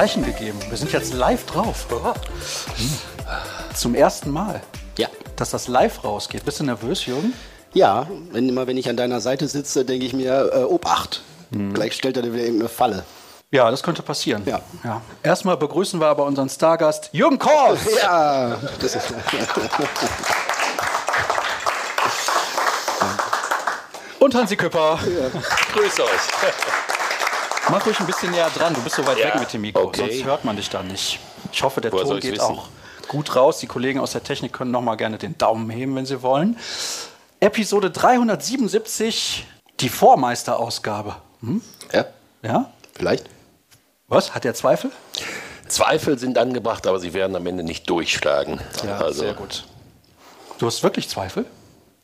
Zeichen gegeben. Wir sind jetzt live drauf. Zum ersten Mal, Ja. dass das live rausgeht. Bist du nervös, Jürgen? Ja, wenn, immer wenn ich an deiner Seite sitze, denke ich mir, äh, Obacht. Hm. Gleich stellt er dir wieder irgendeine Falle. Ja, das könnte passieren. Ja. ja. Erstmal begrüßen wir aber unseren Stargast Jürgen Kohl. Ja, das ist. Und Hansi Küpper. Grüß euch. Mach ruhig ein bisschen näher dran. Du bist so weit Ja, weg mit dem Mikro, okay. sonst hört man dich da nicht. Ich hoffe, der Woher Ton geht wissen? auch gut raus. Die Kollegen aus der Technik können noch mal gerne den Daumen heben, wenn sie wollen. Episode 377, die Vormeisterausgabe. Hm? Ja, Ja? vielleicht. Was? Hat er Zweifel? Zweifel sind angebracht, aber sie werden am Ende nicht durchschlagen. also, sehr gut. Du hast wirklich Zweifel,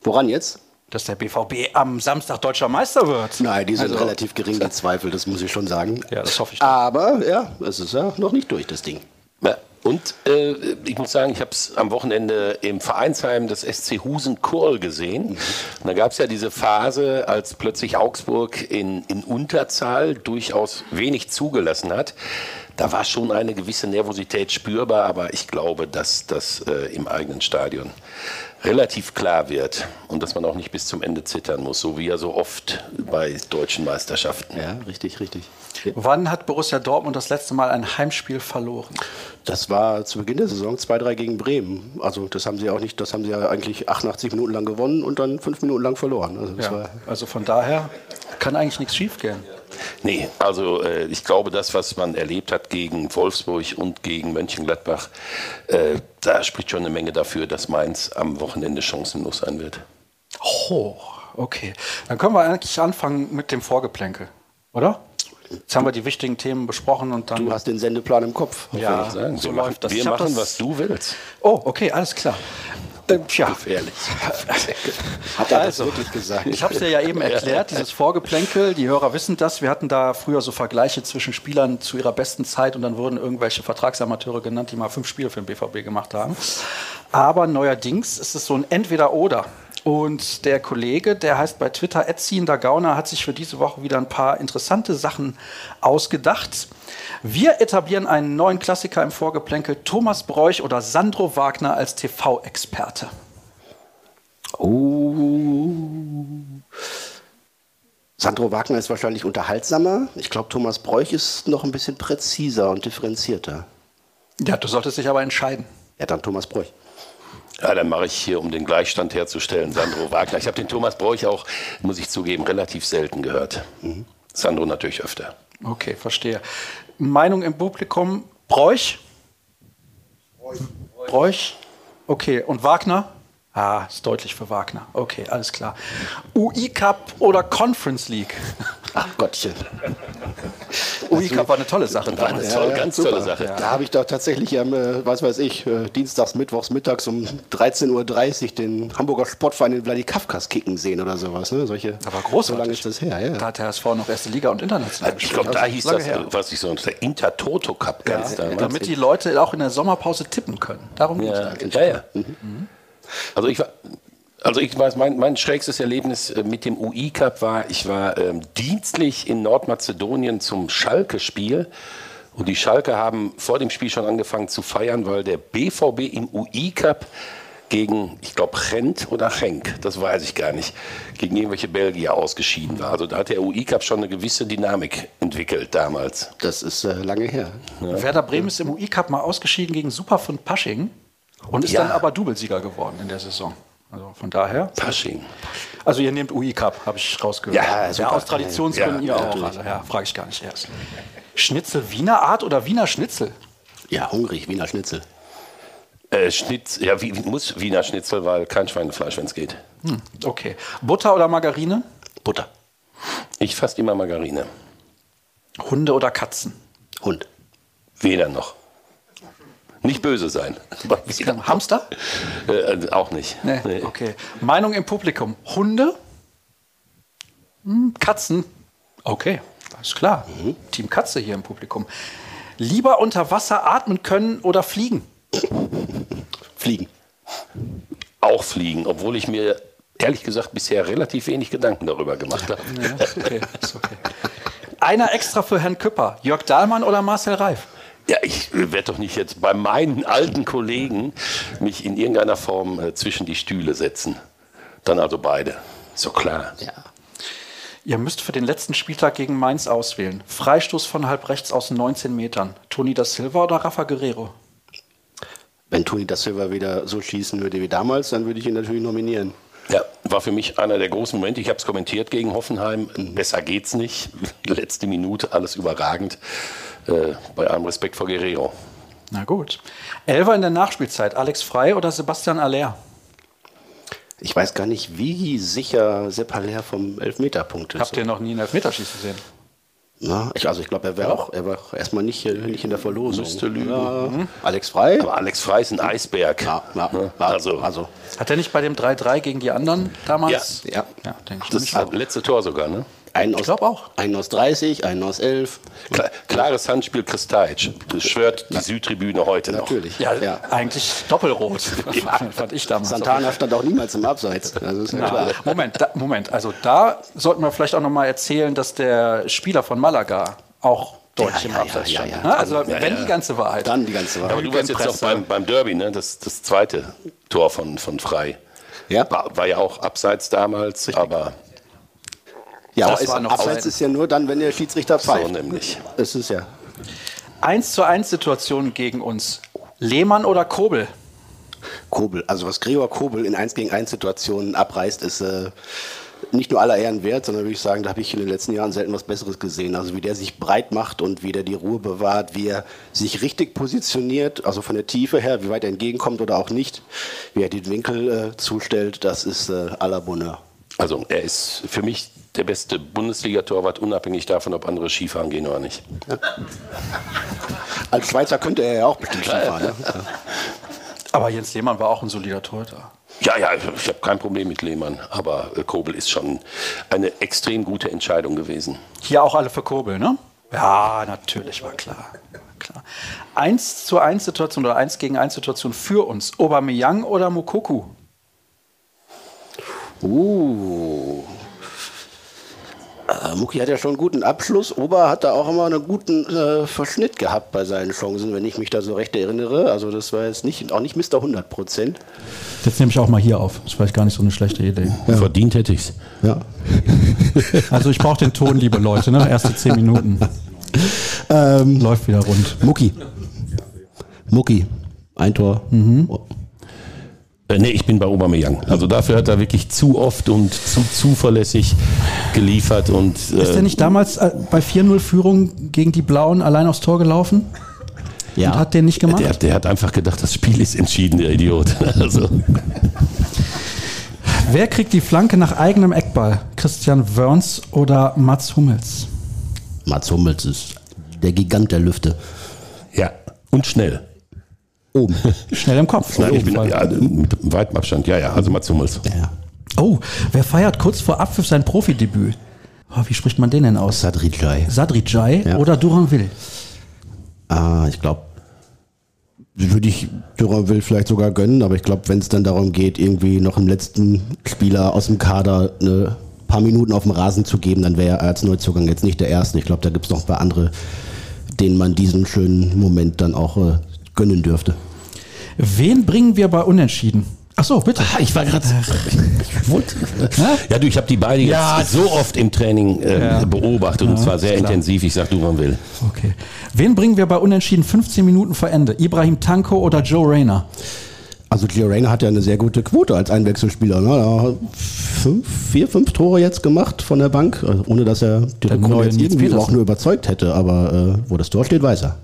Woran jetzt? Dass der BVB am Samstag deutscher Meister wird? Nein, die sind Also- relativ gering, die Zweifel, das muss ich schon sagen. Ja, das hoffe ich. doch. Aber ja, es ist ja noch nicht durch, das Ding. Ja, und äh, ich muss sagen, ich habe es am Wochenende im Vereinsheim des SC Husen Kurl gesehen. Und da gab es ja diese Phase, als plötzlich Augsburg in, in Unterzahl durchaus wenig zugelassen hat. Da war schon eine gewisse Nervosität spürbar, aber ich glaube, dass das äh, im eigenen Stadion relativ klar wird und dass man auch nicht bis zum Ende zittern muss, so wie ja so oft bei deutschen Meisterschaften. Ja, richtig, richtig. Wann hat Borussia Dortmund das letzte Mal ein Heimspiel verloren? Das war zu Beginn der Saison 2-3 gegen Bremen. Also das haben sie auch nicht, das haben sie ja eigentlich 88 Minuten lang gewonnen und dann 5 Minuten lang verloren. Also das Ja, war also von daher kann eigentlich nichts schiefgehen. Nee, also äh, ich glaube, das, was man erlebt hat gegen Wolfsburg und gegen Mönchengladbach, äh, da spricht schon eine Menge dafür, dass Mainz am Wochenende chancenlos sein wird. Oh, okay. Dann können wir eigentlich anfangen mit dem Vorgeplänkel, oder? Jetzt haben wir die wichtigen Themen besprochen und dann. Du hast den Sendeplan im Kopf. ja, Ich sagen, so wir machen, läuft das. wir machen das- was du willst. Oh, okay, alles klar. Äh, tja, Gefährlich. Hat er Also, das wirklich gesagt? Ich habe es dir ja eben erklärt, dieses Vorgeplänkel. Die Hörer wissen das. Wir hatten da früher so Vergleiche zwischen Spielern zu ihrer besten Zeit und dann wurden irgendwelche Vertragsamateure genannt, die mal fünf Spiele für den BVB gemacht haben. Aber neuerdings ist es so ein Entweder-Oder. Und der Kollege, der heißt bei Twitter Erziehender Gauner, hat sich für diese Woche wieder ein paar interessante Sachen ausgedacht. Wir etablieren einen neuen Klassiker im Vorgeplänkel, Thomas Bräuch oder Sandro Wagner als TV-Experte. Oh. Sandro Wagner ist wahrscheinlich unterhaltsamer. Ich glaube, Thomas Bräuch ist noch ein bisschen präziser und differenzierter. Ja, du solltest dich aber entscheiden. Ja, dann Thomas Bräuch. Ja, dann mache ich hier, um den Gleichstand herzustellen, Sandro Wagner. Ich habe den Thomas Bräuch auch, muss ich zugeben, relativ selten gehört. Sandro natürlich öfter. Okay, verstehe. Meinung im Publikum? Bräuch? Bräuch? Okay, und Wagner? Ah, ist deutlich für Wagner. Okay, alles klar. UI Cup oder Conference League? Ach Gottchen. UI Cup war eine tolle Sache. War eine damals. tolle, ja, ganz super. tolle Sache. Da habe ich doch tatsächlich am, äh, was weiß ich, äh, dienstags, mittwochs, mittags um 13.30 Uhr den Hamburger Sportverein in Vladikavkaz kicken sehen oder sowas. Ne? Solche, Aber großartig. So lange ist das her, ja. Da hat der HSV noch erste Liga und international Ich glaube, da hieß das, her. äh, was ich so, der Intertoto Cup ganz Ja, damals. damit die Leute auch in der Sommerpause tippen können. Darum geht's Ja, eigentlich. ja, ja. Also ich war, also ich weiß, mein, mein schrägstes Erlebnis äh, mit dem UI Cup war, ich war ähm, dienstlich in Nordmazedonien zum Schalke-Spiel und die Schalke haben vor dem Spiel schon angefangen zu feiern, weil der BVB im UI Cup gegen, ich glaube, Rent oder Schenk, das weiß ich gar nicht, gegen irgendwelche Belgier ausgeschieden war. Also da hat der UI Cup schon eine gewisse Dynamik entwickelt damals. Das ist äh, lange her. Werder Bremen ist im UI Cup mal ausgeschieden gegen Superfund Pasching und ist Ja. dann aber Doublesieger geworden in der Saison. Also von daher. Pasching. Also ihr nehmt UI Cup, habe ich rausgehört. Ja, ja super. aus Traditionsgründen Ja, ihr auch. natürlich. Also ja, frage ich gar nicht erst. Schnitzel Wiener Art oder Wiener Schnitzel? Ja, hungrig, Wiener Schnitzel. Äh, Schnitz, ja, wie, muss Wiener Schnitzel, weil kein Schweinefleisch, wenn es geht. Hm, okay. Butter oder Margarine? Butter. Ich fast immer Margarine. Hunde oder Katzen? Hund. Weder noch. Nicht böse sein. Hamster? Äh, auch nicht. Nee. Nee. Okay. Meinung im Publikum. Hunde? Hm, Katzen? Okay, alles klar. Team Katze hier im Publikum. Lieber unter Wasser atmen können oder fliegen? Fliegen. Auch fliegen, obwohl ich mir ehrlich gesagt bisher relativ wenig Gedanken darüber gemacht habe. Ja, ist okay, ist okay. Einer extra für Herrn Küpper. Jörg Dahlmann oder Marcel Reif? Ja, ich werde doch nicht jetzt bei meinen alten Kollegen mich in irgendeiner Form äh, zwischen die Stühle setzen. Dann also beide. So klar. Ja. Ihr müsst für den letzten Spieltag gegen Mainz auswählen. Freistoß von halb rechts aus 19 Metern. Toni da Silva oder Rafa Guerrero? Wenn Toni da Silva wieder so schießen würde wie damals, dann würde ich ihn natürlich nominieren. Ja, war für mich einer der großen Momente. Ich habe es kommentiert gegen Hoffenheim. Besser geht's nicht. Letzte Minute, alles überragend. Äh, bei allem Respekt vor Guerrero. Na gut. Elfer in der Nachspielzeit. Alex Frei oder Sebastian Aller? Ich weiß gar nicht, wie sicher Sepp Haller vom Elfmeterpunkt ist. Habt ihr noch nie einen Elfmeterschießen gesehen? Na, ich, also ich glaube, er wäre auch, er war auch erstmal nicht, äh, nicht in der Verlosung. Müsste lügen. Ja. Alex Frei? Aber Alex Frei ist ein Eisberg. Ja, ja, Ne? ja, Also, also Hat er nicht bei dem 3-3 gegen die anderen damals? Ja, ja. ja denke ich. das auch. letzte Tor sogar, ne? Einen aus, glaub auch. einen aus 30, einen aus 11. Klar, klares Handspiel Kristajic. Das schwört die Südtribüne heute noch. Natürlich. Ja, eigentlich doppelrot, fand ich damals. Santana stand auch niemals im Abseits. Ja. Moment, da, Moment. Also da sollten wir vielleicht auch noch mal erzählen, dass der Spieler von Malaga auch deutlich Ja, im ja, Abseits ja, stand. ja? Also ja, wenn ja. die ganze Wahrheit. Dann die ganze Aber Wahrheit. du warst jetzt noch Lügenpresse. beim, beim Derby, ne? Das, das zweite Tor von, von Frei. Ja. War, war ja auch abseits damals, aber Ja, Das aber ist, war noch Abseits ist ja nur dann, wenn der Schiedsrichter so pfeift. nämlich. Das ist ja. 1 zu 1 Situation gegen uns. Lehmann oder Kobel? Kobel. Also was Gregor Kobel in 1 gegen 1 Situationen abreißt, ist äh, nicht nur aller Ehren wert, sondern würde ich sagen, da habe ich in den letzten Jahren selten was Besseres gesehen. Also wie der sich breit macht und wie der die Ruhe bewahrt, wie er sich richtig positioniert, also von der Tiefe her, wie weit er entgegenkommt oder auch nicht, wie er den Winkel äh, zustellt, das ist äh, la Bonheur. Also er ist für mich der beste Bundesliga-Torwart, unabhängig davon, ob andere Skifahren gehen oder nicht. Als Schweizer könnte er ja auch bestimmt Skifahren. Ne? Ja. Aber Jens Lehmann war auch ein solider Torhüter. Ja, ja, ich habe kein Problem mit Lehmann, aber äh, Kobel ist schon eine extrem gute Entscheidung gewesen. Hier auch alle für Kobel, ne? Ja, natürlich, war klar. War klar. 1 zu 1 Situation oder 1 gegen 1 Situation für uns. Aubameyang oder Mokoku? Uh. Äh, Muki hat ja schon einen guten Abschluss. Ober hat da auch immer einen guten äh, Verschnitt gehabt bei seinen Chancen, wenn ich mich da so recht erinnere. Also das war jetzt nicht, auch nicht Mr. 100 Prozent. Jetzt nehme ich auch mal hier auf. Das ist vielleicht gar nicht so eine schlechte Idee. Verdient hätte ich's. Ja. Also ich brauche den Ton, liebe Leute. Ne? Erste zehn Minuten. Ähm, Läuft wieder rund. Muki. Muki. Ein Tor. Oh. Äh, nee, ich bin bei Aubameyang. Also dafür hat er wirklich zu oft und zu zuverlässig geliefert und Ist der äh, nicht damals äh, bei 4-0-Führung gegen die Blauen allein aufs Tor gelaufen? Ja. Und hat den nicht gemacht? der, der hat einfach gedacht, das Spiel ist entschieden, der Idiot. Also, Wer kriegt die Flanke nach eigenem Eckball? Christian Wörns oder Mats Hummels? Mats Hummels ist der Gigant der Lüfte. ja, und schnell. Oben. Schnell im Kopf. Nein, ich bin ja, mit weitem Abstand. Ja, ja, also Mats Hummels. ja. Oh, wer feiert kurz vor Abpfiff sein Profidebüt? Oh, wie spricht man den denn aus? Sadrijai. Sadrijai Ja. oder Duranville? Ah, ich glaube, würde ich Duranville vielleicht sogar gönnen, aber ich glaube, wenn es dann darum geht, irgendwie noch einen letzten Spieler aus dem Kader eine paar Minuten auf dem Rasen zu geben, dann wäre er als Neuzugang jetzt nicht der Erste. Ich glaube, da gibt es noch ein paar andere, denen man diesen schönen Moment dann auch äh, gönnen dürfte. Wen bringen wir bei Unentschieden? Ach so, bitte. Ich war gerade. Ja, du, ich habe die beiden jetzt so oft im Training äh, beobachtet und zwar sehr intensiv. Ich sag, du wann will. Okay. Wen bringen wir bei Unentschieden 15 Minuten vor Ende? Ibrahim Tanko oder Joe Rayner? Also Gio Reyna hat ja eine sehr gute Quote als Einwechselspieler. Ne? Er hat fünf, vier, fünf Tore jetzt gemacht von der Bank, also ohne dass er die neue jetzt irgendwie auch nur überzeugt hätte. Aber äh, wo das Tor steht, weiß er.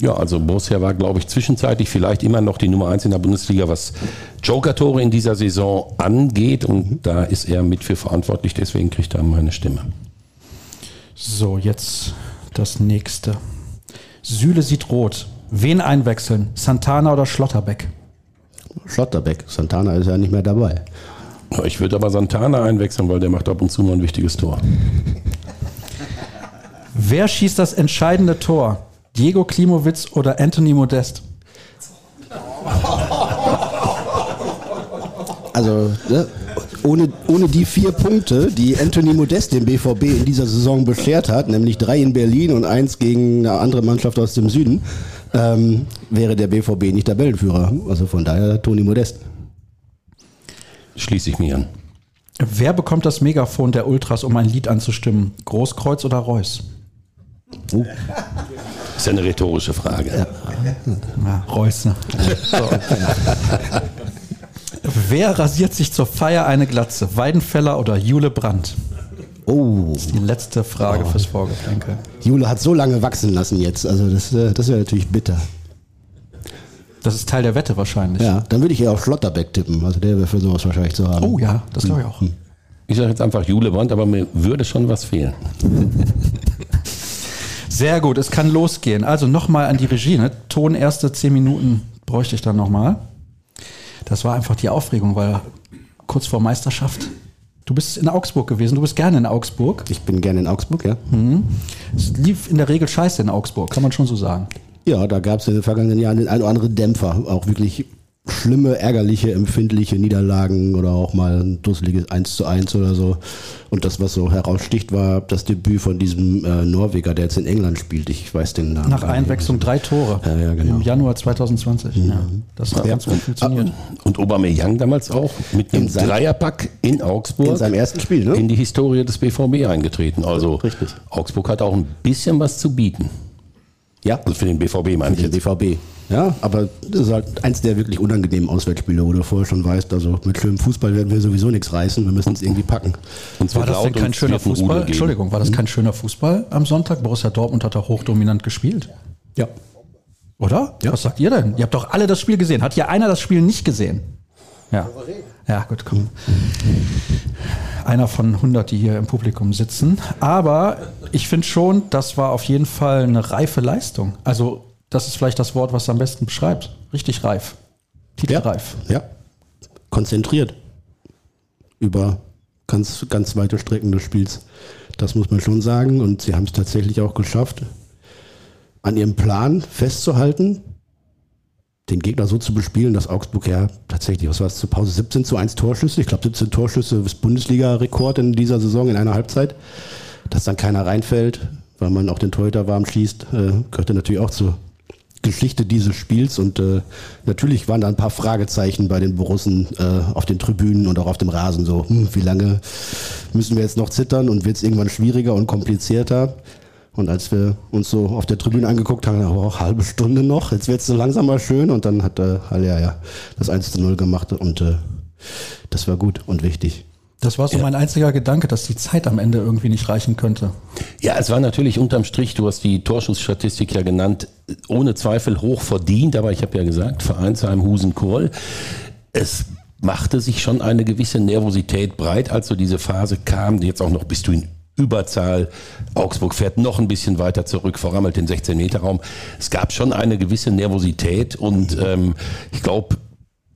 Ja, also Borussia war, glaube ich, zwischenzeitlich vielleicht immer noch die Nummer eins in der Bundesliga, was Joker-Tore in dieser Saison angeht. Und da ist er mit für verantwortlich, deswegen kriegt er meine Stimme. So, jetzt das nächste. Süle sieht rot. Wen einwechseln? Santana oder Schlotterbeck? Schlotterbeck, Santana ist ja nicht mehr dabei. Ich würde aber Santana einwechseln, weil der macht ab und zu mal ein wichtiges Tor. Wer schießt das entscheidende Tor? Diego Klimowitz oder Anthony Modest? Also, ne? ohne, ohne die vier Punkte, die Anthony Modest dem BVB in dieser Saison beschert hat, nämlich drei in Berlin und eins gegen eine andere Mannschaft aus dem Süden, ähm, wäre der BVB nicht Tabellenführer. Also von daher Toni Modest. Schließe ich mich an. Wer bekommt das Megafon der Ultras, um ein Lied anzustimmen? Großkreuz oder Reus? Das ist ja eine rhetorische Frage. Ja. Ja, Reus, ne? So. Wer rasiert sich zur Feier eine Glatze? Weidenfeller oder Jule Brandt? Oh. Das ist die letzte Frage fürs Vorgeplänkel. Jule hat so lange wachsen lassen jetzt. Also das, äh, das wäre natürlich bitter. Das ist Teil der Wette wahrscheinlich. Ja, dann würde ich eher auf Schlotterbeck tippen. Also der wäre für sowas wahrscheinlich zu haben. Oh ja, das glaube ich auch. Ich sage jetzt einfach Jule Brandt, aber mir würde schon was fehlen. Sehr gut, es kann losgehen. Also nochmal an die Regie. Ne? Ton erste zehn Minuten bräuchte ich dann nochmal. Das war einfach die Aufregung, weil kurz vor Meisterschaft. Du bist in Augsburg gewesen, du bist gerne in Augsburg. Ich bin gerne in Augsburg, ja. Es lief in der Regel scheiße in Augsburg, kann man schon so sagen. Ja, da gab es in den vergangenen Jahren den ein oder anderen Dämpfer. Auch wirklich schlimme, ärgerliche, empfindliche Niederlagen oder auch mal ein dusseliges 1 zu 1 oder so. Und das, was so heraussticht, war das Debüt von diesem äh, Norweger, der jetzt in England spielt. Ich weiß den Namen. Nach. Einwechslung drei Tore Ja, ja, genau. im Januar 2020. Ja, das hat Ja. ganz gut funktioniert. Und Aubameyang damals auch mit einem seinem- Dreierpack in Augsburg In seinem ersten Spiel, ne? in die Historie des BVB eingetreten. Also Richtig. Augsburg hat auch ein bisschen was zu bieten. Ja, Also für den BVB meine ich für den jetzt. BVB. Ja, aber das ist halt eins der wirklich unangenehmen Auswärtsspiele, wo du vorher schon weißt, also mit schönem Fußball werden wir sowieso nichts reißen, wir müssen es irgendwie packen. Und War das denn kein schöner Fußball? Entschuldigung, war das kein schöner Fußball am Sonntag? Borussia Dortmund hat da hochdominant gespielt. Ja. Oder? Ja. Was sagt ihr denn? Ihr habt doch alle das Spiel gesehen. Hat hier einer das Spiel nicht gesehen? Ja. Ja, gut, komm. Einer von 100, die hier im Publikum sitzen. Aber ich finde schon, das war auf jeden Fall eine reife Leistung. Also, das ist vielleicht das Wort, was am besten beschreibt. Richtig reif. Titelreif. Ja. Konzentriert. Über ganz, ganz weite Strecken des Spiels. Das muss man schon sagen. Und sie haben es tatsächlich auch geschafft, an ihrem Plan festzuhalten, den Gegner so zu bespielen, dass Augsburg ja tatsächlich, was war es zur Pause, 17 zu 1 Torschüsse. Ich glaube, 17 Torschüsse ist Bundesliga-Rekord in dieser Saison in einer Halbzeit. Dass dann keiner reinfällt, weil man auch den Torhüter warm schießt, äh, gehörte natürlich auch zur Geschichte dieses Spiels. Und äh, natürlich waren da ein paar Fragezeichen bei den Borussen äh, auf den Tribünen und auch auf dem Rasen. So, hm, wie lange müssen wir jetzt noch zittern und wird es irgendwann schwieriger und komplizierter? Und als wir uns so auf der Tribüne angeguckt haben, oh, halbe Stunde noch, jetzt wird es so langsam mal schön. Und dann hat äh, Haller ja das 1 zu 0 gemacht und äh, das war gut und wichtig. Das war so mein einziger Gedanke, dass die Zeit am Ende irgendwie nicht reichen könnte. Ja, es war natürlich unterm Strich, du hast die Torschussstatistik ja genannt, ohne Zweifel hoch verdient, aber ich habe ja gesagt, Vereinsheim, Husen, Kohl. Es machte sich schon eine gewisse Nervosität breit, als so diese Phase kam, die jetzt auch noch bist du in Überzahl. Augsburg fährt noch ein bisschen weiter zurück, verrammelt den 16-Meter-Raum. Es gab schon eine gewisse Nervosität und ähm, ich glaube,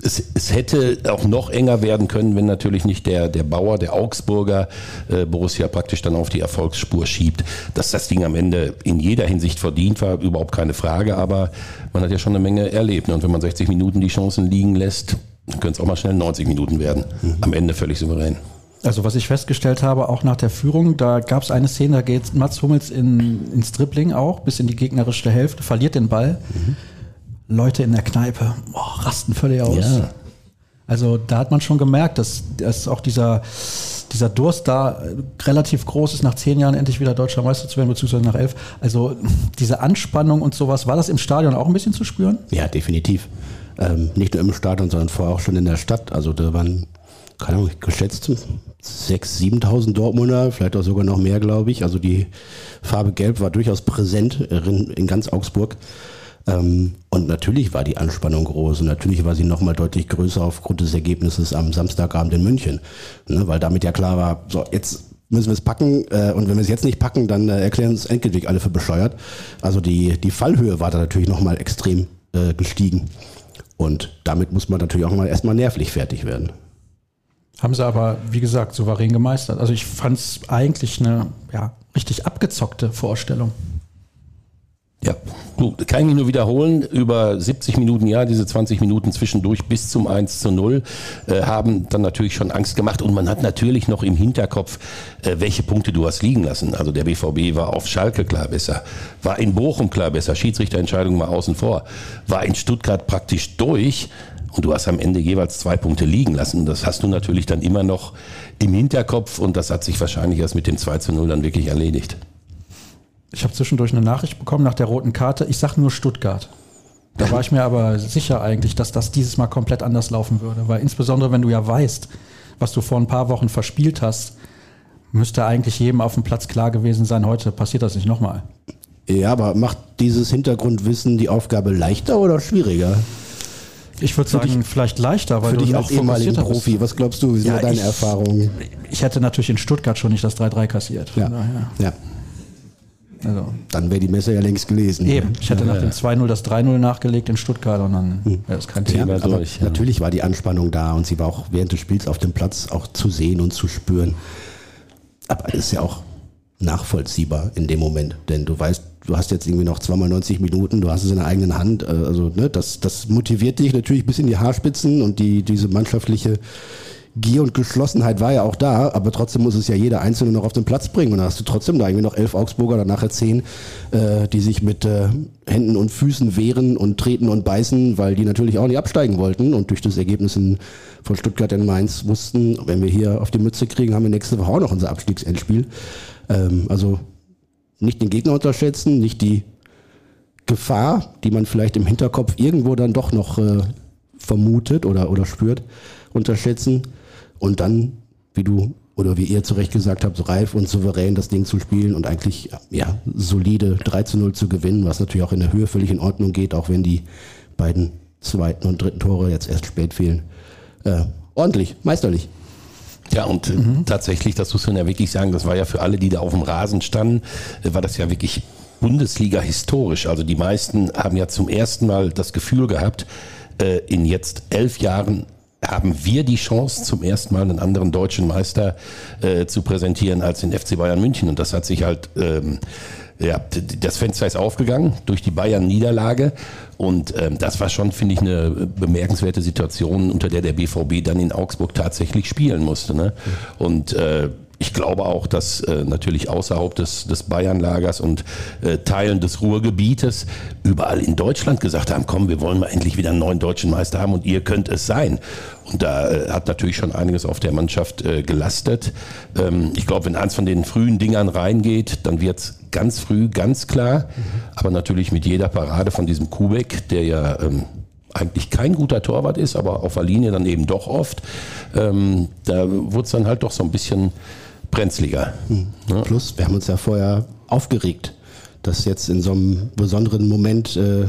es, es hätte auch noch enger werden können, wenn natürlich nicht der, der Bauer, der Augsburger äh, Borussia praktisch dann auf die Erfolgsspur schiebt. Dass das Ding am Ende in jeder Hinsicht verdient war, überhaupt keine Frage, aber man hat ja schon eine Menge erlebt. ne? Und wenn man 60 Minuten die Chancen liegen lässt, dann können es auch mal schnell 90 Minuten werden. Am Ende völlig souverän. Also was ich festgestellt habe, auch nach der Führung, da gab es eine Szene, da geht Mats Hummels in, ins Dribbling auch, bis in die gegnerische Hälfte, verliert den Ball. Leute in der Kneipe boah, rasten völlig aus. Ja. Also da hat man schon gemerkt, dass, dass auch dieser, dieser Durst da relativ groß ist, nach zehn Jahren endlich wieder deutscher Meister zu werden, beziehungsweise nach elf. Also diese Anspannung und sowas, war das im Stadion auch ein bisschen zu spüren? Ja, definitiv. Ähm, nicht nur im Stadion, sondern vorher auch schon in der Stadt. Also da waren, keine Ahnung, geschätzt 6.000, 7.000 Dortmunder, vielleicht auch sogar noch mehr, glaube ich. Also die Farbe Gelb war durchaus präsent in, ganz Augsburg. Ähm, und natürlich war die Anspannung groß und natürlich war sie nochmal deutlich größer aufgrund des Ergebnisses am Samstagabend in München. Ne, weil damit ja klar war, so jetzt müssen wir es packen äh, und wenn wir es jetzt nicht packen, dann äh, erklären uns endgültig alle für bescheuert. Also die, die Fallhöhe war da natürlich nochmal extrem äh, gestiegen. Und damit muss man natürlich auch mal erstmal nervlich fertig werden. Haben sie aber, wie gesagt, souverän gemeistert. Also ich fand es eigentlich eine ja, richtig abgezockte Vorstellung. Ja, du, kann ich nur wiederholen, über 70 Minuten, ja, diese 20 Minuten zwischendurch bis zum 1 zu 0 äh, haben dann natürlich schon Angst gemacht und man hat natürlich noch im Hinterkopf, äh, welche Punkte du hast liegen lassen. Also der BVB war auf Schalke klar besser, war in Bochum klar besser, Schiedsrichterentscheidung mal außen vor, war in Stuttgart praktisch durch und du hast am Ende jeweils zwei Punkte liegen lassen. Das hast du natürlich dann immer noch im Hinterkopf und das hat sich wahrscheinlich erst mit dem 2 zu 0 dann wirklich erledigt. Ich habe zwischendurch eine Nachricht bekommen nach der roten Karte. Ich sage nur Stuttgart. Da war ich mir aber sicher eigentlich, dass das dieses Mal komplett anders laufen würde. Weil insbesondere, wenn du ja weißt, was du vor ein paar Wochen verspielt hast, müsste eigentlich jedem auf dem Platz klar gewesen sein, heute passiert das nicht nochmal. Ja, aber macht dieses Hintergrundwissen die Aufgabe leichter oder schwieriger? Ich würde sagen, dich, vielleicht leichter, weil für du dich als ehemaligen Profi, bist. was glaubst du, wie sind ja, deine ich, Erfahrungen? Ich hätte natürlich in Stuttgart schon nicht das 3-3 kassiert. Ja. ja. Also. Dann wäre die Messe ja längst gelesen. Eben. Ich hätte ja, nach dem 2-0 das 3-0 nachgelegt in Stuttgart und dann hm. wäre das kein Thema. Ja, durch, ja. Natürlich war die Anspannung da und sie war auch während des Spiels auf dem Platz auch zu sehen und zu spüren. Aber es ist ja auch nachvollziehbar in dem Moment, denn du weißt, du hast jetzt irgendwie noch zweimal 90 Minuten, du hast es in der eigenen Hand, äh, also ne, das, das motiviert dich natürlich bis in die Haarspitzen und die, diese mannschaftliche Gier und Geschlossenheit war ja auch da, aber trotzdem muss es ja jeder Einzelne noch auf den Platz bringen. Und dann hast du trotzdem da irgendwie noch elf Augsburger, dann nachher zehn, äh, die sich mit äh, Händen und Füßen wehren und treten und beißen, weil die natürlich auch nicht absteigen wollten und durch das Ergebnis von Stuttgart in Mainz wussten, wenn wir hier auf die Mütze kriegen, haben wir nächste Woche auch noch unser Abstiegsendspiel. Ähm, also nicht den Gegner unterschätzen, nicht die Gefahr, die man vielleicht im Hinterkopf irgendwo dann doch noch äh, vermutet oder, oder spürt, unterschätzen und dann, wie du oder wie ihr zu Recht gesagt habt, reif und souverän das Ding zu spielen und eigentlich ja, solide 3 zu 0 zu gewinnen, was natürlich auch in der Höhe völlig in Ordnung geht, auch wenn die beiden zweiten und dritten Tore jetzt erst spät fehlen. Äh, ordentlich, meisterlich. Ja, und äh, mhm. tatsächlich, das muss man ja wirklich sagen, das war ja für alle, die da auf dem Rasen standen, äh, war das ja wirklich Bundesliga historisch. Also die meisten haben ja zum ersten Mal das Gefühl gehabt, äh, in jetzt elf Jahren haben wir die Chance, zum ersten Mal einen anderen deutschen Meister zu präsentieren als den FC Bayern München. Und das hat sich halt, ähm, ja, das Fenster ist aufgegangen durch die Bayern-Niederlage. Und ähm, das war schon, finde ich, eine bemerkenswerte Situation, unter der der BVB dann in Augsburg tatsächlich spielen musste. Ne? Und äh, ich glaube auch, dass äh, natürlich außerhalb des, des Bayern-Lagers und äh, Teilen des Ruhrgebietes überall in Deutschland gesagt haben, komm, wir wollen mal endlich wieder einen neuen deutschen Meister haben und ihr könnt es sein. Und da äh, hat natürlich schon einiges auf der Mannschaft äh, gelastet. Ähm, ich glaube, wenn eins von den frühen Dingern reingeht, dann wird's ganz früh ganz klar. Mhm. Aber natürlich mit jeder Parade von diesem Kubek, der ja ähm, eigentlich kein guter Torwart ist, aber auf der Linie dann eben doch oft, ähm, da wurde es dann halt doch so ein bisschen brenzliger. Mhm. Ja. Plus, wir haben uns ja vorher aufgeregt, dass jetzt in so einem besonderen Moment äh,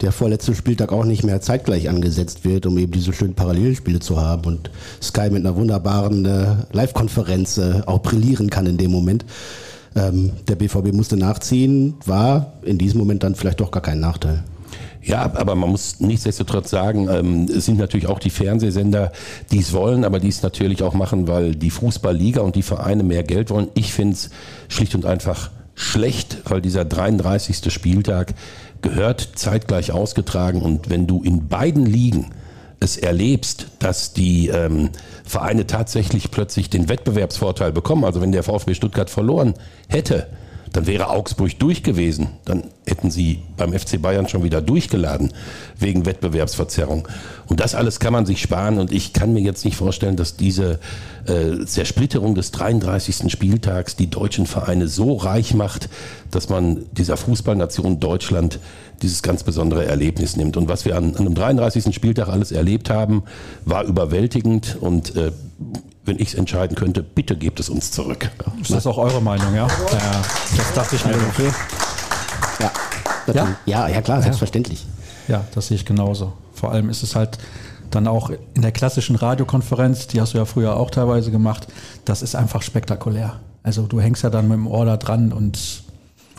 der vorletzte Spieltag auch nicht mehr zeitgleich angesetzt wird, um eben diese schönen Parallelspiele zu haben und Sky mit einer wunderbaren äh, Live-Konferenz äh, auch brillieren kann in dem Moment. Ähm, der BVB musste nachziehen, war in diesem Moment dann vielleicht doch gar kein Nachteil. Ja, aber man muss nichtsdestotrotz sagen, ähm, es sind natürlich auch die Fernsehsender, die es wollen, aber die es natürlich auch machen, weil die Fußballliga und die Vereine mehr Geld wollen. Ich finde es schlicht und einfach schlecht, weil dieser 33. Spieltag gehört zeitgleich ausgetragen und wenn du in beiden Ligen es erlebst, dass die ähm, Vereine tatsächlich plötzlich den Wettbewerbsvorteil bekommen, also wenn der VfB Stuttgart verloren hätte, dann wäre Augsburg durch gewesen. Dann hätten sie beim FC Bayern schon wieder durchgeladen wegen Wettbewerbsverzerrung. Und das alles kann man sich sparen. Und ich kann mir jetzt nicht vorstellen, dass diese äh, Zersplitterung des 33. Spieltags die deutschen Vereine so reich macht, dass man dieser Fußballnation Deutschland dieses ganz besondere Erlebnis nimmt. Und was wir an, an einem 33. Spieltag alles erlebt haben, war überwältigend. Und äh, wenn ich es entscheiden könnte, bitte gebt es uns zurück. Ist das auch eure Meinung, ja? Ja, das dachte ich mir. Okay. Ja, ja? ja, ja klar, selbstverständlich. Ja, das sehe ich genauso. Vor allem ist es halt dann auch in der klassischen Radiokonferenz, die hast du ja früher auch teilweise gemacht, das ist einfach spektakulär. Also du hängst ja dann mit dem Ohr da dran und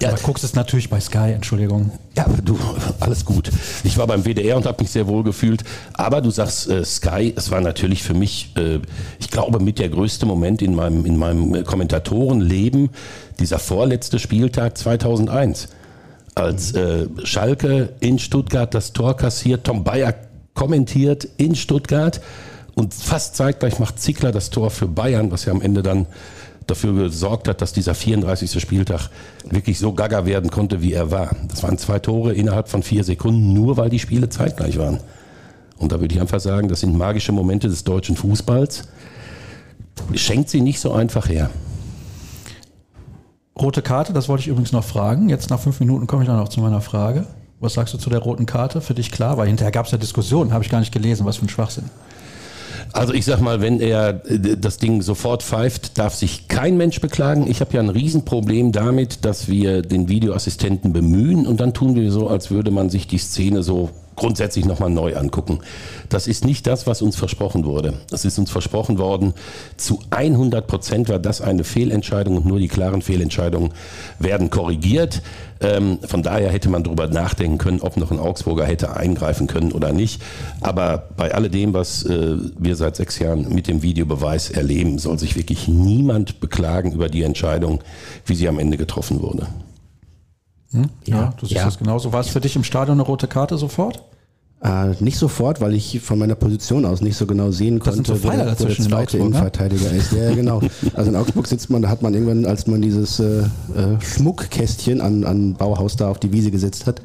ja, aber guckst es natürlich bei Sky, Entschuldigung. Ja, du, alles gut. Ich war beim WDR und habe mich sehr wohl gefühlt. Aber du sagst äh, Sky, es war natürlich für mich, äh, ich glaube, mit der größte Moment in meinem, in meinem Kommentatorenleben, dieser vorletzte Spieltag 2001 als äh, Schalke in Stuttgart das Tor kassiert, Tom Bayer kommentiert in Stuttgart und fast zeitgleich macht Zickler das Tor für Bayern, was ja am Ende dann dafür gesorgt hat, dass dieser 34. Spieltag wirklich so gaga werden konnte, wie er war. Das waren zwei Tore innerhalb von vier Sekunden, nur weil die Spiele zeitgleich waren. Und da würde ich einfach sagen, das sind magische Momente des deutschen Fußballs. Schenkt sie nicht so einfach her. Rote Karte, das wollte ich übrigens noch fragen. Jetzt nach fünf Minuten komme ich dann noch zu meiner Frage. Was sagst du zu der roten Karte? Für dich klar? Weil hinterher gab es ja Diskussionen, habe ich gar nicht gelesen. Was für ein Schwachsinn. Also ich sag mal, wenn er äh, das Ding sofort pfeift, darf sich kein Mensch beklagen. Ich habe ja ein Riesenproblem damit, dass wir den Videoassistenten bemühen und dann tun wir so, als würde man sich die Szene so grundsätzlich nochmal neu angucken. Das ist nicht das, was uns versprochen wurde. Es ist uns versprochen worden, zu 100 Prozent war das eine Fehlentscheidung und nur die klaren Fehlentscheidungen werden korrigiert. Ähm, von daher hätte man darüber nachdenken können, ob noch ein Augsburger hätte eingreifen können oder nicht. Aber bei alledem, was äh, wir seit sechs Jahren mit dem Videobeweis erleben, soll sich wirklich niemand beklagen über die Entscheidung, wie sie am Ende getroffen wurde. Hm? Ja, ja, du siehst ja. das genauso. War es für dich im Stadion eine rote Karte sofort? Äh, nicht sofort, weil ich von meiner Position aus nicht so genau sehen das konnte, so wer, der zweite Augsburg, ne? Innenverteidiger ne? ist. Ja, genau. Also in Augsburg sitzt man, da hat man irgendwann, als man dieses äh, äh, Schmuckkästchen an, an Bauhaus da auf die Wiese gesetzt hat,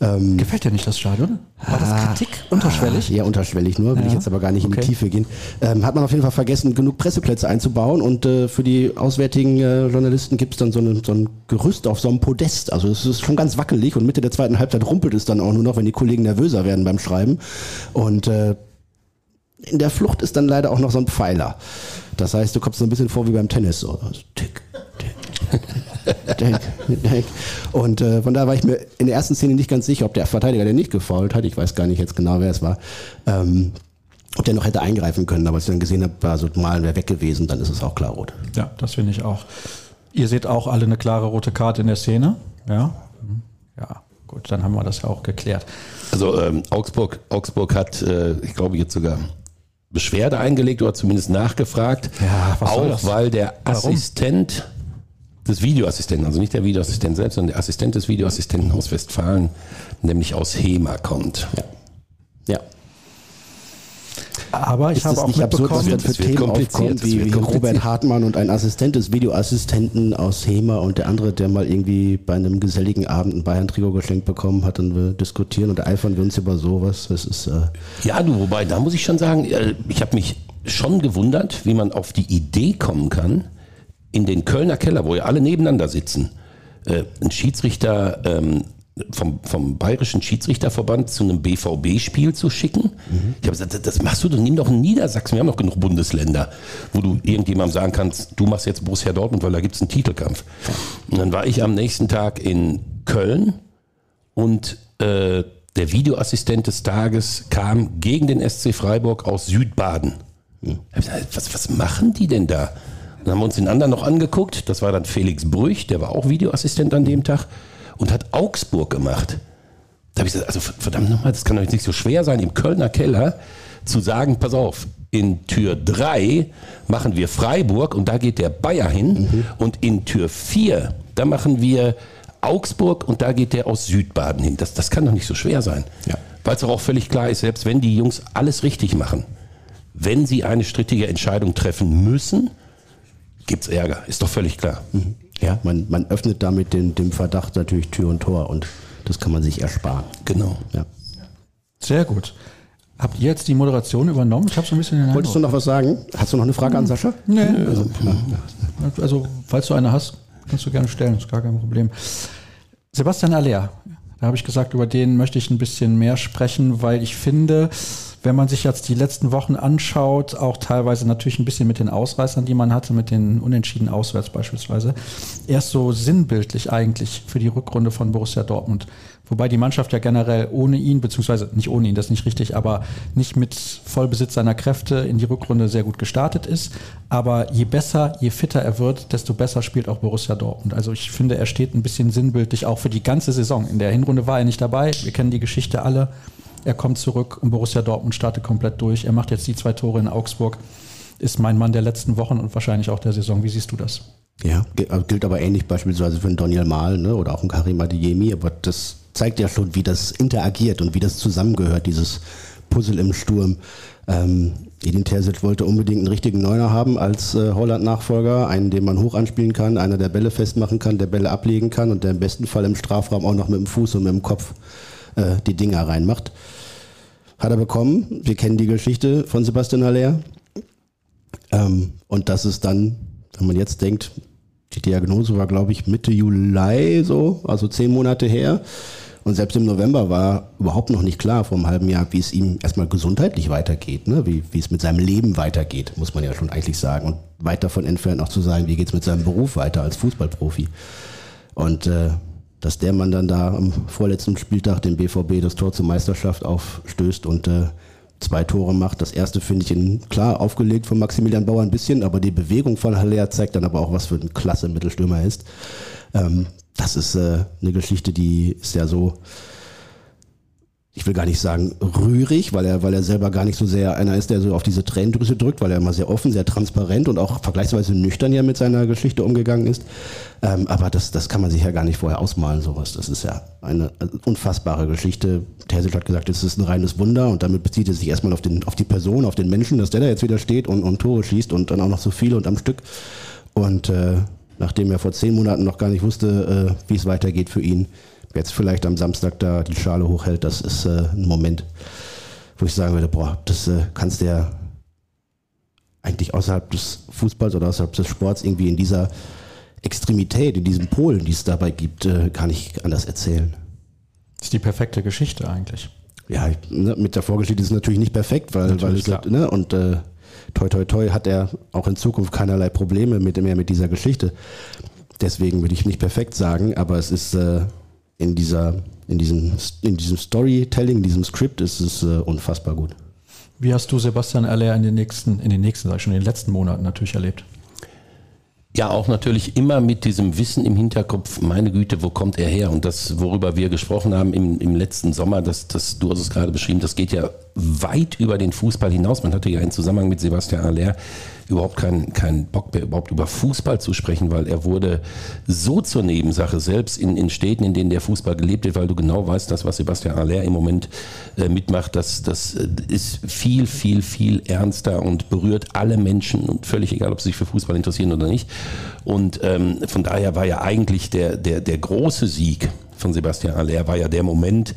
ähm, Gefällt dir nicht das Stadion? War das ah, Kritik unterschwellig? Ja, unterschwellig nur, will ja. ich jetzt aber gar nicht okay. in die Tiefe gehen. Ähm, hat man auf jeden Fall vergessen, genug Presseplätze einzubauen und äh, für die auswärtigen äh, Journalisten gibt es dann so, eine, so, ein Gerüst auf so einem Podest. Also es ist schon ganz wackelig und Mitte der zweiten Halbzeit rumpelt es dann auch nur noch, wenn die Kollegen nervöser werden beim Schreiben. Und äh, in der Flucht ist dann leider auch noch so ein Pfeiler. Das heißt, du kommst so ein bisschen vor wie beim Tennis. So. Also, tick, Und äh, von daher war ich mir in der ersten Szene nicht ganz sicher, ob der Verteidiger, der nicht gefault hat, ich weiß gar nicht jetzt genau, wer es war, ähm, ob der noch hätte eingreifen können. Aber als ich dann gesehen habe, war so mal wäre weg gewesen, dann ist es auch klar rot. Ja, das finde ich auch. Ihr seht auch alle eine klare rote Karte in der Szene. Ja. Ja, gut, dann haben wir das ja auch geklärt. Also ähm, Augsburg, Augsburg hat, äh, ich glaube, jetzt sogar Beschwerde eingelegt oder zumindest nachgefragt. Ja, was auch weil der Warum? Assistent des Videoassistenten, also nicht der Videoassistent selbst, sondern der Assistent des Videoassistenten aus Westfalen, nämlich aus HEMA kommt. Ja. ja. Aber ich habe auch nicht absurd, was dann für Themen aufkommt, wie, wie Robert Hartmann und ein Assistent des Videoassistenten aus HEMA und der andere, der mal irgendwie bei einem geselligen Abend ein Bayern-Trikot geschenkt bekommen hat und wir diskutieren und eifern wir uns über sowas. Das ist, äh ja, du, wobei, da muss ich schon sagen, äh, ich habe mich schon gewundert, wie man auf die Idee kommen kann, in den Kölner Keller, wo ja alle nebeneinander sitzen, äh, ein Schiedsrichter ähm, vom, vom Bayerischen Schiedsrichterverband zu einem BVB-Spiel zu schicken. Mhm. Ich habe gesagt, das machst du, du nimm doch in Niedersachsen, wir haben noch genug Bundesländer, wo du irgendjemandem sagen kannst, du machst jetzt Borussia Dortmund, weil da gibt es einen Titelkampf. Und dann war ich am nächsten Tag in Köln und äh, der Videoassistent des Tages kam gegen den SC Freiburg aus Südbaden. Mhm. Was, was machen die denn da? Dann haben wir uns den anderen noch angeguckt. Das war dann Felix Brüch, der war auch Videoassistent an dem Tag und hat Augsburg gemacht. Da habe ich gesagt, also verdammt nochmal, das kann doch nicht so schwer sein, im Kölner Keller zu sagen, pass auf, in Tür 3 machen wir Freiburg und da geht der Bayer hin mhm. und in Tür 4, da machen wir Augsburg und da geht der aus Südbaden hin. Das, das kann doch nicht so schwer sein. Ja. Weil es auch völlig klar ist, selbst wenn die Jungs alles richtig machen, wenn sie eine strittige Entscheidung treffen müssen, gibt es Ärger, ist doch völlig klar. Mhm. Ja, man, man öffnet damit den, dem Verdacht natürlich Tür und Tor und das kann man sich ersparen. Genau. Ja. Sehr gut. Habt ihr jetzt die Moderation übernommen? Ich habe so ein bisschen den Wolltest du noch was sagen? Hast du noch eine Frage an Sascha? Nee. Also, also, falls du eine hast, kannst du gerne stellen, ist gar kein Problem. Sebastian Aller, da habe ich gesagt, über den möchte ich ein bisschen mehr sprechen, weil ich finde, wenn man sich jetzt die letzten Wochen anschaut, auch teilweise natürlich ein bisschen mit den Ausreißern, die man hatte, mit den Unentschieden auswärts beispielsweise, erst so sinnbildlich eigentlich für die Rückrunde von Borussia Dortmund. Wobei die Mannschaft ja generell ohne ihn, beziehungsweise nicht ohne ihn, das ist nicht richtig, aber nicht mit Vollbesitz seiner Kräfte in die Rückrunde sehr gut gestartet ist. Aber je besser, je fitter er wird, desto besser spielt auch Borussia Dortmund. Also ich finde, er steht ein bisschen sinnbildlich auch für die ganze Saison. In der Hinrunde war er nicht dabei. Wir kennen die Geschichte alle. Er kommt zurück und Borussia Dortmund startet komplett durch. Er macht jetzt die zwei Tore in Augsburg. ist mein Mann der letzten Wochen und wahrscheinlich auch der Saison. Wie siehst du das? Ja, also gilt aber ähnlich beispielsweise für einen Daniel Mahl ne, oder auch einen Karim Adeyemi, aber das zeigt ja schon, wie das interagiert und wie das zusammengehört, dieses Puzzle im Sturm. Ähm, Edin Terzic wollte unbedingt einen richtigen Neuner haben als äh, Holland-Nachfolger, einen, den man hoch anspielen kann, einer, der Bälle festmachen kann, der Bälle ablegen kann und der im besten Fall im Strafraum auch noch mit dem Fuß und mit dem Kopf äh, die Dinger reinmacht. Hat er bekommen. Wir kennen die Geschichte von Sebastian Haller. Ähm, und das ist dann, wenn man jetzt denkt, die Diagnose war, glaube ich, Mitte Juli so, also zehn Monate her. Und selbst im November war überhaupt noch nicht klar vor einem halben Jahr, wie es ihm erstmal gesundheitlich weitergeht, ne? wie, wie es mit seinem Leben weitergeht, muss man ja schon eigentlich sagen. Und weit davon entfernt noch zu sagen, wie geht es mit seinem Beruf weiter als Fußballprofi. Und äh, dass der Mann dann da am vorletzten Spieltag den BVB das Tor zur Meisterschaft aufstößt und äh, zwei Tore macht. Das erste finde ich in, klar aufgelegt von Maximilian Bauer ein bisschen, aber die Bewegung von Haller zeigt dann aber auch, was für ein klasse Mittelstürmer er ist. Ähm, das ist äh, eine Geschichte, die ist ja so, ich will gar nicht sagen rührig, weil er, weil er selber gar nicht so sehr einer ist, der so auf diese Tränendrüse drückt, weil er immer sehr offen, sehr transparent und auch vergleichsweise nüchtern ja mit seiner Geschichte umgegangen ist. Ähm, aber das, das kann man sich ja gar nicht vorher ausmalen, sowas. Das ist ja eine unfassbare Geschichte. Terzic hat gesagt, es ist ein reines Wunder und damit bezieht er sich erstmal auf, den, auf die Person, auf den Menschen, dass der da jetzt wieder steht und, und Tore schießt und dann auch noch so viele und am Stück. Und äh, nachdem er vor zehn Monaten noch gar nicht wusste, äh, wie es weitergeht für ihn, jetzt vielleicht am Samstag da die Schale hochhält, das ist äh, ein Moment, wo ich sagen würde, boah, das äh, kannst du ja eigentlich außerhalb des Fußballs oder außerhalb des Sports irgendwie in dieser Extremität, in diesem Polen, die es dabei gibt, äh, gar nicht anders erzählen. Das ist die perfekte Geschichte eigentlich. Ja, ne, mit der Vorgeschichte ist es natürlich nicht perfekt, weil, weil es, ne, und äh, toi toi toi hat er auch in Zukunft keinerlei Probleme mit mehr mit dieser Geschichte. Deswegen würde ich nicht perfekt sagen, aber es ist äh, in dieser, in diesem, in diesem Storytelling, in diesem Skript ist es äh, unfassbar gut. Wie hast du Sebastian Aller in den nächsten, in den nächsten, sag ich schon, in den letzten Monaten natürlich erlebt? Ja, auch natürlich immer mit diesem Wissen im Hinterkopf, meine Güte, wo kommt er her? Und das, worüber wir gesprochen haben im, im letzten Sommer, das, das, du hast es gerade beschrieben, das geht ja weit über den Fußball hinaus. Man hatte ja einen Zusammenhang mit Sebastian Aller überhaupt keinen keinen Bock mehr, überhaupt über Fußball zu sprechen, weil er wurde so zur Nebensache, selbst in, in Städten, in denen der Fußball gelebt wird, weil du genau weißt, das, was Sebastian Aller im Moment äh, mitmacht, das, das äh, ist viel, viel, viel ernster und berührt alle Menschen und völlig egal, ob sie sich für Fußball interessieren oder nicht. Und ähm, von daher war ja eigentlich der, der, der große Sieg von Sebastian Aller, war ja der Moment,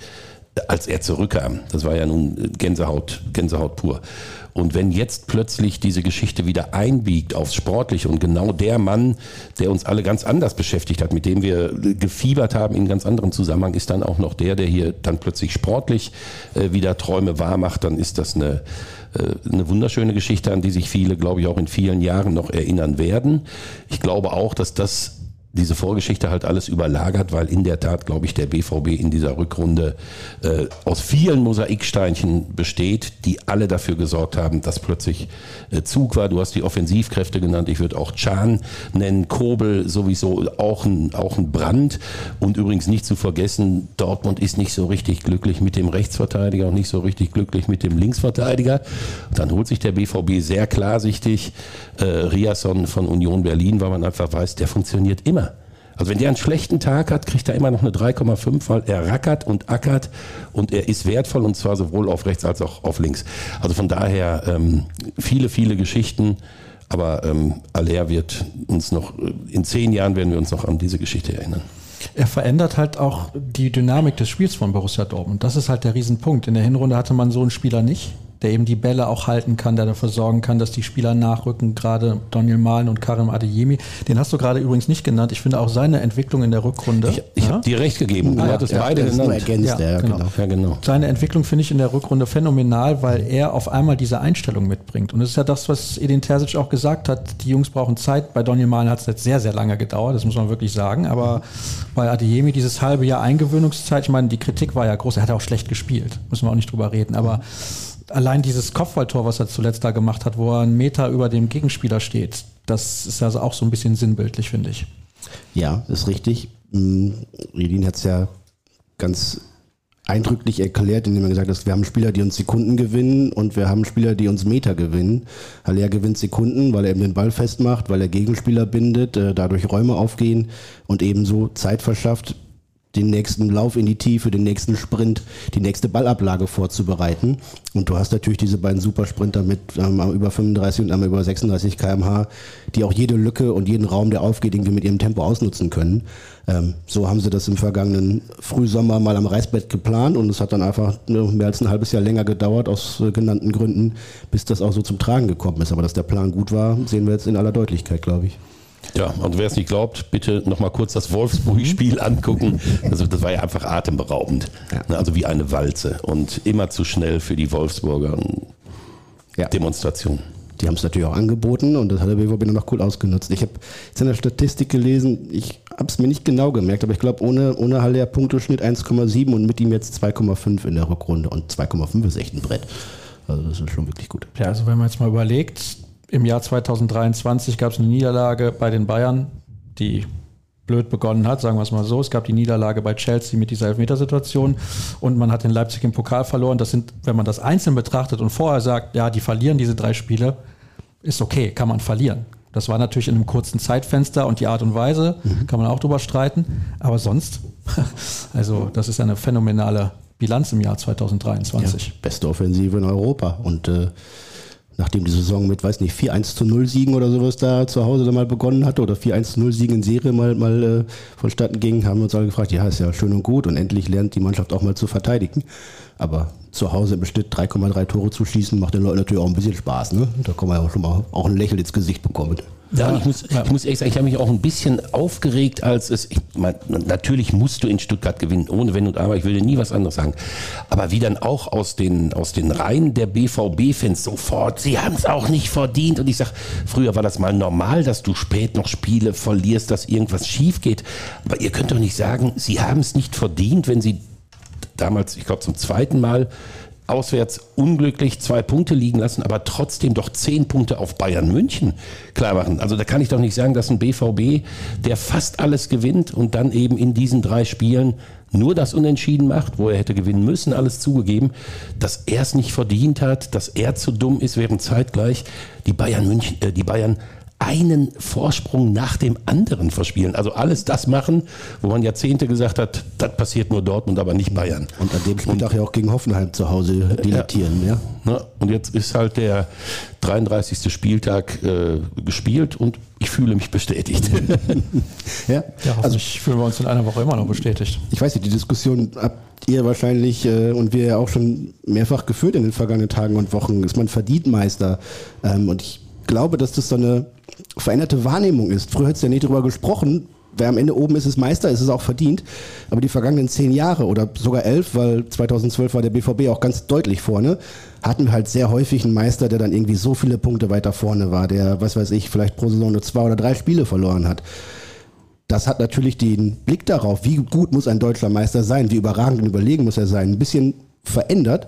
als er zurückkam. Das war ja nun Gänsehaut, Gänsehaut pur. Und wenn jetzt plötzlich diese Geschichte wieder einbiegt aufs Sportliche und genau der Mann, der uns alle ganz anders beschäftigt hat, mit dem wir gefiebert haben in ganz anderem Zusammenhang, ist dann auch noch der, der hier dann plötzlich sportlich äh, wieder Träume wahr macht, dann ist das eine, äh, eine wunderschöne Geschichte, an die sich viele, glaube ich, auch in vielen Jahren noch erinnern werden. Ich glaube auch, dass das diese Vorgeschichte halt alles überlagert, weil in der Tat, glaube ich, der BVB in dieser Rückrunde äh, aus vielen Mosaiksteinchen besteht, die alle dafür gesorgt haben, dass plötzlich äh, Zug war. Du hast die Offensivkräfte genannt, ich würde auch Chan nennen, Kobel sowieso auch ein, auch ein Brand. Und übrigens nicht zu vergessen, Dortmund ist nicht so richtig glücklich mit dem Rechtsverteidiger und nicht so richtig glücklich mit dem Linksverteidiger. Dann holt sich der BVB sehr klarsichtig äh, Riasson von Union Berlin, weil man einfach weiß, der funktioniert immer. Also wenn der einen schlechten Tag hat, kriegt er immer noch eine 3,5, weil er rackert und ackert und er ist wertvoll und zwar sowohl auf rechts als auch auf links. Also von daher ähm, viele, viele Geschichten. Aber ähm, Aller wird uns noch, in zehn Jahren werden wir uns noch an diese Geschichte erinnern. Er verändert halt auch die Dynamik des Spiels von Borussia Dortmund. Das ist halt der Riesenpunkt. In der Hinrunde hatte man so einen Spieler nicht der eben die Bälle auch halten kann, der dafür sorgen kann, dass die Spieler nachrücken, gerade Daniel Mahlen und Karim Adeyemi. Den hast du gerade übrigens nicht genannt. Ich finde auch seine Entwicklung in der Rückrunde. Ich, ich ja? habe dir recht gegeben. Du ah, hattest ja, beide genannt. Ergänzt, ja, genau. ja, genau. Seine Entwicklung finde ich in der Rückrunde phänomenal, weil er auf einmal diese Einstellung mitbringt. Und das ist ja das, was Edin Terzic auch gesagt hat. Die Jungs brauchen Zeit. Bei Daniel Mahlen hat es jetzt sehr, sehr lange gedauert. Das muss man wirklich sagen. Aber bei Adeyemi dieses halbe Jahr Eingewöhnungszeit. Ich meine, die Kritik war ja groß. Er hat auch schlecht gespielt. Müssen wir auch nicht drüber reden. Aber allein dieses Kopfballtor, was er zuletzt da gemacht hat, wo er einen Meter über dem Gegenspieler steht, das ist also auch so ein bisschen sinnbildlich, finde ich. Ja, ist richtig. Redin hm, hat es ja ganz eindrücklich erklärt, indem er gesagt hat, wir haben Spieler, die uns Sekunden gewinnen und wir haben Spieler, die uns Meter gewinnen. Haller gewinnt Sekunden, weil er eben den Ball festmacht, weil er Gegenspieler bindet, äh, dadurch Räume aufgehen und ebenso Zeit verschafft, den nächsten Lauf in die Tiefe, den nächsten Sprint, die nächste Ballablage vorzubereiten. Und du hast natürlich diese beiden Supersprinter mit ähm, über 35 und einmal über 36 km/h, die auch jede Lücke und jeden Raum, der aufgeht, irgendwie mit ihrem Tempo ausnutzen können. Ähm, so haben sie das im vergangenen Frühsommer mal am Reißbett geplant und es hat dann einfach mehr als ein halbes Jahr länger gedauert, aus äh, genannten Gründen, bis das auch so zum Tragen gekommen ist. Aber dass der Plan gut war, sehen wir jetzt in aller Deutlichkeit, glaube ich. Ja, und wer es nicht glaubt, bitte nochmal kurz das Wolfsburg-Spiel angucken. Also das war ja einfach atemberaubend. Ja. Also wie eine Walze und immer zu schnell für die Wolfsburger ja. Demonstration. Die haben es natürlich auch angeboten und das hat der BVB noch cool ausgenutzt. Ich habe jetzt in der Statistik gelesen, ich habe es mir nicht genau gemerkt, aber ich glaube, ohne, ohne Haller Punkteschnitt 1,7 und mit ihm jetzt 2,5 in der Rückrunde und 2,5 ist echt ein Brett. Also das ist schon wirklich gut. Ja, also wenn man jetzt mal überlegt, im Jahr 2023 gab es eine Niederlage bei den Bayern, die blöd begonnen hat, sagen wir es mal so. Es gab die Niederlage bei Chelsea mit dieser Elfmetersituation und man hat in Leipzig im Pokal verloren. Das sind, wenn man das einzeln betrachtet und vorher sagt, ja, die verlieren diese drei Spiele, ist okay, kann man verlieren. Das war natürlich in einem kurzen Zeitfenster und die Art und Weise, mhm. kann man auch drüber streiten. Aber sonst, also das ist eine phänomenale Bilanz im Jahr 2023. Ja, beste Offensive in Europa und äh, nachdem die Saison mit, weiß nicht, 4-1 zu 0 Siegen oder sowas da zu Hause dann mal begonnen hatte oder 4-1 zu 0 Siegen in Serie mal, mal äh, vonstatten ging, haben wir uns alle gefragt, ja, ist ja schön und gut und endlich lernt die Mannschaft auch mal zu verteidigen. Aber zu Hause im Schnitt 3,3 Tore zu schießen, macht den Leuten natürlich auch ein bisschen Spaß. Ne? Da kann man ja schon mal auch ein Lächeln ins Gesicht bekommen. Ja, ich muss, ich muss ehrlich sagen, ich habe mich auch ein bisschen aufgeregt, als es, ich mein, natürlich musst du in Stuttgart gewinnen, ohne Wenn und Aber, ich will dir nie was anderes sagen. Aber wie dann auch aus den, aus den Reihen der BVB-Fans sofort, sie haben es auch nicht verdient. Und ich sage, früher war das mal normal, dass du spät noch Spiele verlierst, dass irgendwas schief geht. Aber ihr könnt doch nicht sagen, sie haben es nicht verdient, wenn sie damals, ich glaube, zum zweiten Mal auswärts unglücklich zwei Punkte liegen lassen, aber trotzdem doch zehn Punkte auf Bayern München klar machen. Also da kann ich doch nicht sagen, dass ein BVB, der fast alles gewinnt und dann eben in diesen drei Spielen nur das Unentschieden macht, wo er hätte gewinnen müssen, alles zugegeben, dass er es nicht verdient hat, dass er zu dumm ist, während zeitgleich die Bayern München, äh, die Bayern einen Vorsprung nach dem anderen verspielen. Also alles das machen, wo man Jahrzehnte gesagt hat, das passiert nur Dortmund, aber nicht Bayern. Und an dem Spieltag ja auch gegen Hoffenheim zu Hause dilettieren. Ja. ja. Und jetzt ist halt der 33. Spieltag äh, gespielt und ich fühle mich bestätigt. ja, ja also ich fühlen wir uns in einer Woche immer noch bestätigt. Ich weiß nicht, die Diskussion habt ihr wahrscheinlich äh, und wir ja auch schon mehrfach geführt in den vergangenen Tagen und Wochen. Ist man verdient Meister? Ähm, und ich glaube, dass das so eine veränderte Wahrnehmung ist. Früher hat es ja nicht darüber gesprochen, wer am Ende oben ist, ist Meister, ist es auch verdient. Aber die vergangenen zehn Jahre oder sogar elf, weil 2012 war der BVB auch ganz deutlich vorne, hatten wir halt sehr häufig einen Meister, der dann irgendwie so viele Punkte weiter vorne war, der, was weiß ich, vielleicht pro Saison nur zwei oder drei Spiele verloren hat. Das hat natürlich den Blick darauf, wie gut muss ein deutscher Meister sein, wie überragend und überlegen muss er sein, ein bisschen verändert.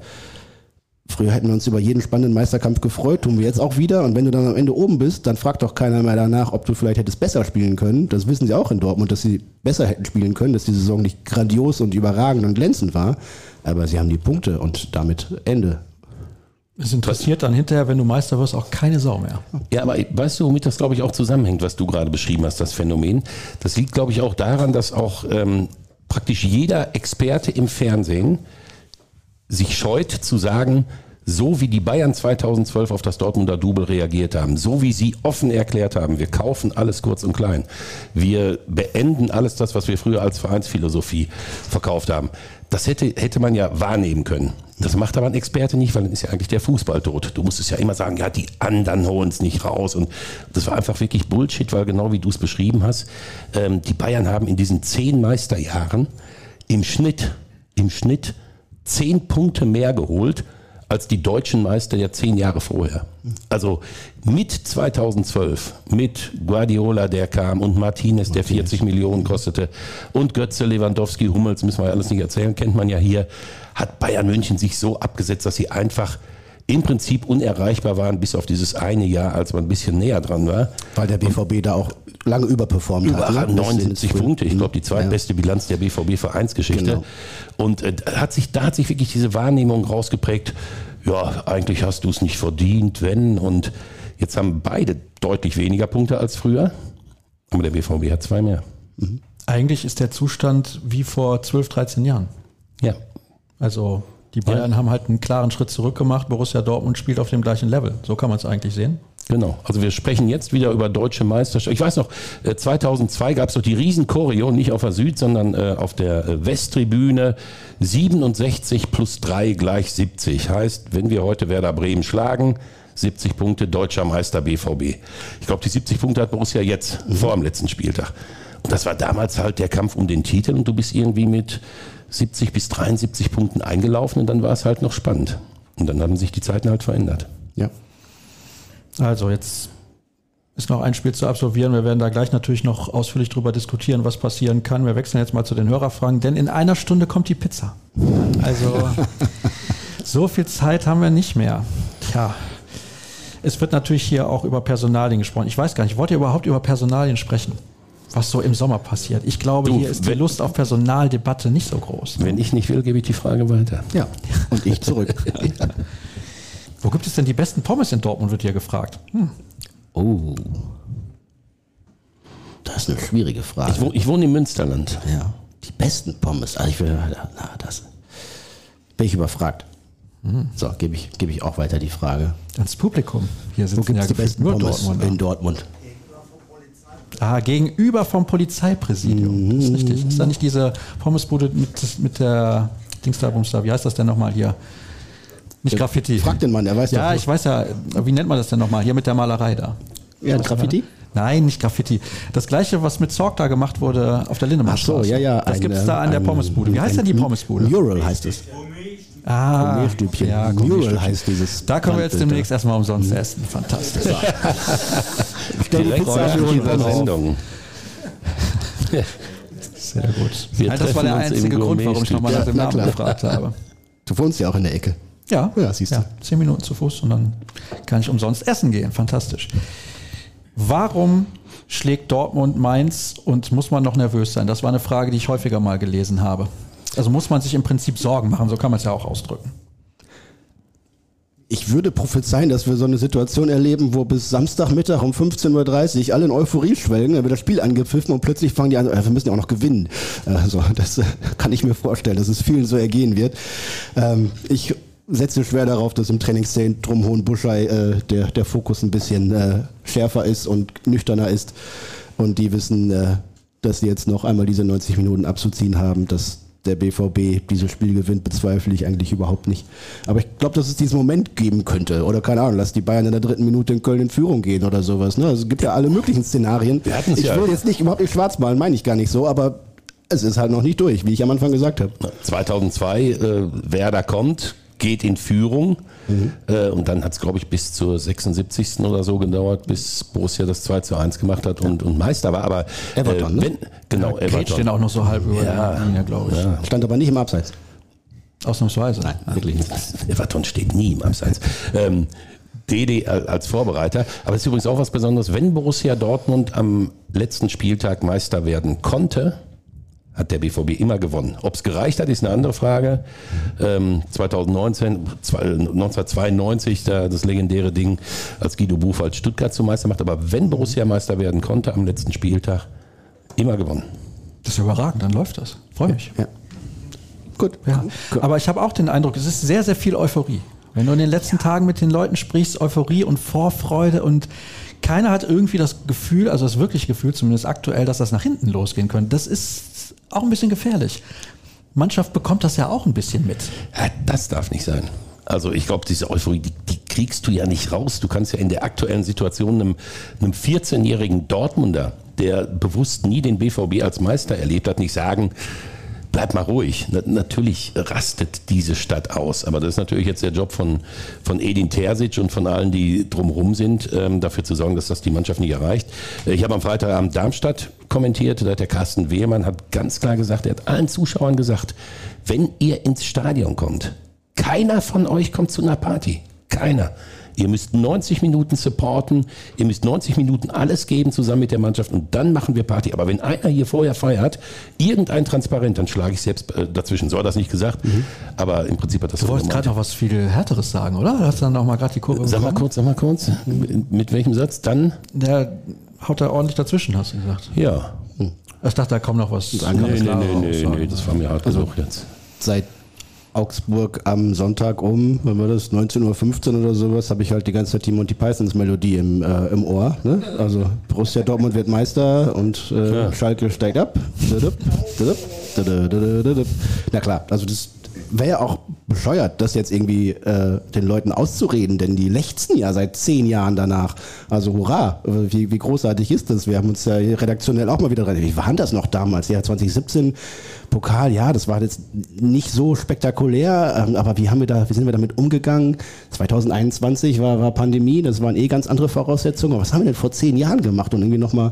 Früher hätten wir uns über jeden spannenden Meisterkampf gefreut, tun wir jetzt auch wieder. Und wenn du dann am Ende oben bist, dann fragt doch keiner mehr danach, ob du vielleicht hättest besser spielen können. Das wissen sie auch in Dortmund, dass sie besser hätten spielen können, dass die Saison nicht grandios und überragend und glänzend war. Aber sie haben die Punkte und damit Ende. Es interessiert dann hinterher, wenn du Meister wirst, auch keine Sau mehr. Ja, aber weißt du, womit das, glaube ich, auch zusammenhängt, was du gerade beschrieben hast, das Phänomen? Das liegt, glaube ich, auch daran, dass auch ähm, praktisch jeder Experte im Fernsehen sich scheut zu sagen, so wie die Bayern 2012 auf das Dortmunder Double reagiert haben, so wie sie offen erklärt haben, wir kaufen alles kurz und klein, wir beenden alles das, was wir früher als Vereinsphilosophie verkauft haben, das hätte, hätte man ja wahrnehmen können. Das macht aber ein Experte nicht, weil dann ist ja eigentlich der Fußball tot. Du musstest ja immer sagen, ja, die anderen holen es nicht raus. Und das war einfach wirklich Bullshit, weil genau wie du es beschrieben hast, ähm, die Bayern haben in diesen zehn Meisterjahren im Schnitt, im Schnitt zehn Punkte mehr geholt als die deutschen Meister ja zehn Jahre vorher. Also mit 2012, mit Guardiola, der kam, und Martinez, der 40 Millionen kostete, und Götze, Lewandowski, Hummels, müssen wir ja alles nicht erzählen, kennt man ja hier, hat Bayern München sich so abgesetzt, dass sie einfach im Prinzip unerreichbar waren, bis auf dieses eine Jahr, als man ein bisschen näher dran war. Weil der BVB da auch lange überperformt Über hat. ne? 79 Punkte, ich glaube die zweitbeste Bilanz der BVB-Vereinsgeschichte. Genau. Und äh, hat sich, da hat sich wirklich diese Wahrnehmung rausgeprägt, ja, eigentlich hast du es nicht verdient, wenn. Und jetzt haben beide deutlich weniger Punkte als früher. Aber der BVB hat zwei mehr. Eigentlich ist der Zustand wie vor 12, 13 Jahren. Ja. Also die Bayern haben halt einen klaren Schritt zurück gemacht. Borussia Dortmund spielt auf dem gleichen Level. So kann man es eigentlich sehen. Genau. Also wir sprechen jetzt wieder über deutsche Meisterschaft. Ich weiß noch, äh, 2002 gab es doch die Riesen-Choreo, nicht auf der Süd, sondern äh, auf der äh, Westtribüne. 67 plus 3 gleich 70. Heißt, wenn wir heute Werder Bremen schlagen, 70 Punkte, deutscher Meister BVB. Ich glaube, die 70 Punkte hat Borussia jetzt, vor dem letzten Spieltag. Und das war damals halt der Kampf um den Titel und du bist irgendwie mit 70 bis 73 Punkten eingelaufen und dann war es halt noch spannend. Und dann haben sich die Zeiten halt verändert. Ja. Also jetzt ist noch ein Spiel zu absolvieren. Wir werden da gleich natürlich noch ausführlich drüber diskutieren, was passieren kann. Wir wechseln jetzt mal zu den Hörerfragen, denn in einer Stunde kommt die Pizza. Also so viel Zeit haben wir nicht mehr. Tja. Es wird natürlich hier auch über Personalien gesprochen. Ich weiß gar nicht, wollt ihr überhaupt über Personalien sprechen? Was so im Sommer passiert? Ich glaube, Du, hier ist die Lust auf Personaldebatte nicht so groß. Wenn ich nicht will, gebe ich die Frage weiter. Ja. Und ich zurück. Wo gibt es denn die besten Pommes in Dortmund, wird hier gefragt. Hm. Oh. Das ist eine schwierige Frage. Ich, wohne, ich wohne im Münsterland. ja. Die besten Pommes. Also ich will, na, das bin ich überfragt. So, gebe ich, gebe ich auch weiter die Frage. Ans Publikum. Hier Wo sitzen gibt ja es die gefühlt besten Pommes Dortmunder. in Dortmund? Ah, gegenüber vom Polizeipräsidium. Das ist richtig. Ist da nicht diese Pommesbude mit, mit der Dings da, Bums da, wie heißt das denn nochmal hier? Nicht Graffiti. Frag den Mann, der weiß Ja, doch. ich weiß ja, wie nennt man das denn nochmal? Hier mit der Malerei da. Ja, Graffiti? Nein, nicht Graffiti. Das gleiche, was mit Zorg da gemacht wurde auf der Ach Lindemannstraße. so, ja, ja. Das gibt es da an der Pommesbude. Wie heißt denn die Pommesbude? Mural heißt es. Ah, Gourmetstübchen. Ja, Mural Gourmetstübchen. heißt dieses Da können wir jetzt demnächst erstmal umsonst essen. Fantastisch. Stell die Direkt Pizza nach. Sendung. Sehr gut. Wir Nein, das war der einzige Grund, warum ich nochmal nach dem na Namen gefragt habe. Du wohnst ja auch in der Ecke. Ja, Ja, siehst du. Ja, zehn Minuten zu Fuß und dann kann ich umsonst essen gehen. Fantastisch. Warum schlägt Dortmund Mainz und muss man noch nervös sein? Das war eine Frage, die ich häufiger mal gelesen habe. Also muss man sich im Prinzip Sorgen machen, so kann man es ja auch ausdrücken. Ich würde prophezeien, dass wir so eine Situation erleben, wo bis Samstagmittag um 15.30 Uhr alle in Euphorie schwelgen, dann wird das Spiel angepfiffen und plötzlich fangen die an, äh, wir müssen ja auch noch gewinnen. Also das äh, kann ich mir vorstellen, dass es vielen so ergehen wird. Ähm, ich setze schwer darauf, dass im Trainingszentrum Hohenbuschei äh, der, der Fokus ein bisschen schärfer ist und nüchterner ist und die wissen, dass sie jetzt noch einmal diese 90 Minuten abzuziehen haben, dass der BVB dieses Spiel gewinnt, bezweifle ich eigentlich überhaupt nicht. Aber ich glaube, dass es diesen Moment geben könnte. Oder keine Ahnung, lass die Bayern in der dritten Minute in Köln in Führung gehen oder sowas. Ne? Also es gibt ja alle möglichen Szenarien. Ich ja. will jetzt nicht überhaupt nicht schwarz malen, meine ich gar nicht so, aber es ist halt noch nicht durch, wie ich am Anfang gesagt habe. 2002, äh, Werder kommt, geht in Führung äh, und dann hat es, glaube ich, bis zur 76. oder so gedauert, bis Borussia das 2 zu 1 gemacht hat und, und Meister war. Aber Everton, ne? wenn, genau, Grätscht den Everton. auch noch so halb über Ja. die Linie, glaube ich. Stand aber nicht im Abseits. Ausnahmsweise. Nein, wirklich nicht. Everton steht nie im Abseits. Ähm, Dede al- als Vorbereiter. Aber es ist übrigens auch was Besonderes, wenn Borussia Dortmund am letzten Spieltag Meister werden konnte, hat der BVB immer gewonnen. Ob es gereicht hat, ist eine andere Frage. Ähm, 2019, zwei- 1992, da das legendäre Ding, als Guido Buchwald Stuttgart zum Meister macht. Aber wenn Borussia Meister werden konnte am letzten Spieltag, immer gewonnen. Das ist überragend, dann läuft das. Freue mich. Ja. Gut. Ja. Aber ich habe auch den Eindruck, es ist sehr, sehr viel Euphorie. Wenn du in den letzten Tagen mit den Leuten sprichst, Euphorie und Vorfreude und keiner hat irgendwie das Gefühl, also das wirkliche Gefühl, zumindest aktuell, dass das nach hinten losgehen könnte. Das ist auch ein bisschen gefährlich. Mannschaft bekommt das ja auch ein bisschen mit. Ja, das darf nicht sein. Also ich glaube, diese Euphorie, die, die kriegst du ja nicht raus. Du kannst ja in der aktuellen Situation einem, einem 14-jährigen Dortmunder, der bewusst nie den BVB als Meister erlebt hat, nicht sagen, bleib mal ruhig. Na, natürlich rastet diese Stadt aus. Aber das ist natürlich jetzt der Job von, von Edin Terzic und von allen, die drumherum sind, ähm, dafür zu sorgen, dass das die Mannschaft nicht erreicht. Äh, Ich habe am Freitagabend Darmstadt kommentiert, da hat der Carsten Wehrmann hat ganz klar gesagt, er hat allen Zuschauern gesagt, wenn ihr ins Stadion kommt, keiner von euch kommt zu einer Party. keiner. Ihr müsst 90 Minuten supporten, ihr müsst 90 Minuten alles geben zusammen mit der Mannschaft und dann machen wir Party. Aber wenn einer hier vorher feiert, irgendein Transparent, dann schlage ich selbst äh, dazwischen. So hat das nicht gesagt, mhm. aber im Prinzip hat das Du wolltest gerade noch was viel Härteres sagen, oder? Du hast dann noch mal gerade die Kurve Sag mal kurz, sag mal kurz, mit welchem Satz? Dann? Der haut da ordentlich dazwischen, hast du gesagt. Ja. Ich dachte, da kommt noch was. Nee, nee, nee, nee, nee, das war mir hart also, genug jetzt. Seit Augsburg am Sonntag um, wenn wir das, 19.15 Uhr oder sowas, habe ich halt die ganze Zeit die Monty Pythons Melodie im, äh, im Ohr. Ne? Also Borussia Dortmund wird Meister und äh, Schalke steigt ab. Na klar, also das wäre ja auch bescheuert, das jetzt irgendwie äh, den Leuten auszureden, denn die lechzen ja seit zehn Jahren danach. Also hurra, wie, wie großartig ist das? Wir haben uns ja redaktionell auch mal wieder dran. Wie war das noch damals? Ja, 2017 Pokal, ja, das war jetzt nicht so spektakulär, ähm, aber wie haben wir da, wie sind wir damit umgegangen? 2021 war, war Pandemie, das waren eh ganz andere Voraussetzungen. Aber was haben wir denn vor zehn Jahren gemacht und irgendwie nochmal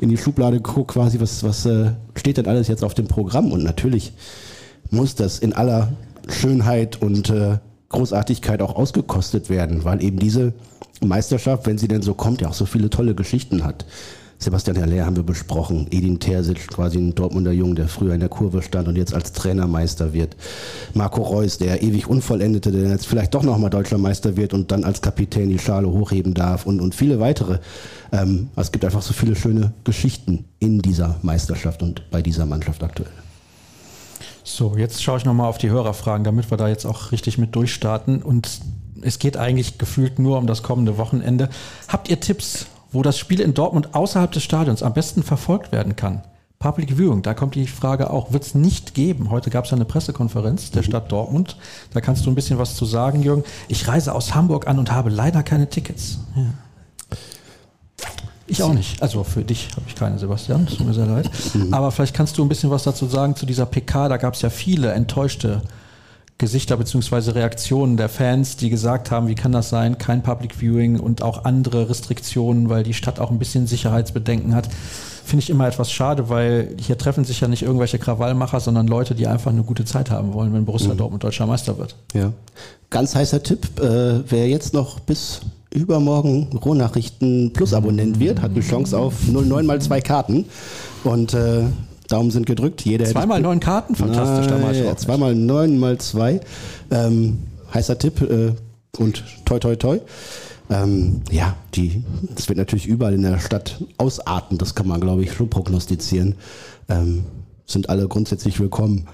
in die Schublade geguckt, quasi, was, was äh, steht denn alles jetzt auf dem Programm? Und natürlich muss das in aller Schönheit und äh, Großartigkeit auch ausgekostet werden, weil eben diese Meisterschaft, wenn sie denn so kommt, ja auch so viele tolle Geschichten hat. Sebastian Haller haben wir besprochen, Edin Terzic, quasi ein Dortmunder Jung, der früher in der Kurve stand und jetzt als Trainermeister wird. Marco Reus, der ewig Unvollendete, der jetzt vielleicht doch nochmal Deutscher Meister wird und dann als Kapitän die Schale hochheben darf und, und viele weitere. Ähm, es gibt einfach so viele schöne Geschichten in dieser Meisterschaft und bei dieser Mannschaft aktuell. So, jetzt schaue ich nochmal auf die Hörerfragen, damit wir da jetzt auch richtig mit durchstarten. Und es geht eigentlich gefühlt nur um das kommende Wochenende. Habt ihr Tipps, wo das Spiel in Dortmund außerhalb des Stadions am besten verfolgt werden kann? Public Viewing, da kommt die Frage auch, wird es nicht geben. Heute gab es ja eine Pressekonferenz der mhm. Stadt Dortmund. Da kannst du ein bisschen was zu sagen, Jürgen. Ich reise aus Hamburg an und habe leider keine Tickets. Ja. Ich auch nicht. Also für dich habe ich keine, Sebastian. Tut mir sehr leid. Mhm. Aber vielleicht kannst du ein bisschen was dazu sagen zu dieser PK. Da gab es ja viele enttäuschte Gesichter bzw. Reaktionen der Fans, die gesagt haben, wie kann das sein, kein Public Viewing und auch andere Restriktionen, weil die Stadt auch ein bisschen Sicherheitsbedenken hat. Finde ich immer etwas schade, weil hier treffen sich ja nicht irgendwelche Krawallmacher, sondern Leute, die einfach eine gute Zeit haben wollen, wenn Borussia mhm. Dortmund deutscher Meister wird. Ja. Ganz heißer Tipp, äh, wer jetzt noch bis übermorgen Rohnachrichten Plus Abonnent wird, hat eine Chance auf 09 mal zwei Karten. Und äh, Daumen sind gedrückt. Jeder zweimal neun Karten, fantastisch. Na, ja, zweimal neun mal zwei. Ähm, heißer Tipp äh, und toi toi toi. Ähm, ja, die, das wird natürlich überall in der Stadt ausarten, das kann man, glaube ich, schon prognostizieren. Ähm, sind alle grundsätzlich willkommen.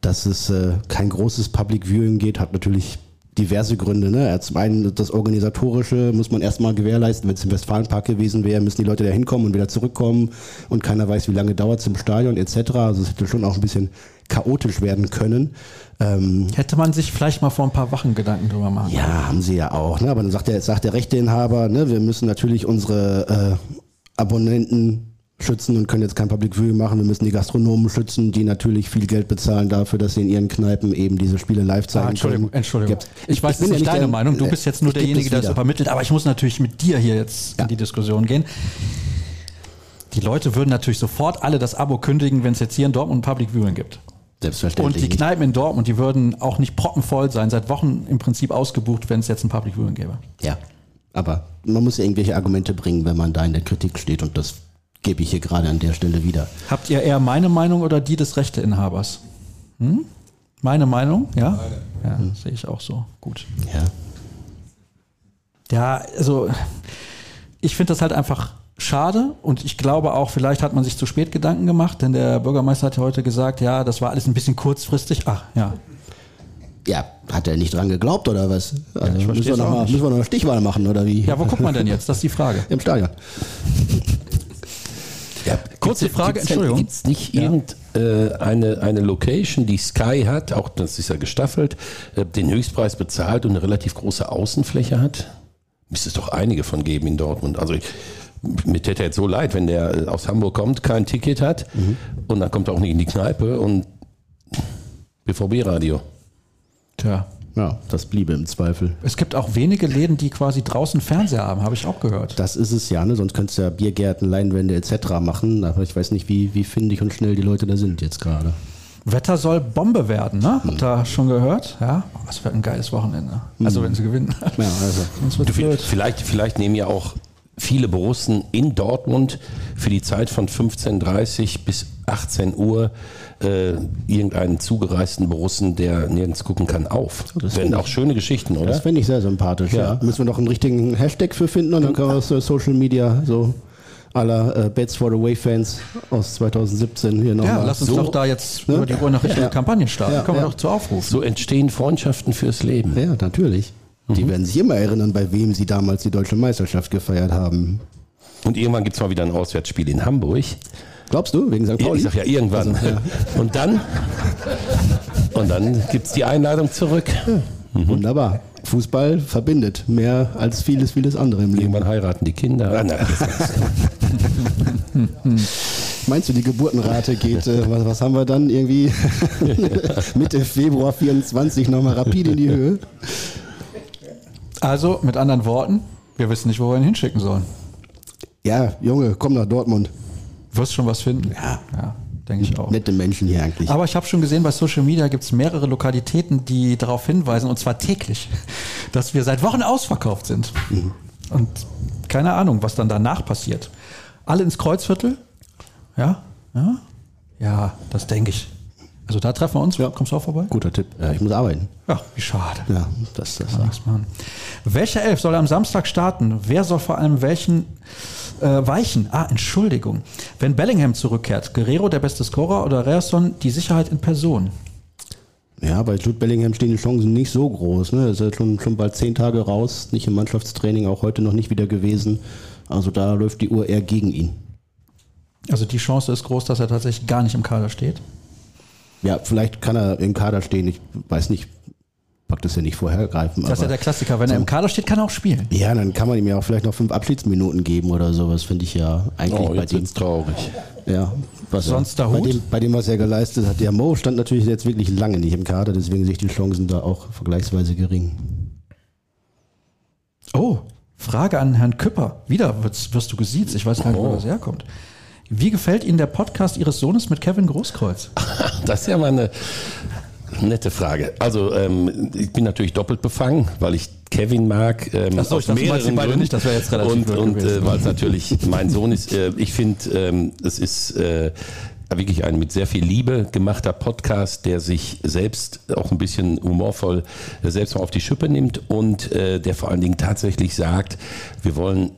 Dass es äh, kein großes Public Viewing geht, hat natürlich diverse Gründe. Ne? Zum einen das Organisatorische muss man erstmal gewährleisten. Wenn es im Westfalenpark gewesen wäre, müssen die Leute da hinkommen und wieder zurückkommen und keiner weiß, wie lange dauert es im Stadion etc. Also es hätte schon auch ein bisschen chaotisch werden können. Ähm, Hätte man sich vielleicht mal vor ein paar Wochen Gedanken drüber machen Ja, haben sie ja auch. Ne? Aber dann sagt der, sagt der Rechteinhaber, ne, wir müssen natürlich unsere äh, Abonnenten schützen und können jetzt kein Public Viewing machen. Wir müssen die Gastronomen schützen, die natürlich viel Geld bezahlen dafür, dass sie in ihren Kneipen eben diese Spiele live zeigen ah, Entschuldigung, können. Entschuldigung. Ich, ich weiß, das ist nicht deine der, Meinung. Du bist jetzt nur derjenige, der das vermittelt. Aber ich muss natürlich mit dir hier jetzt ja. in die Diskussion gehen. Die Leute würden natürlich sofort alle das Abo kündigen, wenn es jetzt hier in Dortmund ein Public Viewing gibt. Selbstverständlich. Und die Kneipen in Dortmund, die würden auch nicht proppenvoll sein, seit Wochen im Prinzip ausgebucht, wenn es jetzt ein Public Viewing gäbe. Ja, aber man muss ja irgendwelche Argumente bringen, wenn man da in der Kritik steht und das gebe ich hier gerade an der Stelle wieder. Habt ihr eher meine Meinung oder die des Rechteinhabers? Hm? Meine Meinung, ja? Ja, hm. sehe ich auch so. Gut. Ja. Ja, also ich finde das halt einfach schade und ich glaube auch, vielleicht hat man sich zu spät Gedanken gemacht, denn der Bürgermeister hat ja heute gesagt, ja, das war alles ein bisschen kurzfristig. Ach, ja. Ja, hat er nicht dran geglaubt oder was? Also ja, müssen, wir noch mal, müssen wir noch eine Stichwahl machen oder wie? Ja, wo guckt man denn jetzt? Das ist die Frage. Im Stadion. Ja, Kurze gibt's, Frage, gibt's Entschuldigung. Gibt es nicht ja. irgendeine äh, eine Location, die Sky hat, auch das ist ja gestaffelt, äh, den Höchstpreis bezahlt und eine relativ große Außenfläche hat? Müsste es doch einige von geben in Dortmund. Also ich, mir täte jetzt so leid, wenn der äh, aus Hamburg kommt, kein Ticket hat mhm. und dann kommt er auch nicht in die Kneipe und BVB-Radio. Tja. Ja, das bliebe im Zweifel. Es gibt auch wenige Läden, die quasi draußen Fernseher haben, habe ich auch gehört. Das ist es ja, ne? sonst könntest du ja Biergärten, Leinwände etc. machen, aber ich weiß nicht, wie, wie findig und schnell die Leute da sind jetzt gerade. Wetter soll Bombe werden, ne? Habt ihr schon gehört? Ja, oh, das wird ein geiles Wochenende. Also wenn sie gewinnen. Ja, also. Sonst wird's Du, blöd. vielleicht, vielleicht nehmen ja auch viele Borussen in Dortmund für die Zeit von 15.30 bis 18 Uhr äh, irgendeinen zugereisten Borussen, der nirgends gucken kann, auf. Das wären auch schöne Geschichten, oder? Das finde ich sehr sympathisch, ja. Ja. Müssen wir noch einen richtigen Hashtag für finden und dann können wir aus äh, Social Media so aller äh, Bets for the Way-Fans aus 2017 hier nochmal. Ja, lass uns so- doch da jetzt über die Uhr eine richtige Ja. Kampagne starten. Ja, Kommen wir ja. doch zu aufrufen. so entstehen Freundschaften fürs Leben. Ja, natürlich. Die werden sich immer erinnern, bei wem sie damals die deutsche Meisterschaft gefeiert haben. Und irgendwann gibt es mal wieder ein Auswärtsspiel in Hamburg. Glaubst du, wegen St. Ja, Pauli? ich sag ja irgendwann. Und dann, und dann gibt es die Einladung zurück. Wunderbar. Fußball verbindet mehr als vieles, vieles andere im Leben. Irgendwann heiraten die Kinder. Ah, nein, Meinst du, die Geburtenrate geht, äh, was, was haben wir dann irgendwie Mitte Februar 24 nochmal rapide in die Höhe? Also, mit anderen Worten, wir wissen nicht, wo wir ihn hinschicken sollen. Ja, Junge, komm nach Dortmund. Wirst schon was finden? Ja. Ja, denke ich auch. Nette Menschen hier eigentlich. Aber ich habe schon gesehen, bei Social Media gibt es mehrere Lokalitäten, die darauf hinweisen, und zwar täglich, dass wir seit Wochen ausverkauft sind. Und keine Ahnung, was dann danach passiert. Alle ins Kreuzviertel? Ja? Ja? Ja, das denke ich. Also da treffen wir uns. Kommst du auch vorbei? Guter Tipp. Ja, ich muss arbeiten. Ja, wie schade. Ja, das, das Kann nichts machen. Welcher Elf soll am Samstag starten? Wer soll vor allem welchen äh, weichen? Ah, Entschuldigung. Wenn Bellingham zurückkehrt, Guerrero der beste Scorer oder Reasson die Sicherheit in Person? Ja, bei Jude Bellingham stehen die Chancen nicht so groß. Ne? Er ist ja schon, schon bald zehn Tage raus, nicht im Mannschaftstraining, auch heute noch nicht wieder gewesen. Also da läuft die Uhr eher gegen ihn. Also die Chance ist groß, dass er tatsächlich gar nicht im Kader steht. Ja, vielleicht kann er im Kader stehen, ich weiß nicht, pack das ja nicht vorhergreifen. Das ist ja der Klassiker. Wenn er im Kader steht, kann er auch spielen. ja, dann kann man ihm ja auch vielleicht noch fünf Abschiedsminuten geben oder sowas, finde ich ja eigentlich Oh, bei jetzt dem. traurig. Ja, was Sonst er, der bei dem, bei dem, was er geleistet hat. Der Mo stand natürlich jetzt wirklich lange nicht im Kader, deswegen sehe ich die Chancen da auch vergleichsweise gering. Oh, Frage an Herrn Küpper. Wieder wirst, wirst du gesiezt. Ich weiß gar nicht, wo Oh. das herkommt. Wie gefällt Ihnen der Podcast Ihres Sohnes mit Kevin Großkreuz? Das ist ja mal eine nette Frage. Also ähm, ich bin natürlich doppelt befangen, weil ich Kevin mag. Ähm, Ach so, ich dachte, die beide Gründen. nicht, das wäre jetzt relativ Und, und äh, weil es natürlich mein Sohn ist. Äh, ich finde, ähm, es ist äh, wirklich ein mit sehr viel Liebe gemachter Podcast, der sich selbst auch ein bisschen humorvoll äh, selbst mal auf die Schippe nimmt und äh, der vor allen Dingen tatsächlich sagt, wir wollen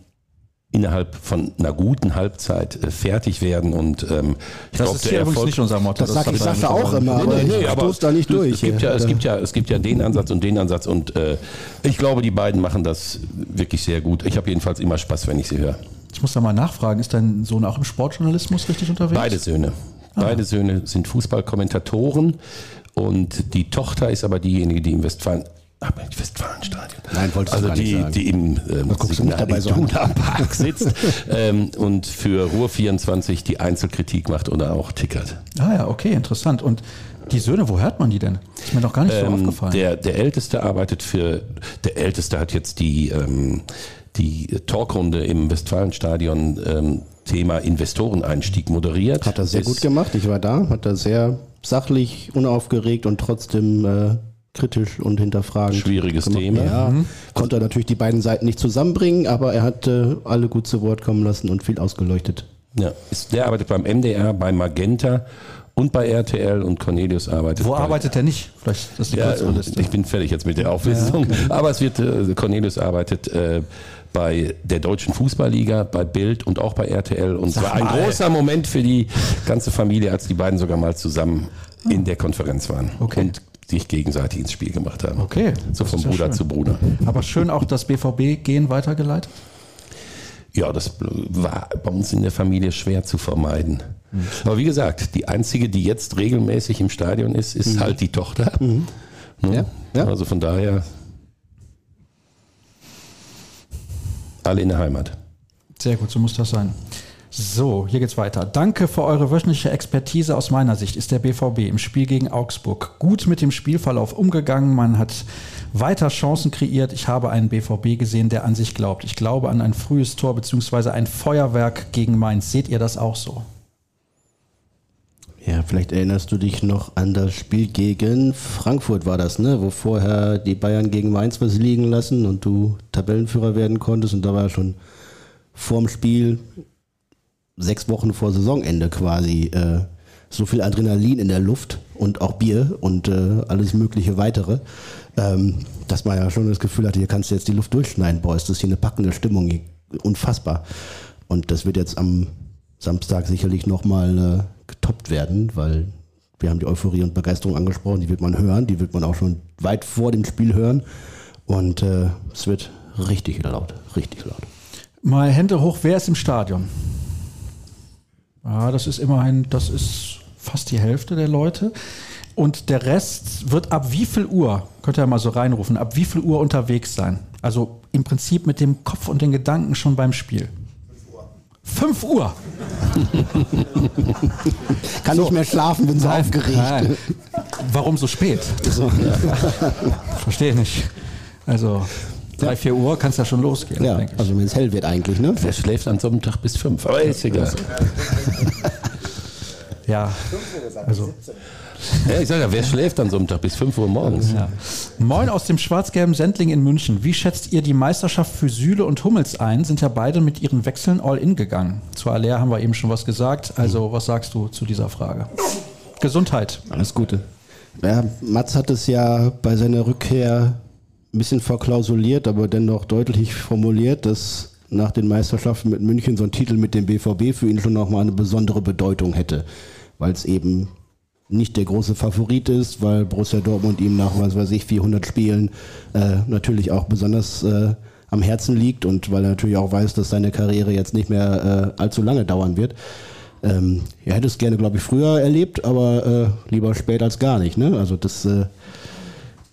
innerhalb von einer guten Halbzeit äh, fertig werden und ähm, ich Das glaub, ist der hier übrigens Erfolg- nicht unser Motto. Das sag hat ich er nicht auch immer, aber ich stoß da nicht durch. Es gibt ja, es gibt ja, es gibt ja, es gibt ja den Ansatz und den Ansatz und äh, ich glaube, die beiden machen das wirklich sehr gut. Ich habe jedenfalls immer Spaß, wenn ich sie höre. Ich muss da mal nachfragen, ist dein Sohn auch im Sportjournalismus richtig unterwegs? Beide Söhne. Beide Söhne sind Fußballkommentatoren und die Tochter ist aber diejenige, die im Westfalen Ah, Westfalenstadion. Nein, wolltest du also gar nicht die, sagen. die im ähm, Signal dabei so Park sitzt ähm, und für Ruhr 24 die Einzelkritik macht oder auch tickert. Ah ja, okay, interessant. Und die Söhne, wo hört man die denn? Ist mir noch gar nicht so Ähm, aufgefallen. der, der Älteste arbeitet für, der Älteste hat jetzt die, ähm, die Talkrunde im Westfalenstadion ähm, Thema Investoreneinstieg moderiert. Hat er sehr Ist- gut gemacht. Ich war da, hat er sehr sachlich, unaufgeregt und trotzdem äh, kritisch und hinterfragend. Schwieriges gemacht. Thema. Ja, konnte er natürlich die beiden Seiten nicht zusammenbringen, aber er hat äh, alle gut zu Wort kommen lassen und viel ausgeleuchtet. Ja, ist, der arbeitet beim MDR, bei Magenta und bei RTL und Cornelius arbeitet. wo bei, arbeitet er nicht? Vielleicht ist das die Ja, kürzere Liste. ich bin fertig jetzt mit der Auflistung. Aber es wird, äh, Cornelius arbeitet äh, bei der Deutschen Fußballliga, bei Bild und auch bei RTL. Und es war ein großer Moment für die ganze Familie, als die beiden sogar mal zusammen in der Konferenz waren Okay. und sich gegenseitig ins Spiel gemacht haben. Okay, So von ja Bruder schön. zu Bruder. Aber schön auch das BVB-Gehen weitergeleitet. Ja, das war bei uns in der Familie schwer zu vermeiden. Aber wie gesagt, die einzige, die jetzt regelmäßig im Stadion ist, ist halt die Tochter. Ne? Ja, ja. Also von daher alle in der Heimat. Sehr gut, so muss das sein. So, hier geht's weiter. Danke für eure wöchentliche Expertise. Aus meiner Sicht ist der BVB im Spiel gegen Augsburg gut mit dem Spielverlauf umgegangen. Man hat weiter Chancen kreiert. Ich habe einen BVB gesehen, der an sich glaubt. Ich glaube an ein frühes Tor bzw. ein Feuerwerk gegen Mainz. Seht ihr das auch so? Ja, vielleicht erinnerst du dich noch an das Spiel gegen Frankfurt war das, ne? Wo vorher die Bayern gegen Mainz was liegen lassen und du Tabellenführer werden konntest und da war schon vorm Spiel sechs Wochen vor Saisonende quasi äh, so viel Adrenalin in der Luft und auch Bier und äh, alles mögliche weitere, ähm, dass man ja schon das Gefühl hatte, hier kannst du jetzt die Luft durchschneiden, Boys, das ist hier eine packende Stimmung, unfassbar. Und das wird jetzt am Samstag sicherlich nochmal äh, getoppt werden, weil wir haben die Euphorie und Begeisterung angesprochen, die wird man hören, die wird man auch schon weit vor dem Spiel hören und äh, es wird richtig laut, richtig laut. Mal Hände hoch, wer ist im Stadion? Ja, das ist immerhin, das ist fast die Hälfte der Leute. Und der Rest wird ab wie viel Uhr, könnt ihr ja mal so reinrufen, ab wie viel Uhr unterwegs sein? Also im Prinzip mit dem Kopf und den Gedanken schon beim Spiel. 5 Uhr. Kann so. nicht mehr schlafen, bin so nein, aufgeregt. Nein. Warum so spät? So. Ja. Verstehe nicht. Also drei, vier Uhr kann es ja schon losgehen. Ja, also wenn es hell wird eigentlich, ne? Wer schläft an so einem Tag bis fünf? Aber ist egal. ja, also ja, ich sage ja, wer schläft an so einem Tag bis 5 Uhr morgens? Ja. Moin aus dem schwarz-gelben Sendling in München. Wie schätzt ihr die Meisterschaft für Süle und Hummels ein? Sind ja beide mit ihren Wechseln all in gegangen. Zu Aller haben wir eben schon was gesagt. Also, was sagst du zu dieser Frage? Gesundheit. Alles Gute. Ja, Mats hat es ja bei seiner Rückkehr ein bisschen verklausuliert, aber dennoch deutlich formuliert, dass nach den Meisterschaften mit München so ein Titel mit dem BVB für ihn schon nochmal eine besondere Bedeutung hätte, weil es eben nicht der große Favorit ist, weil Borussia Dortmund ihm nach, was weiß ich, 400 Spielen äh, natürlich auch besonders äh, am Herzen liegt und weil er natürlich auch weiß, dass seine Karriere jetzt nicht mehr äh, allzu lange dauern wird. Ähm, er hätte es gerne, glaube ich, früher erlebt, aber äh, lieber spät als gar nicht. Ne? Also das äh,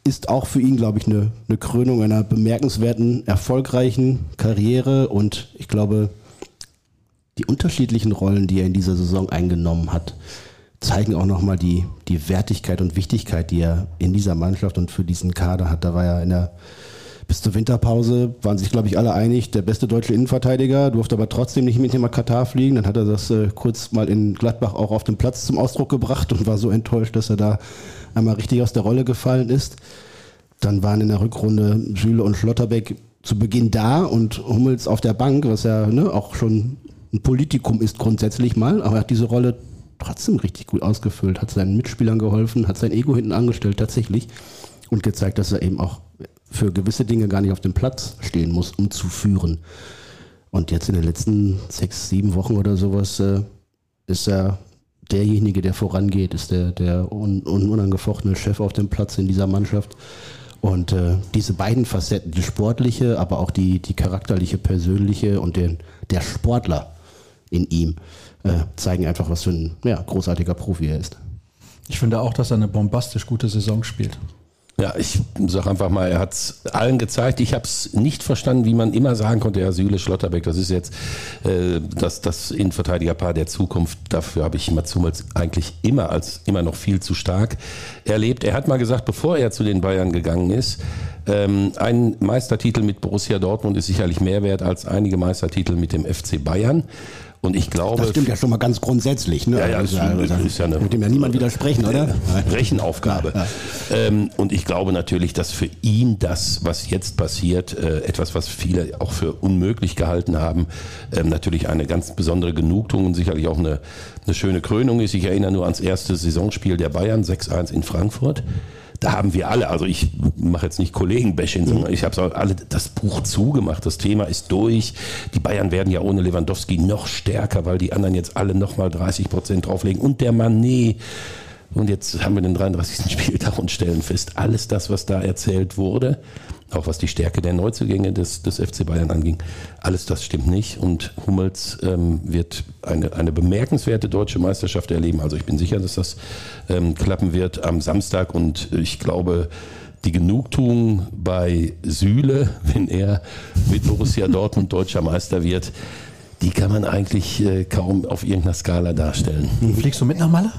ist auch für ihn, glaube ich, eine, eine Krönung einer bemerkenswerten, erfolgreichen Karriere und ich glaube, die unterschiedlichen Rollen, die er in dieser Saison eingenommen hat, zeigen auch nochmal die, die Wertigkeit und Wichtigkeit, die er in dieser Mannschaft und für diesen Kader hat. Da war ja in der bis zur Winterpause waren sich, glaube ich, alle einig, der beste deutsche Innenverteidiger, durfte aber trotzdem nicht mit dem Katar fliegen. Dann hat er das äh, kurz mal in Gladbach auch auf dem Platz zum Ausdruck gebracht und war so enttäuscht, dass er da einmal richtig aus der Rolle gefallen ist. Dann waren in der Rückrunde Süle und Schlotterbeck zu Beginn da und Hummels auf der Bank, was ja ne, auch schon ein Politikum ist grundsätzlich mal, aber er hat diese Rolle trotzdem richtig gut ausgefüllt, hat seinen Mitspielern geholfen, hat sein Ego hinten angestellt tatsächlich und gezeigt, dass er eben auch für gewisse Dinge gar nicht auf dem Platz stehen muss, um zu führen. Und jetzt in den letzten sechs, sieben Wochen oder sowas äh, ist er derjenige, der vorangeht, ist der, der un, un, unangefochtene Chef auf dem Platz in dieser Mannschaft. Und äh, diese beiden Facetten, die sportliche, aber auch die, die charakterliche, persönliche und den, der Sportler in ihm, äh, zeigen einfach, was für ein ja, großartiger Profi er ist. Ich finde auch, dass er eine bombastisch gute Saison spielt. Ja, ich sage einfach mal, er hat es allen gezeigt. Ich habe es nicht verstanden, wie man immer sagen konnte, ja, Süle Schlotterbeck, das ist jetzt äh, das, das Innenverteidigerpaar der Zukunft. Dafür habe ich Mats Hummels eigentlich immer als immer noch viel zu stark erlebt. Er hat mal gesagt, bevor er zu den Bayern gegangen ist, ähm, ein Meistertitel mit Borussia Dortmund ist sicherlich mehr wert als einige Meistertitel mit dem FC Bayern. Und ich glaube. Das stimmt ja schon mal ganz grundsätzlich. Ne? Ja, ja, das, also, das ist ja eine. Mit dem ja niemand widersprechen, oder? Rechenaufgabe. Ja. Ähm, und ich glaube natürlich, dass für ihn das, was jetzt passiert, äh, etwas, was viele auch für unmöglich gehalten haben, ähm, natürlich eine ganz besondere Genugtuung und sicherlich auch eine, eine schöne Krönung ist. Ich erinnere nur ans erste Saisonspiel der Bayern, 6-1 in Frankfurt da haben wir alle, also ich mache jetzt nicht Kollegen-Bashing, sondern ich habe alle das Buch zugemacht, das Thema ist durch. Die Bayern werden ja ohne Lewandowski noch stärker, weil die anderen jetzt alle nochmal 30 Prozent drauflegen und der Manet. Und jetzt haben wir den 33. Spieltag und stellen fest, alles das, was da erzählt wurde, auch was die Stärke der Neuzugänge des, des FC Bayern anging. Alles das stimmt nicht und Hummels ähm, wird eine, eine bemerkenswerte deutsche Meisterschaft erleben. Also ich bin sicher, dass das ähm, klappen wird am Samstag und ich glaube, die Genugtuung bei Süle, wenn er mit Borussia Dortmund deutscher Meister wird, die kann man eigentlich äh, kaum auf irgendeiner Skala darstellen. Fliegst du mit nach Malle?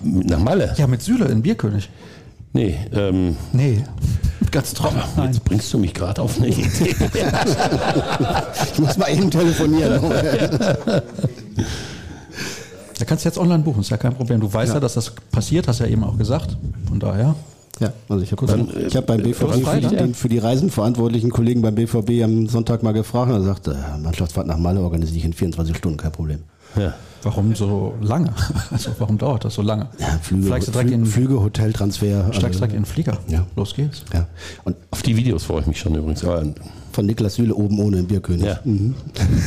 Nach Malle? Ja, mit Süle in Bierkönig. Nee. Ähm, nee. Ganz trocken. Nein. Jetzt bringst du mich gerade auf eine Idee. ich muss mal eben telefonieren. Da kannst du jetzt online buchen, ist ja kein Problem. Du weißt ja, Ja. dass das passiert, hast ja eben auch gesagt. Von daher. Ja, also ich habe Dann, ich hab beim äh, BVB wann für die, den, für die reisenverantwortlichen Kollegen beim BVB am Sonntag mal gefragt und er sagte, äh, Mannschaftsfahrt nach Malle organisiere ich in 24 Stunden, kein Problem. Ja. Warum so lange? Also warum dauert das so lange? Ja, Flüge, du direkt Flü- in, Flüge Hoteltransfer. steigst also, direkt in den Flieger. Ja. Los geht's. ja. Und Auf die Videos freue ich mich schon übrigens. Ja, von Niklas Süle oben ohne im Bierkönig. Ja. Mhm.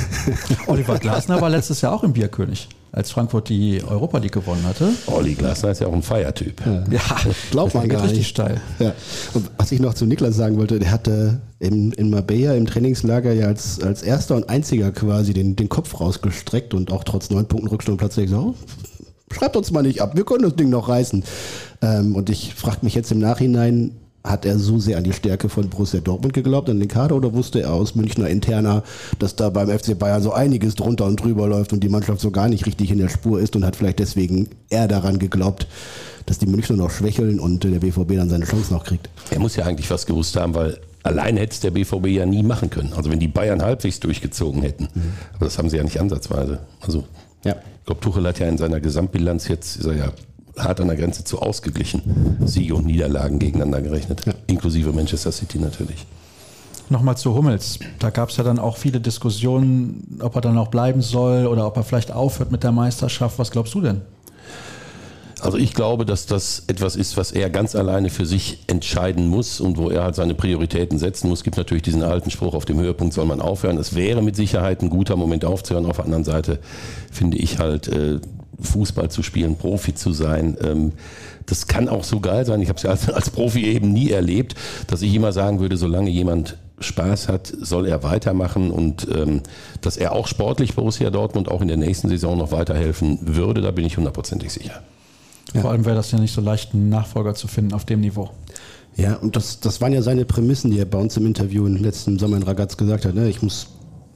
Oliver Glasner war letztes Jahr auch im Bierkönig, als Frankfurt die Europa League gewonnen hatte. Olli Glasner ist ja auch ein Feiertyp. Ja, Glaubt man gar richtig nicht. steil. Ja. Und was ich noch zu Niklas sagen wollte, der hatte in, in Marbella im Trainingslager ja als, als erster und einziger quasi den, den Kopf rausgestreckt und auch trotz neun Punkten Rückstand plötzlich so, oh, schreibt uns mal nicht ab, wir können das Ding noch reißen. Ähm, und ich frage mich jetzt im Nachhinein, hat er so sehr an die Stärke von Borussia Dortmund geglaubt, an den Kader, oder wusste er aus Münchner interner, dass da beim FC Bayern so einiges drunter und drüber läuft und die Mannschaft so gar nicht richtig in der Spur ist und hat vielleicht deswegen eher daran geglaubt, dass die Münchner noch schwächeln und der BVB dann seine Chance noch kriegt. Er muss ja eigentlich was gewusst haben, weil allein hätte es der BVB ja nie machen können. Also wenn die Bayern halbwegs durchgezogen hätten. Aber das haben sie ja nicht ansatzweise. Also Ja. ich glaube, Tuchel hat ja in seiner Gesamtbilanz jetzt, ist er ja hart an der Grenze zu ausgeglichen. Siege und Niederlagen gegeneinander gerechnet. Inklusive Manchester City natürlich. Nochmal zu Hummels. Da gab es ja dann auch viele Diskussionen, ob er dann auch bleiben soll oder ob er vielleicht aufhört mit der Meisterschaft. Was glaubst du denn? Also ich glaube, dass das etwas ist, was er ganz alleine für sich entscheiden muss und wo er halt seine Prioritäten setzen muss. Es gibt natürlich diesen alten Spruch, auf dem Höhepunkt soll man aufhören. Es wäre mit Sicherheit ein guter Moment aufzuhören. Auf der anderen Seite finde ich halt, äh, Fußball zu spielen, Profi zu sein, ähm, das kann auch so geil sein. Ich habe es ja als, als Profi eben nie erlebt, dass ich immer sagen würde, solange jemand Spaß hat, soll er weitermachen und ähm, dass er auch sportlich Borussia Dortmund auch in der nächsten Saison noch weiterhelfen würde, da bin ich hundertprozentig sicher. Vor allem wäre das ja nicht so leicht, einen Nachfolger zu finden auf dem Niveau. Ja, und das, das waren ja seine Prämissen, die er bei uns im Interview im letzten Sommer in Ragaz gesagt hat. Ne? Ich muss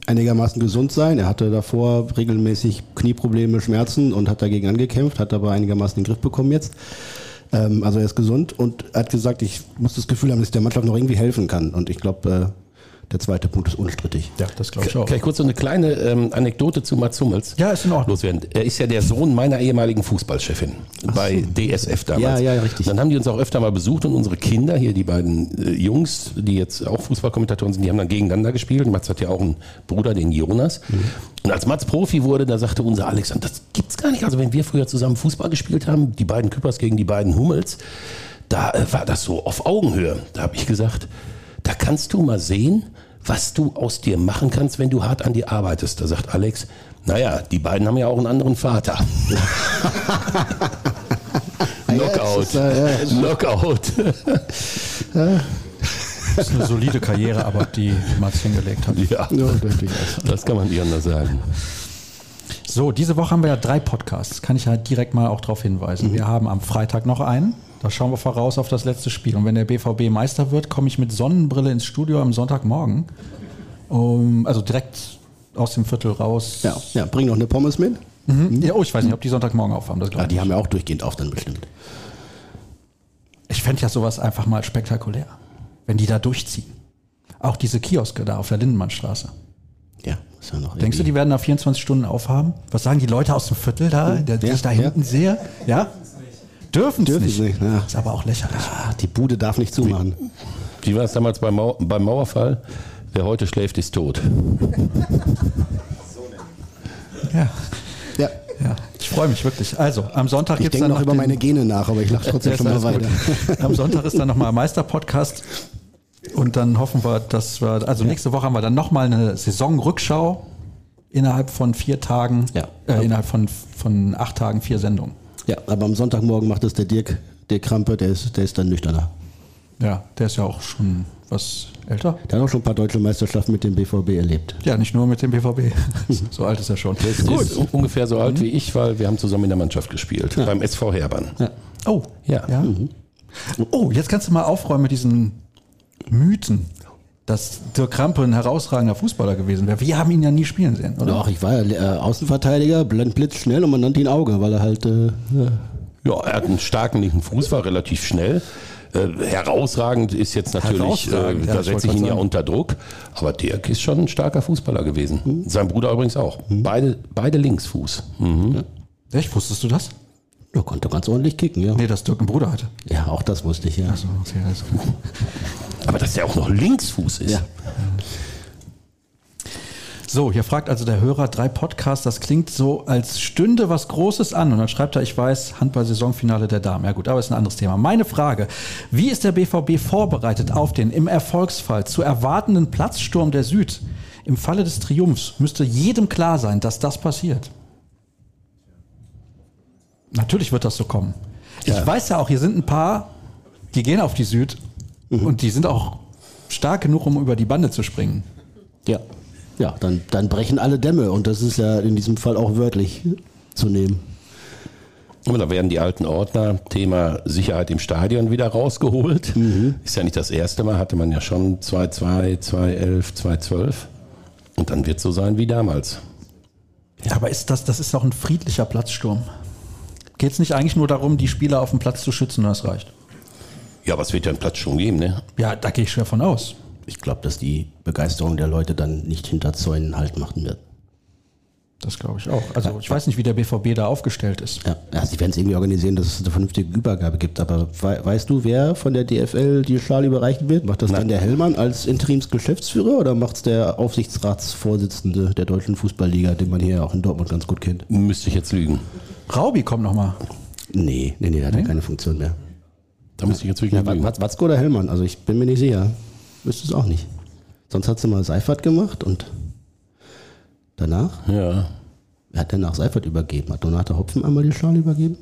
einigermaßen gesund sein. Er hatte davor regelmäßig Knieprobleme, Schmerzen und hat dagegen angekämpft, hat aber einigermaßen den Griff bekommen jetzt. Ähm, also er ist gesund und hat gesagt, ich muss das Gefühl haben, dass ich der Mannschaft noch irgendwie helfen kann. Und ich glaube, äh, der zweite Punkt ist unstrittig. Ja, das glaube ich auch. Kann ich kurz so eine kleine ähm, Anekdote zu Mats Hummels Ja, ist in Ordnung. loswerden? Er ist ja der Sohn meiner ehemaligen Fußballchefin bei DSF damals. Ja, ja, richtig. Dann haben die uns auch öfter mal besucht und unsere Kinder, hier die beiden äh, Jungs, die jetzt auch Fußballkommentatoren sind, die haben dann gegeneinander gespielt. Mats hat ja auch einen Bruder, den Jonas. Mhm. Und als Mats Profi wurde, da sagte unser Alexander, das gibt's gar nicht. Also wenn wir früher zusammen Fußball gespielt haben, die beiden Küppers gegen die beiden Hummels, da äh, war das so auf Augenhöhe. Da habe ich gesagt, da kannst du mal sehen, was du aus dir machen kannst, wenn du hart an dir arbeitest. Da sagt Alex, naja, die beiden haben ja auch einen anderen Vater. Knockout. äh, ja, Knockout. Das ist eine solide Karriere, aber die Mats hingelegt hat. ja, Ja, das kann man nicht anders sagen. So, diese Woche haben wir ja drei Podcasts. Kann ich halt direkt mal auch darauf hinweisen. Wir haben am Freitag noch einen. Da schauen wir voraus auf das letzte Spiel. Und wenn der BVB Meister wird, komme ich mit Sonnenbrille ins Studio am Sonntagmorgen. Um, also direkt aus dem Viertel raus. Ja, ja, bring noch eine Pommes mit. Mhm. ja. Oh, ich weiß nicht, ob die Sonntagmorgen aufhaben. Das Ja, die nicht. haben ja auch durchgehend auf dann bestimmt. Ich fände ja sowas einfach mal spektakulär, wenn die da durchziehen. Auch diese Kioske da auf der Lindenmannstraße. Ja, ist ja noch Denkst du, die werden da 24 Stunden aufhaben? Was sagen die Leute aus dem Viertel da, die Ja, ich da ja. hinten sehe? Ja? Dürfen Dürfen nicht. sie nicht, ja. Ist aber auch lächerlich. Ah, die Bude darf nicht zumachen. Wie war es damals beim, Mau beim Mauerfall? Wer heute schläft, ist tot. Ja. Ja. Ja, ich freue mich wirklich. Also, am Sonntag Ich gibt es denke dann noch über den- meine Gene nach, aber ich lache trotzdem schon mal weiter. gut. Am Sonntag ist dann nochmal Meister-Podcast. Und dann hoffen wir, dass wir, also nächste Woche haben wir dann nochmal eine Saisonrückschau innerhalb von vier Tagen, Ja. äh, innerhalb von, von acht Tagen vier Sendungen. Ja, aber am Sonntagmorgen macht es der Dirk, der Krampe, der ist, der ist dann nüchterner. Ja, der ist ja auch schon was älter. Der hat auch schon ein paar deutsche Meisterschaften mit dem BVB erlebt. Ja, nicht nur mit dem BVB. so alt ist er schon. Der ist, ist un- ungefähr so alt wie ich, weil wir haben zusammen in der Mannschaft gespielt. Beim SV Herbern. Ja. Oh, Ja. ja. Oh, jetzt kannst du mal aufräumen mit diesen Mythen, dass Dirk Krampe ein herausragender Fußballer gewesen wäre. Wir haben ihn ja nie spielen sehen, oder? Doch, ich war ja äh, Außenverteidiger, blend, blitz, schnell und man nannte ihn Auge, weil er halt. Äh, ja. Ja, er hat einen starken linken Fuß, war relativ schnell. Äh, herausragend ist jetzt natürlich, äh, ja, da ich setze ich ihn grad ja sagen. unter Druck. Aber Dirk ist schon ein starker Fußballer gewesen. Sein Bruder übrigens auch. Beide, beide Linksfuß. Mhm. Echt? Wusstest du das? Ja, konnte ganz ordentlich kicken, ja. Nee, dass Dirk einen Bruder hatte. Ja, auch das wusste ich, ja. So, okay, alles klar. Aber dass der auch noch Linksfuß ist. Ja. So, hier fragt also der Hörer drei Podcasts, das klingt so, als stünde was Großes an. Und dann schreibt er, ich weiß, Handball-Saisonfinale der Damen. Ja gut, aber ist ein anderes Thema. Meine Frage, wie ist der BVB vorbereitet auf den im Erfolgsfall zu erwartenden Platzsturm der Süd? Im Falle des Triumphs müsste jedem klar sein, dass das passiert. Natürlich wird das so kommen. Ich Ja. weiß ja auch, hier sind ein paar, die gehen auf die Süd und die sind auch stark genug, um über die Bande zu springen. Ja. Ja, dann, dann brechen alle Dämme und das ist ja in diesem Fall auch wörtlich zu nehmen. Und da werden die alten Ordner, Thema Sicherheit im Stadion, wieder rausgeholt. Ist ja nicht das erste Mal, hatte man ja schon 2-2, 2-11, 2-12. Und dann wird es so sein wie damals. Ja, aber ist das, das ist doch ein friedlicher Platzsturm. Geht es nicht eigentlich nur darum, die Spieler auf dem Platz zu schützen und das reicht? Ja, aber es wird ja einen Platz schon geben, ne? Ja, da gehe ich schwer von aus. Ich glaube, dass die Begeisterung der Leute dann nicht hinter Zäunen halt machen wird. Das glaube ich auch. Also ich weiß nicht, wie der BVB da aufgestellt ist. Ja, ja sie werden es irgendwie organisieren, dass es eine vernünftige Übergabe gibt. Aber wei weißt du, wer von der DFL die Schale überreichen wird? Macht das Nein. dann der Hellmann als Interimsgeschäftsführer oder macht es der Aufsichtsratsvorsitzende der Deutschen Fußballliga, den man hier auch in Dortmund ganz gut kennt? Müsste ich jetzt lügen. Raubi kommt nochmal. Nee, nee, nee, der hat ja keine Funktion mehr. Da müsste ich jetzt wirklich Ja, lügen. Wat- Watzko oder Hellmann? Also ich bin mir nicht sicher. Wüsste es auch nicht. Sonst hat sie mal Seifert gemacht und danach? Ja. Wer hat denn nach Seifert übergeben? Hat Donata Hopfen einmal die Schale übergeben?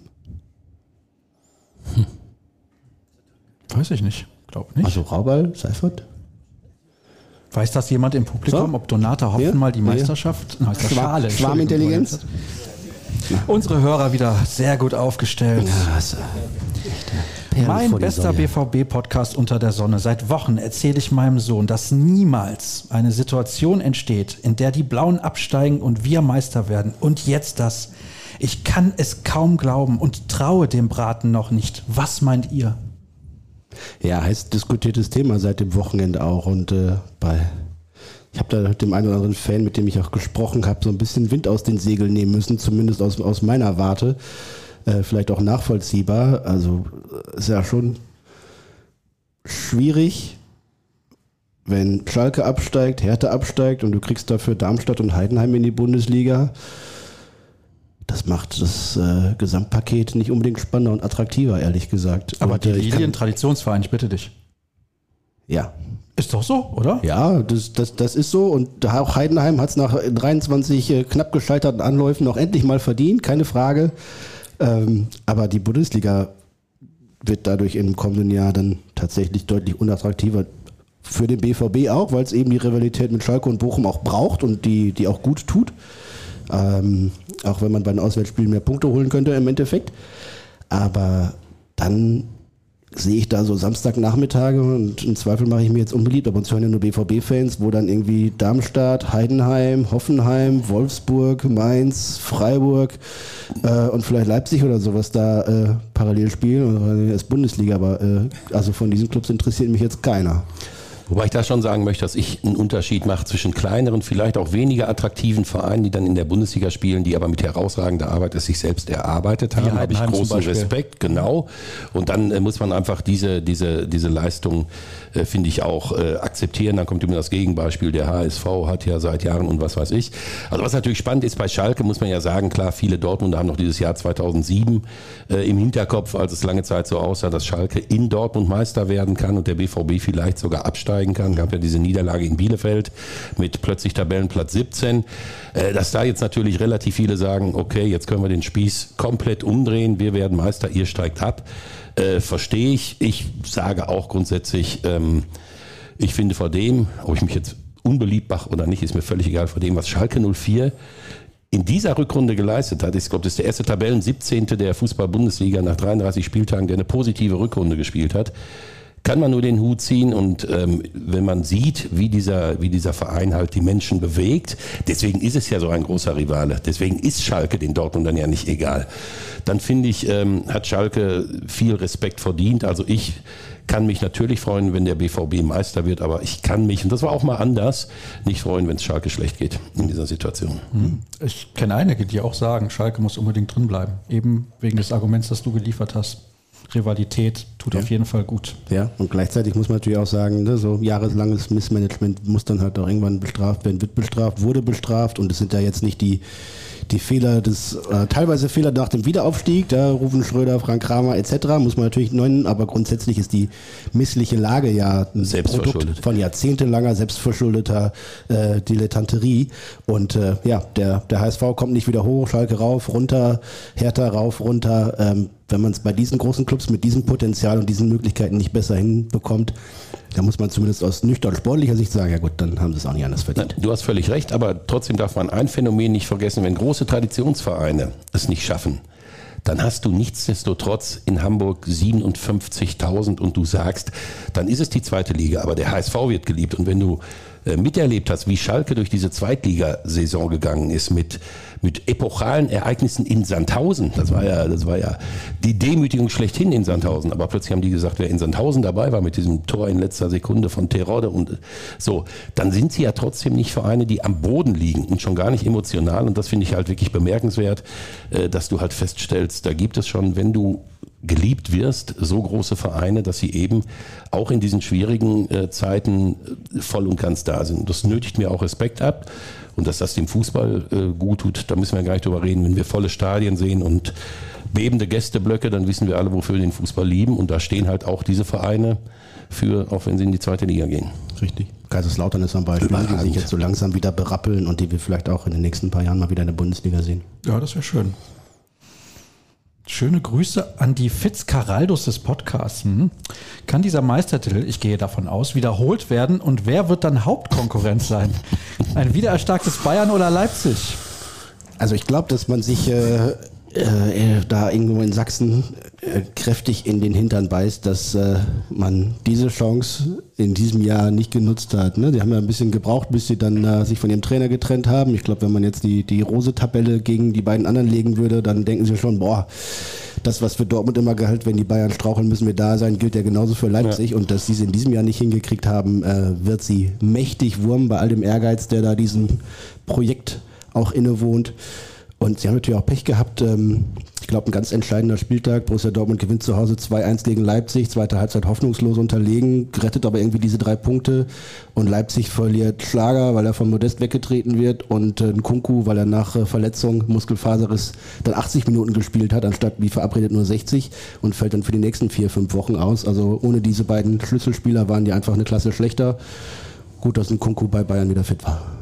Weiß ich nicht. Glaub nicht. Also Raubal, Seifert? Weiß das jemand im Publikum, So? ob Donata Hoffen Ja? mal die Ja. Meisterschaft... Schwa- Schale. Schwarmintelligenz? Unsere Hörer wieder sehr gut aufgestellt. Also, Perlen Mein bester. BVB-Podcast unter der Sonne. Seit Wochen erzähle ich meinem Sohn, dass niemals eine Situation entsteht, in der die Blauen absteigen und wir Meister werden. Und jetzt das. Ich kann es kaum glauben und traue dem Braten noch nicht. Was meint ihr? Ja, heiß diskutiertes Thema seit dem Wochenende auch. Und äh, bei, ich habe da dem einen oder anderen Fan, mit dem ich auch gesprochen habe, so ein bisschen Wind aus den Segeln nehmen müssen, zumindest aus, aus meiner Warte. Äh, vielleicht auch nachvollziehbar. Also äh, ist ja schon schwierig, wenn Schalke absteigt, Hertha absteigt und du kriegst dafür Darmstadt und Heidenheim in die Bundesliga. Das macht das äh, Gesamtpaket nicht unbedingt spannender und attraktiver, ehrlich gesagt. Aber und, die äh, Lilien, Traditionsverein, ich bitte dich. Ja, Ist doch so, oder? ja, das, das, das ist so. Und auch Heidenheim hat es nach 23 äh, knapp gescheiterten Anläufen noch endlich mal verdient, keine Frage. Ähm, aber die Bundesliga wird dadurch im kommenden Jahr dann tatsächlich deutlich unattraktiver. Für den BVB auch, weil es eben die Rivalität mit Schalke und Bochum auch braucht und die, die auch gut tut. Ähm, auch wenn man bei den Auswärtsspielen mehr Punkte holen könnte im Endeffekt. Aber dann sehe ich da so Samstagnachmittage und im Zweifel mache ich mir jetzt unbeliebt, aber uns hören ja nur BVB-Fans, wo dann irgendwie Darmstadt, Heidenheim, Hoffenheim, Wolfsburg, Mainz, Freiburg äh, und vielleicht Leipzig oder sowas da äh, parallel spielen. Das ist Bundesliga, aber äh, also von diesen Clubs interessiert mich jetzt keiner. Wobei ich da schon sagen möchte, dass ich einen Unterschied mache zwischen kleineren, vielleicht auch weniger attraktiven Vereinen, die dann in der Bundesliga spielen, die aber mit herausragender Arbeit es sich selbst erarbeitet haben. Da habe ich großen. Respekt, genau. Und dann äh, muss man einfach diese, diese, diese Leistung, äh, finde ich, auch äh, akzeptieren. Dann kommt immer das Gegenbeispiel, der HSV hat ja seit Jahren und was weiß ich. Also was natürlich spannend ist bei Schalke, muss man ja sagen, klar, viele Dortmunder haben noch dieses Jahr 2007 äh, im Hinterkopf, als es lange Zeit so aussah, dass Schalke in Dortmund Meister werden kann und der BVB vielleicht sogar absteigen kann. Gab ja diese Niederlage in Bielefeld mit plötzlich Tabellenplatz 17. Äh, dass da jetzt natürlich relativ viele sagen, okay, jetzt können wir den Spieß komplett umdrehen, wir werden Meister, ihr steigt ab. Äh, verstehe ich. Ich sage auch grundsätzlich, ähm, ich finde vor dem, ob ich mich jetzt unbeliebt mache oder nicht, ist mir völlig egal, vor dem, was Schalke 04 in dieser Rückrunde geleistet hat. Ich glaube, das ist der erste Tabellen 17. der Fußball-Bundesliga nach 33 Spieltagen, der eine positive Rückrunde gespielt hat. Kann man nur den Hut ziehen und ähm, wenn man sieht, wie dieser, wie dieser Verein halt die Menschen bewegt, deswegen ist es ja so ein großer Rivale, deswegen ist Schalke den Dortmundern ja nicht egal, dann finde ich, ähm, hat Schalke viel Respekt verdient. Also ich kann mich natürlich freuen, wenn der BVB Meister wird, aber ich kann mich, und das war auch mal anders, nicht freuen, wenn es Schalke schlecht geht in dieser Situation. Hm. Ich kenne einige, die auch sagen, Schalke muss unbedingt drin bleiben. Eben wegen des Arguments, das du geliefert hast. Rivalität tut ja. auf jeden Fall gut. Ja, und gleichzeitig muss man natürlich auch sagen, ne, so jahreslanges Missmanagement muss dann halt auch irgendwann bestraft werden, wird bestraft, wurde bestraft und es sind ja jetzt nicht die die Fehler des, äh, teilweise Fehler nach dem Wiederaufstieg, da rufen Schröder, Frank Kramer etc., muss man natürlich nennen, aber grundsätzlich ist die missliche Lage ja ein Produkt von jahrzehntelanger selbstverschuldeter äh, Dilettanterie und äh, ja, der, der HSV kommt nicht wieder hoch, Schalke rauf, runter, Hertha rauf, runter, ähm, wenn man es bei diesen großen Clubs mit diesem Potenzial und diesen Möglichkeiten nicht besser hinbekommt, da muss man zumindest aus nüchtern sportlicher Sicht sagen, ja gut, dann haben sie es auch nicht anders verdient. Du hast völlig recht, aber trotzdem darf man ein Phänomen nicht vergessen, wenn große Traditionsvereine es nicht schaffen, dann hast du nichtsdestotrotz in Hamburg 57.000 und du sagst, dann ist es die zweite Liga, aber der HSV wird geliebt und wenn du äh, miterlebt hast, wie Schalke durch diese Zweitligasaison gegangen ist mit, mit epochalen Ereignissen in Sandhausen. Das war ja, das war ja die Demütigung schlechthin in Sandhausen. Aber plötzlich haben die gesagt, wer in Sandhausen dabei war mit diesem Tor in letzter Sekunde von Terode und so, dann sind sie ja trotzdem nicht Vereine, die am Boden liegen und schon gar nicht emotional. Und das finde ich halt wirklich bemerkenswert, äh, dass du halt feststellst, da gibt es schon, wenn du geliebt wirst, so große Vereine, dass sie eben auch in diesen schwierigen äh, Zeiten äh, voll und ganz da sind. Das nötigt mir auch Respekt ab. Und dass das dem Fußball äh, gut tut, da müssen wir gar nicht drüber reden. Wenn wir volle Stadien sehen und bebende Gästeblöcke, dann wissen wir alle, wofür wir den Fußball lieben. Und da stehen halt auch diese Vereine für, auch wenn sie in die zweite Liga gehen. Richtig. Kaiserslautern ist ein Beispiel, Überragend. die sich jetzt so langsam wieder berappeln und die wir vielleicht auch in den nächsten paar Jahren mal wieder in der Bundesliga sehen. Ja, das wäre schön. Schöne Grüße an die Fitzcarraldos des Podcasts. Hm? Kann dieser Meistertitel, ich gehe davon aus, wiederholt werden und wer wird dann Hauptkonkurrenz sein? Ein wiedererstarktes Bayern oder Leipzig? Also ich glaube, dass man sich äh, äh, da irgendwo in Sachsen äh, kräftig in den Hintern beißt, dass äh, man diese Chance in diesem Jahr nicht genutzt hat. Ne? Die haben ja ein bisschen gebraucht, bis sie dann äh, sich von ihrem Trainer getrennt haben. Ich glaube, wenn man jetzt die, die Rose-Tabelle gegen die beiden anderen legen würde, dann denken sie schon, boah, das, was für Dortmund immer gehalt, wenn die Bayern straucheln, müssen wir da sein, gilt ja genauso für Leipzig. Ja. Und dass sie es in diesem Jahr nicht hingekriegt haben, äh, wird sie mächtig wurmen bei all dem Ehrgeiz, der da diesem Projekt auch innewohnt. Und sie haben natürlich auch Pech gehabt. Ähm, ich glaube, ein ganz entscheidender Spieltag. Borussia Dortmund gewinnt zu Hause 2-1 gegen Leipzig. Zweite Halbzeit hoffnungslos unterlegen, gerettet aber irgendwie diese drei Punkte. Und Leipzig verliert Schlager, weil er von Modest weggetreten wird. Und äh, Kunku, weil er nach äh, Verletzung, Muskelfaserriss, dann 80 Minuten gespielt hat, anstatt wie verabredet nur 60. Und fällt dann für die nächsten vier, fünf Wochen aus. Also ohne diese beiden Schlüsselspieler waren die einfach eine Klasse schlechter. Gut, dass ein Kunku bei Bayern wieder fit war.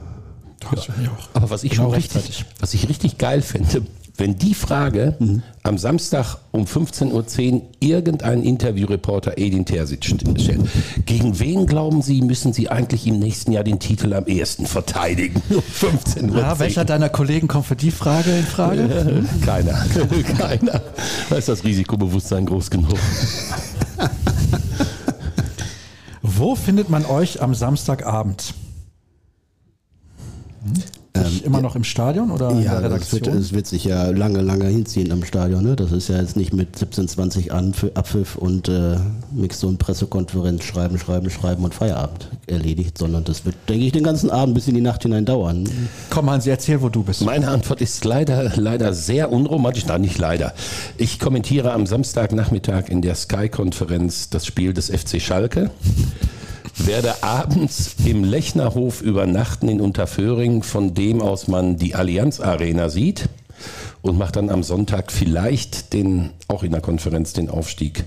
Das ja. Aber was ich genau schon richtig, was ich richtig geil finde, wenn die Frage mhm. am Samstag um 15.10 Uhr irgendein Interviewreporter Edin Terzic stellt, gegen wen glauben Sie, müssen Sie eigentlich im nächsten Jahr den Titel am ehesten verteidigen? Um 15 Uhr. Ja, welcher deiner Kollegen kommt für die Frage in Frage? Keiner. Keiner. Da ist das Risikobewusstsein groß genug. Wo findet man euch am Samstagabend? Ähm, immer noch im Stadion oder ja, in der Redaktion? Es wird, es wird sich ja lange, lange hinziehen am Stadion. Ne? Das ist ja jetzt nicht mit 17:20 an für Abpfiff und äh, Mixzone Pressekonferenz schreiben, schreiben, schreiben und Feierabend erledigt, sondern das wird, denke ich, den ganzen Abend bis in die Nacht hinein dauern. Komm, Hansi, erzähl, wo du bist. Meine Antwort ist leider, leider sehr unromantisch. Nein, nicht leider. Ich kommentiere am Samstagnachmittag in der Sky-Konferenz das Spiel des FC Schalke werde abends im Lechnerhof übernachten in Unterföhring, von dem aus man die Allianz Arena sieht und mache dann am Sonntag vielleicht den, auch in der Konferenz, den Aufstieg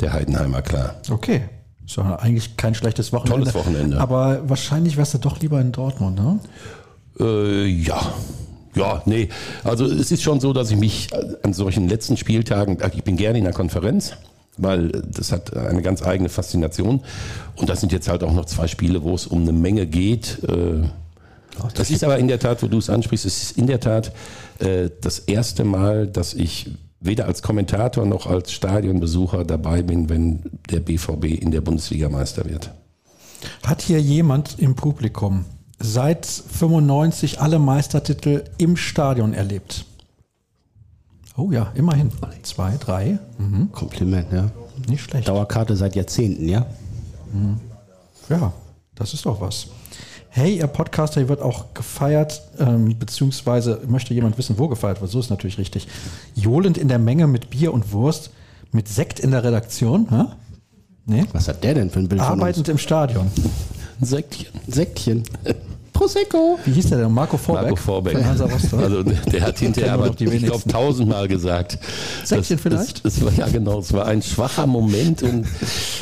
der Heidenheimer klar. Okay. Ist ja eigentlich kein schlechtes Wochenende. Tolles Wochenende. Aber wahrscheinlich wärst du doch lieber in Dortmund, ne? Äh, ja. Ja, nee. Also es ist schon so, dass ich mich an solchen letzten Spieltagen, ich bin gerne in der Konferenz, weil das hat eine ganz eigene Faszination. Und das sind jetzt halt auch noch zwei Spiele, wo es um eine Menge geht. Äh, das ist aber in der Tat, wo du es ansprichst, es ist in der Tat äh, das erste Mal, dass ich weder als Kommentator noch als Stadionbesucher dabei bin, wenn der BVB in der Bundesliga Meister wird. Hat hier jemand im Publikum seit 95 alle Meistertitel im Stadion erlebt? Oh ja, immerhin. Zwei, drei. Mhm. Kompliment, ja. Nicht schlecht. Dauerkarte seit Jahrzehnten, ja. Ja, das ist doch was. Hey, ihr Podcaster, hier wird auch gefeiert, ähm, beziehungsweise möchte jemand wissen, wo gefeiert wird. So ist natürlich richtig. Johlend in der Menge mit Bier und Wurst, mit Sekt in der Redaktion. Hä? Nee? Was hat der denn für ein Bild Arbeitend im Stadion. Ein Säckchen. Prosecco. Wie hieß der denn? Marco Vorbeck? Marco Vorbeck. Also der hat hinterher aber, noch die ich glaube, tausendmal gesagt. Säckchen das, vielleicht? Das, das war, ja genau, es war ein schwacher Moment und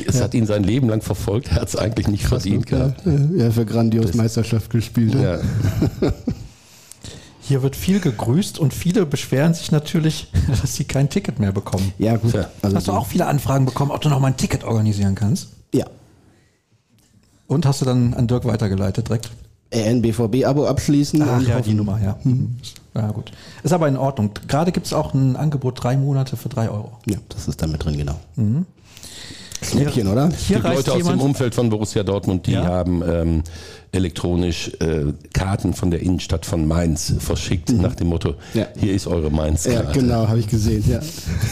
es hat ihn sein Leben lang verfolgt. Er hat es eigentlich nicht verdient gehabt. Ja, für grandios Meisterschaft gespielt. Ja. Hier wird viel gegrüßt und viele beschweren sich natürlich, dass sie kein Ticket mehr bekommen. Ja, gut. Also Hast du auch viele Anfragen bekommen, ob du noch mal ein Ticket organisieren kannst? Ja. Und hast du dann an Dirk weitergeleitet direkt? EN-BVB-Abo abschließen. Ach und ja, die Nummer, ja. Mhm. Ja, gut. Ist aber in Ordnung. Gerade gibt es auch ein Angebot, drei Monate für drei Euro. Ja, das ist da mit drin, genau. Schnäppchen, oder? Hier Die Leute aus dem jemand. Umfeld von Borussia Dortmund, die Ja. haben ähm, elektronisch äh, Karten von der Innenstadt von Mainz verschickt nach dem Motto, Ja. hier ist eure Ja, Mainz-Karte. genau, habe ich gesehen. Ja.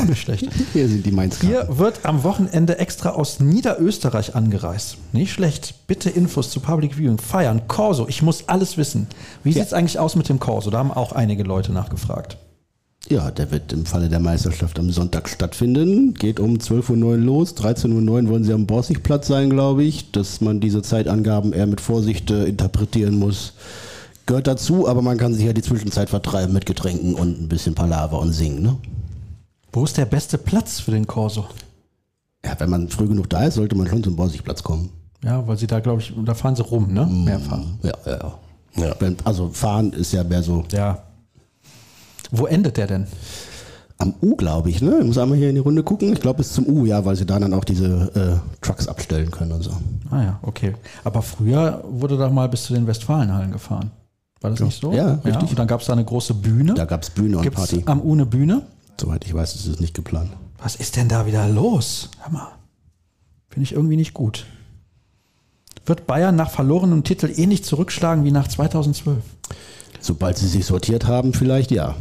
Nicht schlecht. Hier sind die mainz Hier wird am Wochenende extra aus Niederösterreich angereist. Nicht schlecht. Bitte Infos zu Public Viewing. Feiern. Corso. Ich muss alles wissen. Wie Ja. sieht's eigentlich aus mit dem Corso? Da haben auch einige Leute nachgefragt. Ja, der wird im Falle der Meisterschaft am Sonntag stattfinden. Geht um 12.09 Uhr los. 13.09 Uhr wollen sie am Borsigplatz sein, glaube ich. Dass man diese Zeitangaben eher mit Vorsicht äh, interpretieren muss, gehört dazu. Aber man kann sich ja die Zwischenzeit vertreiben mit Getränken und ein bisschen Palaver und singen. Ne? Wo ist der beste Platz für den Corso? Ja, wenn man früh genug da ist, sollte man schon zum Borsigplatz kommen. Ja, weil sie da, glaube ich, da fahren sie rum, ne? Mehrfach. Ja, ja, ja. Ja. Also fahren ist ja mehr so Ja. Wo endet der denn? am U, glaube ich. Ne? Ich muss einmal hier in die Runde gucken. Ich glaube bis zum U, ja, weil sie da dann auch diese äh, Trucks abstellen können und so. Ah ja, okay. Aber früher wurde da mal bis zu den Westfalenhallen gefahren. War das nicht so? Ja, richtig. Und dann gab es da eine große Bühne. Da gab es Bühne und Gibt's Party. am U eine Bühne? Soweit ich weiß, ist es nicht geplant. Was ist denn da wieder los? Hör mal. Finde ich irgendwie nicht gut. Wird Bayern nach verlorenem Titel ähnlich zurückschlagen wie nach 2012? Sobald sie sich sortiert haben, vielleicht ja.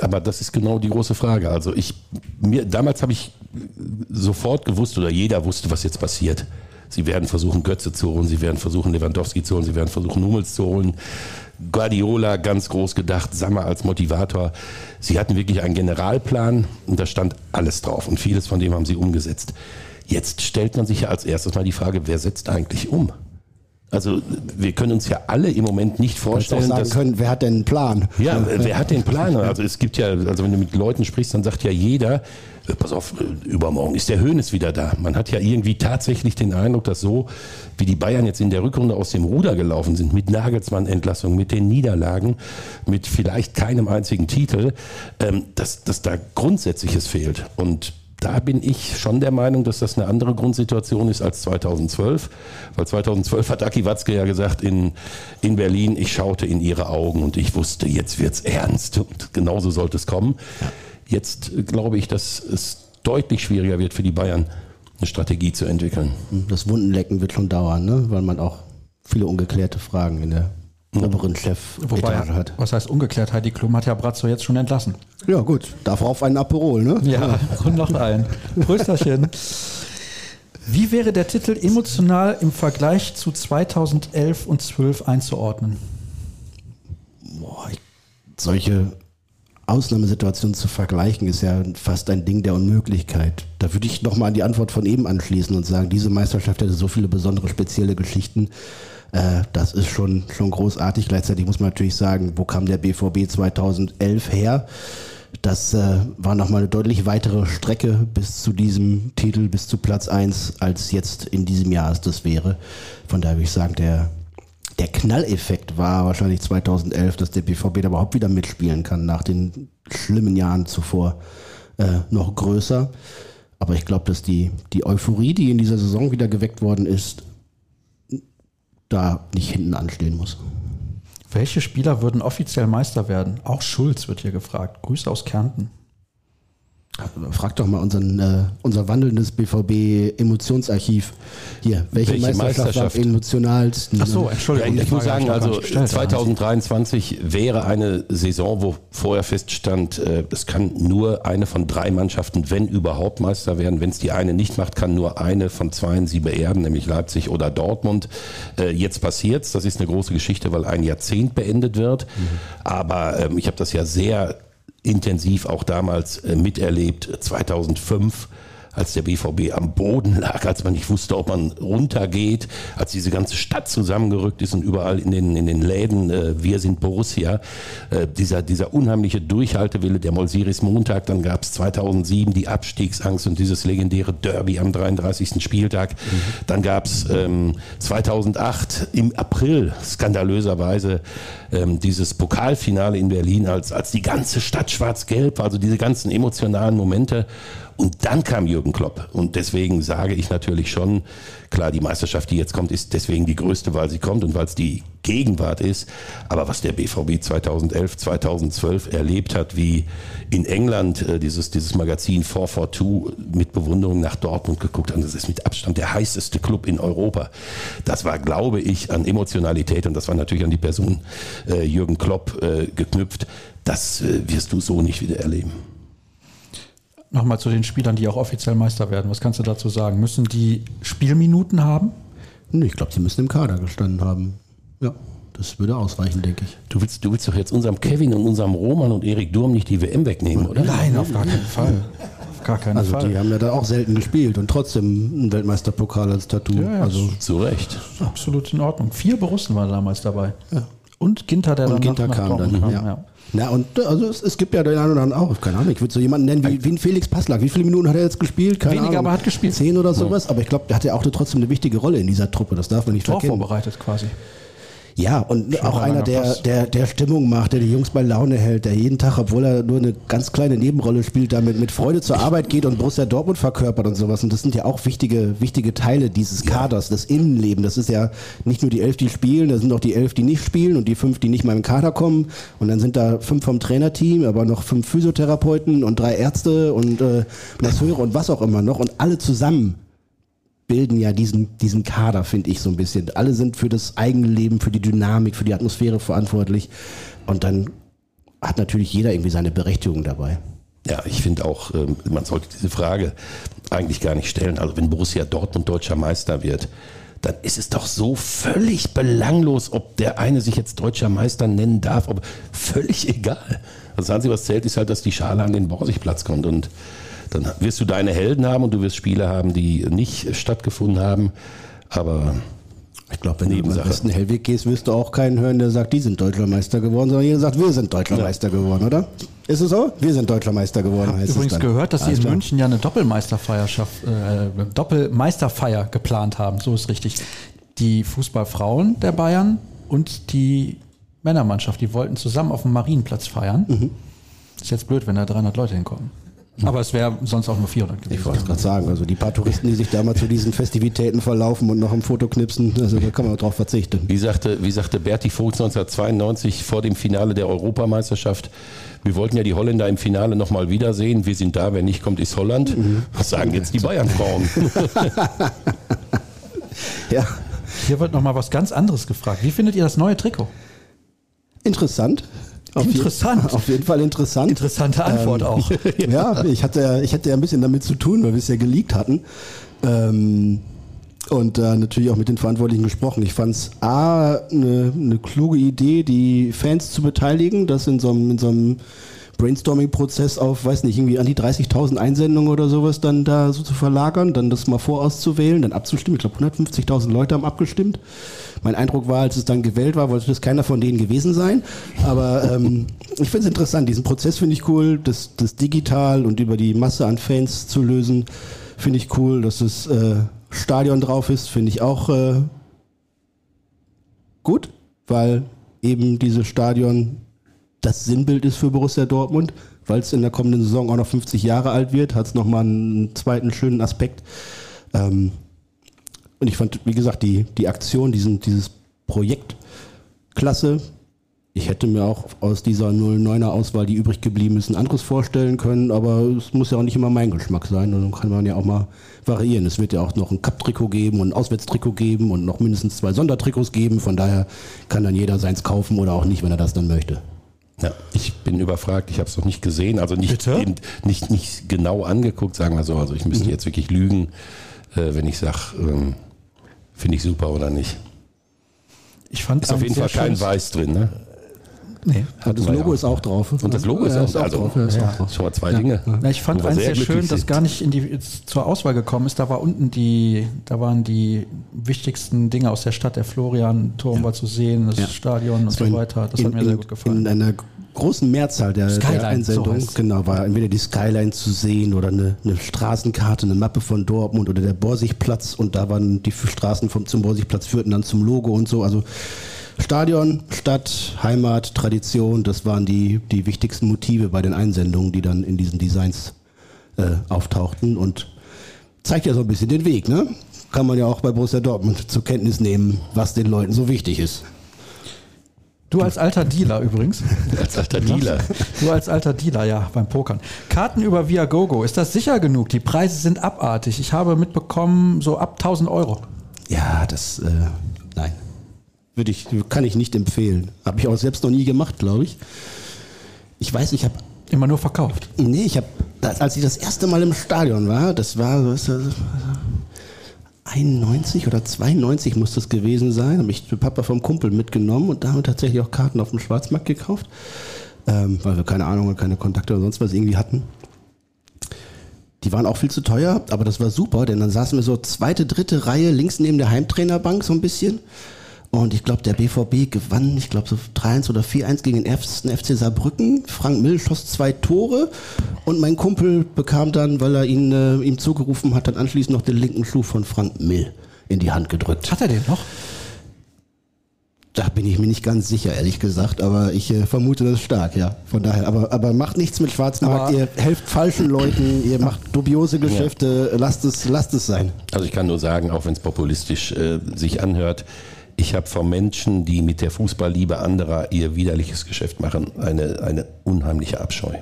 Aber das ist genau die große Frage. Also ich, mir, damals habe ich sofort gewusst oder jeder wusste, was jetzt passiert. Sie werden versuchen, Götze zu holen, sie werden versuchen, Lewandowski zu holen, sie werden versuchen, Hummels zu holen. Guardiola ganz groß gedacht, Sammer als Motivator. Sie hatten wirklich einen Generalplan und da stand alles drauf und vieles von dem haben sie umgesetzt. Jetzt stellt man sich ja als erstes mal die Frage, wer setzt eigentlich um? Also wir können uns ja alle im Moment nicht vorstellen, sagen dass können, wer hat denn einen Plan? ja, wer hat den Plan? Also es gibt ja, also wenn du mit Leuten sprichst, dann sagt ja jeder, äh, pass auf, äh, übermorgen ist der Höhnes wieder da. Man hat ja irgendwie tatsächlich den Eindruck, dass so, wie die Bayern jetzt in der Rückrunde aus dem Ruder gelaufen sind, mit Nagelsmann-Entlassung, mit den Niederlagen, mit vielleicht keinem einzigen Titel, ähm, dass, dass da Grundsätzliches fehlt. Und da bin ich schon der Meinung, dass das eine andere Grundsituation ist als 2012. Weil 2012 hat Aki Watzke ja gesagt in, in Berlin, ich schaute in ihre Augen und ich wusste, jetzt wird's ernst. Und genauso sollte es kommen. Jetzt glaube ich, dass es deutlich schwieriger wird für die Bayern, eine Strategie zu entwickeln. Das Wundenlecken wird schon dauern, ne? weil man auch viele ungeklärte Fragen in der oberen chef Wobei, hat. was heißt ungeklärt? Heidi Klum hat ja Brazzo jetzt schon entlassen. Ja gut, darauf ein Aperol, ne? Ja, und noch ein. Prösterchen. Wie wäre der Titel emotional im Vergleich zu 2011 und 12 einzuordnen? Boah, solche Ausnahmesituationen zu vergleichen, ist ja fast ein Ding der Unmöglichkeit. Da würde ich nochmal an die Antwort von eben anschließen und sagen, diese Meisterschaft hätte so viele besondere, spezielle Geschichten. Äh, das ist schon, schon großartig. Gleichzeitig muss man natürlich sagen, wo kam der BVB 2011 her? Das äh, war nochmal eine deutlich weitere Strecke bis zu diesem Titel, bis zu Platz 1, als jetzt in diesem Jahr es das wäre. Von daher würde ich sagen, der, der Knalleffekt war wahrscheinlich 2011, dass der BVB da überhaupt wieder mitspielen kann, nach den schlimmen Jahren zuvor äh, noch größer. Aber ich glaube, dass die, die Euphorie, die in dieser Saison wieder geweckt worden ist, da nicht hinten anstehen muss. Welche Spieler würden offiziell Meister werden? Auch Schulz wird hier gefragt. Grüße aus Kärnten. Frag doch mal unseren, äh, unser wandelndes BVB-Emotionsarchiv. Hier, welche, Welche Meisterschaft, Meisterschaft? war emotionalsten? Ach so, Ja, Entschuldigung. ich muss sagen, also gar nicht gestellt. 2023 wäre eine Saison, wo vorher feststand, äh, es kann nur eine von drei Mannschaften, wenn überhaupt Meister werden. Wenn es die eine nicht macht, kann nur eine von zwei sie beerben, nämlich Leipzig oder Dortmund. Äh, Jetzt passiert's. Das ist eine große Geschichte, weil ein Jahrzehnt beendet wird. Aber ähm, ich habe das ja sehr intensiv auch damals äh, miterlebt, 2005 als der BVB am Boden lag, als man nicht wusste, ob man runtergeht, als diese ganze Stadt zusammengerückt ist und überall in den, in den Läden, äh, wir sind Borussia, äh, dieser, dieser unheimliche Durchhaltewille, der Molsiris Montag, dann gab es 2007 die Abstiegsangst und dieses legendäre Derby am 33. Spieltag, dann gab es ähm, 2008 im April skandalöserweise ähm, dieses Pokalfinale in Berlin, als, als die ganze Stadt schwarz-gelb war, also diese ganzen emotionalen Momente. Und dann kam Jürgen Klopp. Und deswegen sage ich natürlich schon, klar, die Meisterschaft, die jetzt kommt, ist deswegen die größte, weil sie kommt und weil es die Gegenwart ist. Aber was der BVB 2011, 2012 erlebt hat, wie in England äh, dieses, dieses Magazin 442 mit Bewunderung nach Dortmund geguckt hat, das ist mit Abstand der heißeste Club in Europa. Das war, glaube ich, an Emotionalität und das war natürlich an die Person äh, Jürgen Klopp äh, geknüpft. Das wirst du so nicht wieder erleben. Nochmal zu den Spielern, die auch offiziell Meister werden. Was kannst du dazu sagen? Müssen die Spielminuten haben? Nee, ich glaube, sie müssen im Kader gestanden haben. Ja, das würde ausreichen, denke ich. Du willst, du willst doch jetzt unserem Kevin und unserem Roman und Erik Durm nicht die WM wegnehmen, oder? Nein, auf gar keinen Fall. Auf gar keinen Also Fall. die haben ja da auch selten gespielt und trotzdem einen Weltmeisterpokal als Tattoo. Ja, ja, also Zu Recht. Absolut in Ordnung. Vier Borussen waren damals dabei. Und Ginter, der und dann Ginter nach, nach kam dann. Ja. kam, ja. Na und also es, es gibt ja den einen oder anderen auch, keine Ahnung, ich würde so jemanden nennen wie, wie ein Felix Passlack. Wie viele Minuten hat er jetzt gespielt? Keine Weniger, Ahnung. aber hat gespielt. Zehn oder sowas, aber ich glaube, der hat ja auch trotzdem eine wichtige Rolle in dieser Truppe, das darf man nicht Tor vergessen. vorbereitet quasi. Ja, und Schon auch ein einer, der, der, der Stimmung macht, der die Jungs bei Laune hält, der jeden Tag, obwohl er nur eine ganz kleine Nebenrolle spielt, damit mit Freude zur Arbeit geht und Borussia Dortmund verkörpert und sowas. Und das sind ja auch wichtige, wichtige Teile dieses Kaders, das Innenleben. Das ist ja nicht nur die elf, die spielen, da sind auch die elf, die nicht spielen und die fünf, die nicht mal im Kader kommen. Und dann sind da fünf vom Trainerteam, aber noch fünf Physiotherapeuten und drei Ärzte und äh, Masseure und was auch immer noch. Und alle zusammen bilden ja diesen, diesen Kader, finde ich so ein bisschen. Alle sind für das eigene Leben, für die Dynamik, für die Atmosphäre verantwortlich. Und dann hat natürlich jeder irgendwie seine Berechtigung dabei. Ja, ich finde auch, ähm, man sollte diese Frage eigentlich gar nicht stellen. Also wenn Borussia Dortmund deutscher Meister wird, dann ist es doch so völlig belanglos, ob der eine sich jetzt deutscher Meister nennen darf, aber völlig egal. Das Einzige, was zählt, ist halt, dass die Schale an den Borsigplatz kommt und dann wirst du deine Helden haben und du wirst Spiele haben, die nicht stattgefunden haben, aber Ich glaube, wenn du Nebensache. beim besten Hellweg gehst, wirst du auch keinen hören, der sagt, die sind deutscher Meister geworden, sondern jeder sagt, wir sind deutscher Meister geworden, oder? Ist es so? Wir sind deutscher Meister geworden, heißt Übrigens es dann. gehört, dass sie in. München ja eine Doppelmeisterfeierschaft, äh, Doppelmeisterfeier geplant haben. So ist richtig. Die Fußballfrauen der Bayern und die Männermannschaft, die wollten zusammen auf dem Marienplatz feiern. Mhm. Ist jetzt blöd, wenn da 300 Leute hinkommen. Aber es wäre sonst auch nur 400 gewesen. Ich wollte es gerade sagen, also die paar Touristen, die sich da mal zu diesen Festivitäten verlaufen und noch ein Foto knipsen, also da kann man drauf verzichten. Wie sagte, wie sagte Berti Vogt 1992 vor dem Finale der Europameisterschaft, wir wollten ja die Holländer im Finale nochmal wiedersehen. Wir sind da, wer nicht kommt, ist Holland. Was sagen jetzt die Bayern-Frauen? Ja, Hier wird noch mal was ganz anderes gefragt. Wie findet ihr das neue Trikot? interessant. Auf je- Interessant. auf jeden Fall interessant. Interessante Antwort auch. ja, ich hatte, ja- ich hatte ja ein bisschen damit zu tun, weil wir es ja geleakt hatten. Ähm, und äh, natürlich auch mit den Verantwortlichen gesprochen. Ich fand es A, eine eine kluge Idee, die Fans zu beteiligen, das in so einem, in so einem Brainstorming-Prozess auf, weiß nicht, irgendwie an die 30.000 Einsendungen oder sowas dann da so zu verlagern, dann das mal vorauszuwählen, dann abzustimmen. Ich glaube, 150.000 Leute haben abgestimmt. Mein Eindruck war, als es dann gewählt war, wollte es keiner von denen gewesen sein. Aber ähm, ich finde es interessant. Diesen Prozess finde ich cool, das, das digital und über die Masse an Fans zu lösen, finde ich cool. Dass das äh, Stadion drauf ist, finde ich auch äh, gut, weil eben dieses Stadion das Sinnbild ist für Borussia Dortmund, weil es in der kommenden Saison auch noch 50 Jahre alt wird, hat es nochmal einen zweiten schönen Aspekt. Ähm, und ich fand, wie gesagt, die, die Aktion, diesen, dieses Projekt klasse. Ich hätte mir auch aus dieser 09er Auswahl, die übrig geblieben ist, ein anderes vorstellen können, aber es muss ja auch nicht immer mein Geschmack sein. Und dann kann man ja auch mal variieren. Es wird ja auch noch ein Cup-Trikot geben und ein Auswärtstrikot geben und noch mindestens zwei Sondertrikots geben. Von daher kann dann jeder seins kaufen oder auch nicht, wenn er das dann möchte. Ja, ich bin überfragt, ich habe es noch nicht gesehen, also nicht, eben, nicht, nicht genau angeguckt, sagen wir so. Also ich müsste mhm. jetzt wirklich lügen, äh, wenn ich sage, ähm, finde ich super oder nicht. Ich fand ist auf jeden Fall kein Weiß drin, ne? Nee. Und das Logo ist auch drauf. Und das Logo ist, ja, auch, ist auch, also, drauf. Ja, ist ja. drauf. Schon mal zwei Dinge. Ja, ich fand eins sehr, sehr schön, dass gar nicht in die, zur Auswahl gekommen ist. Da war unten die, da waren die wichtigsten Dinge aus der Stadt. Der Florian-Turm war zu sehen, das Stadion und so, in, weiter. Das in, hat mir sehr gut gefallen. In einer großen Mehrzahl der, der Einsendungen, so genau, war entweder die Skyline zu sehen oder eine, eine, Straßenkarte, eine Mappe von Dortmund oder der Borsigplatz und da waren die Straßen vom, zum Borsigplatz führten dann zum Logo und so. Also Stadion, Stadt, Heimat, Tradition, das waren die, die wichtigsten Motive bei den Einsendungen, die dann in diesen Designs äh, auftauchten und zeigt ja so ein bisschen den Weg, ne? Kann man ja auch bei Borussia Dortmund zur Kenntnis nehmen, was den Leuten so wichtig ist. Du als alter Dealer übrigens. als alter Dealer. Du als alter Dealer, ja, beim Pokern. Karten über Viagogo, ist das sicher genug? Die Preise sind abartig. Ich habe mitbekommen, so ab 1000 Euro. Ja, das, äh, nein. Würde ich, kann ich nicht empfehlen. Habe ich auch selbst noch nie gemacht, glaube ich. Ich weiß, ich habe. Immer nur verkauft? Nee, ich habe, als ich das erste Mal im Stadion war, das war, was, 91 oder 92 muss das gewesen sein, habe ich Papa vom Kumpel mitgenommen und da haben wir tatsächlich auch Karten auf dem Schwarzmarkt gekauft, ähm, weil wir keine Ahnung und keine Kontakte oder sonst was irgendwie hatten. Die waren auch viel zu teuer, aber das war super, denn dann saßen wir so zweite, dritte Reihe links neben der Heimtrainerbank so ein bisschen und ich glaube, der BVB gewann, ich glaube, so 3-1 oder 4-1 gegen den ersten FC Saarbrücken. Frank Mill schoss zwei Tore und mein Kumpel bekam dann, weil er ihn äh, ihm zugerufen hat, dann anschließend noch den linken Schuh von Frank Mill in die Hand gedrückt. Hat er den noch? Da bin ich mir nicht ganz sicher, ehrlich gesagt, aber ich äh, vermute das stark, ja. Von daher, aber, aber macht nichts mit Schwarzmarkt, ihr helft falschen Leuten, ihr macht dubiose Geschäfte, ja. lasst, es, lasst es sein. Also ich kann nur sagen, auch wenn es populistisch äh, sich anhört, ich habe von Menschen, die mit der Fußballliebe anderer ihr widerliches Geschäft machen, eine, eine unheimliche Abscheu.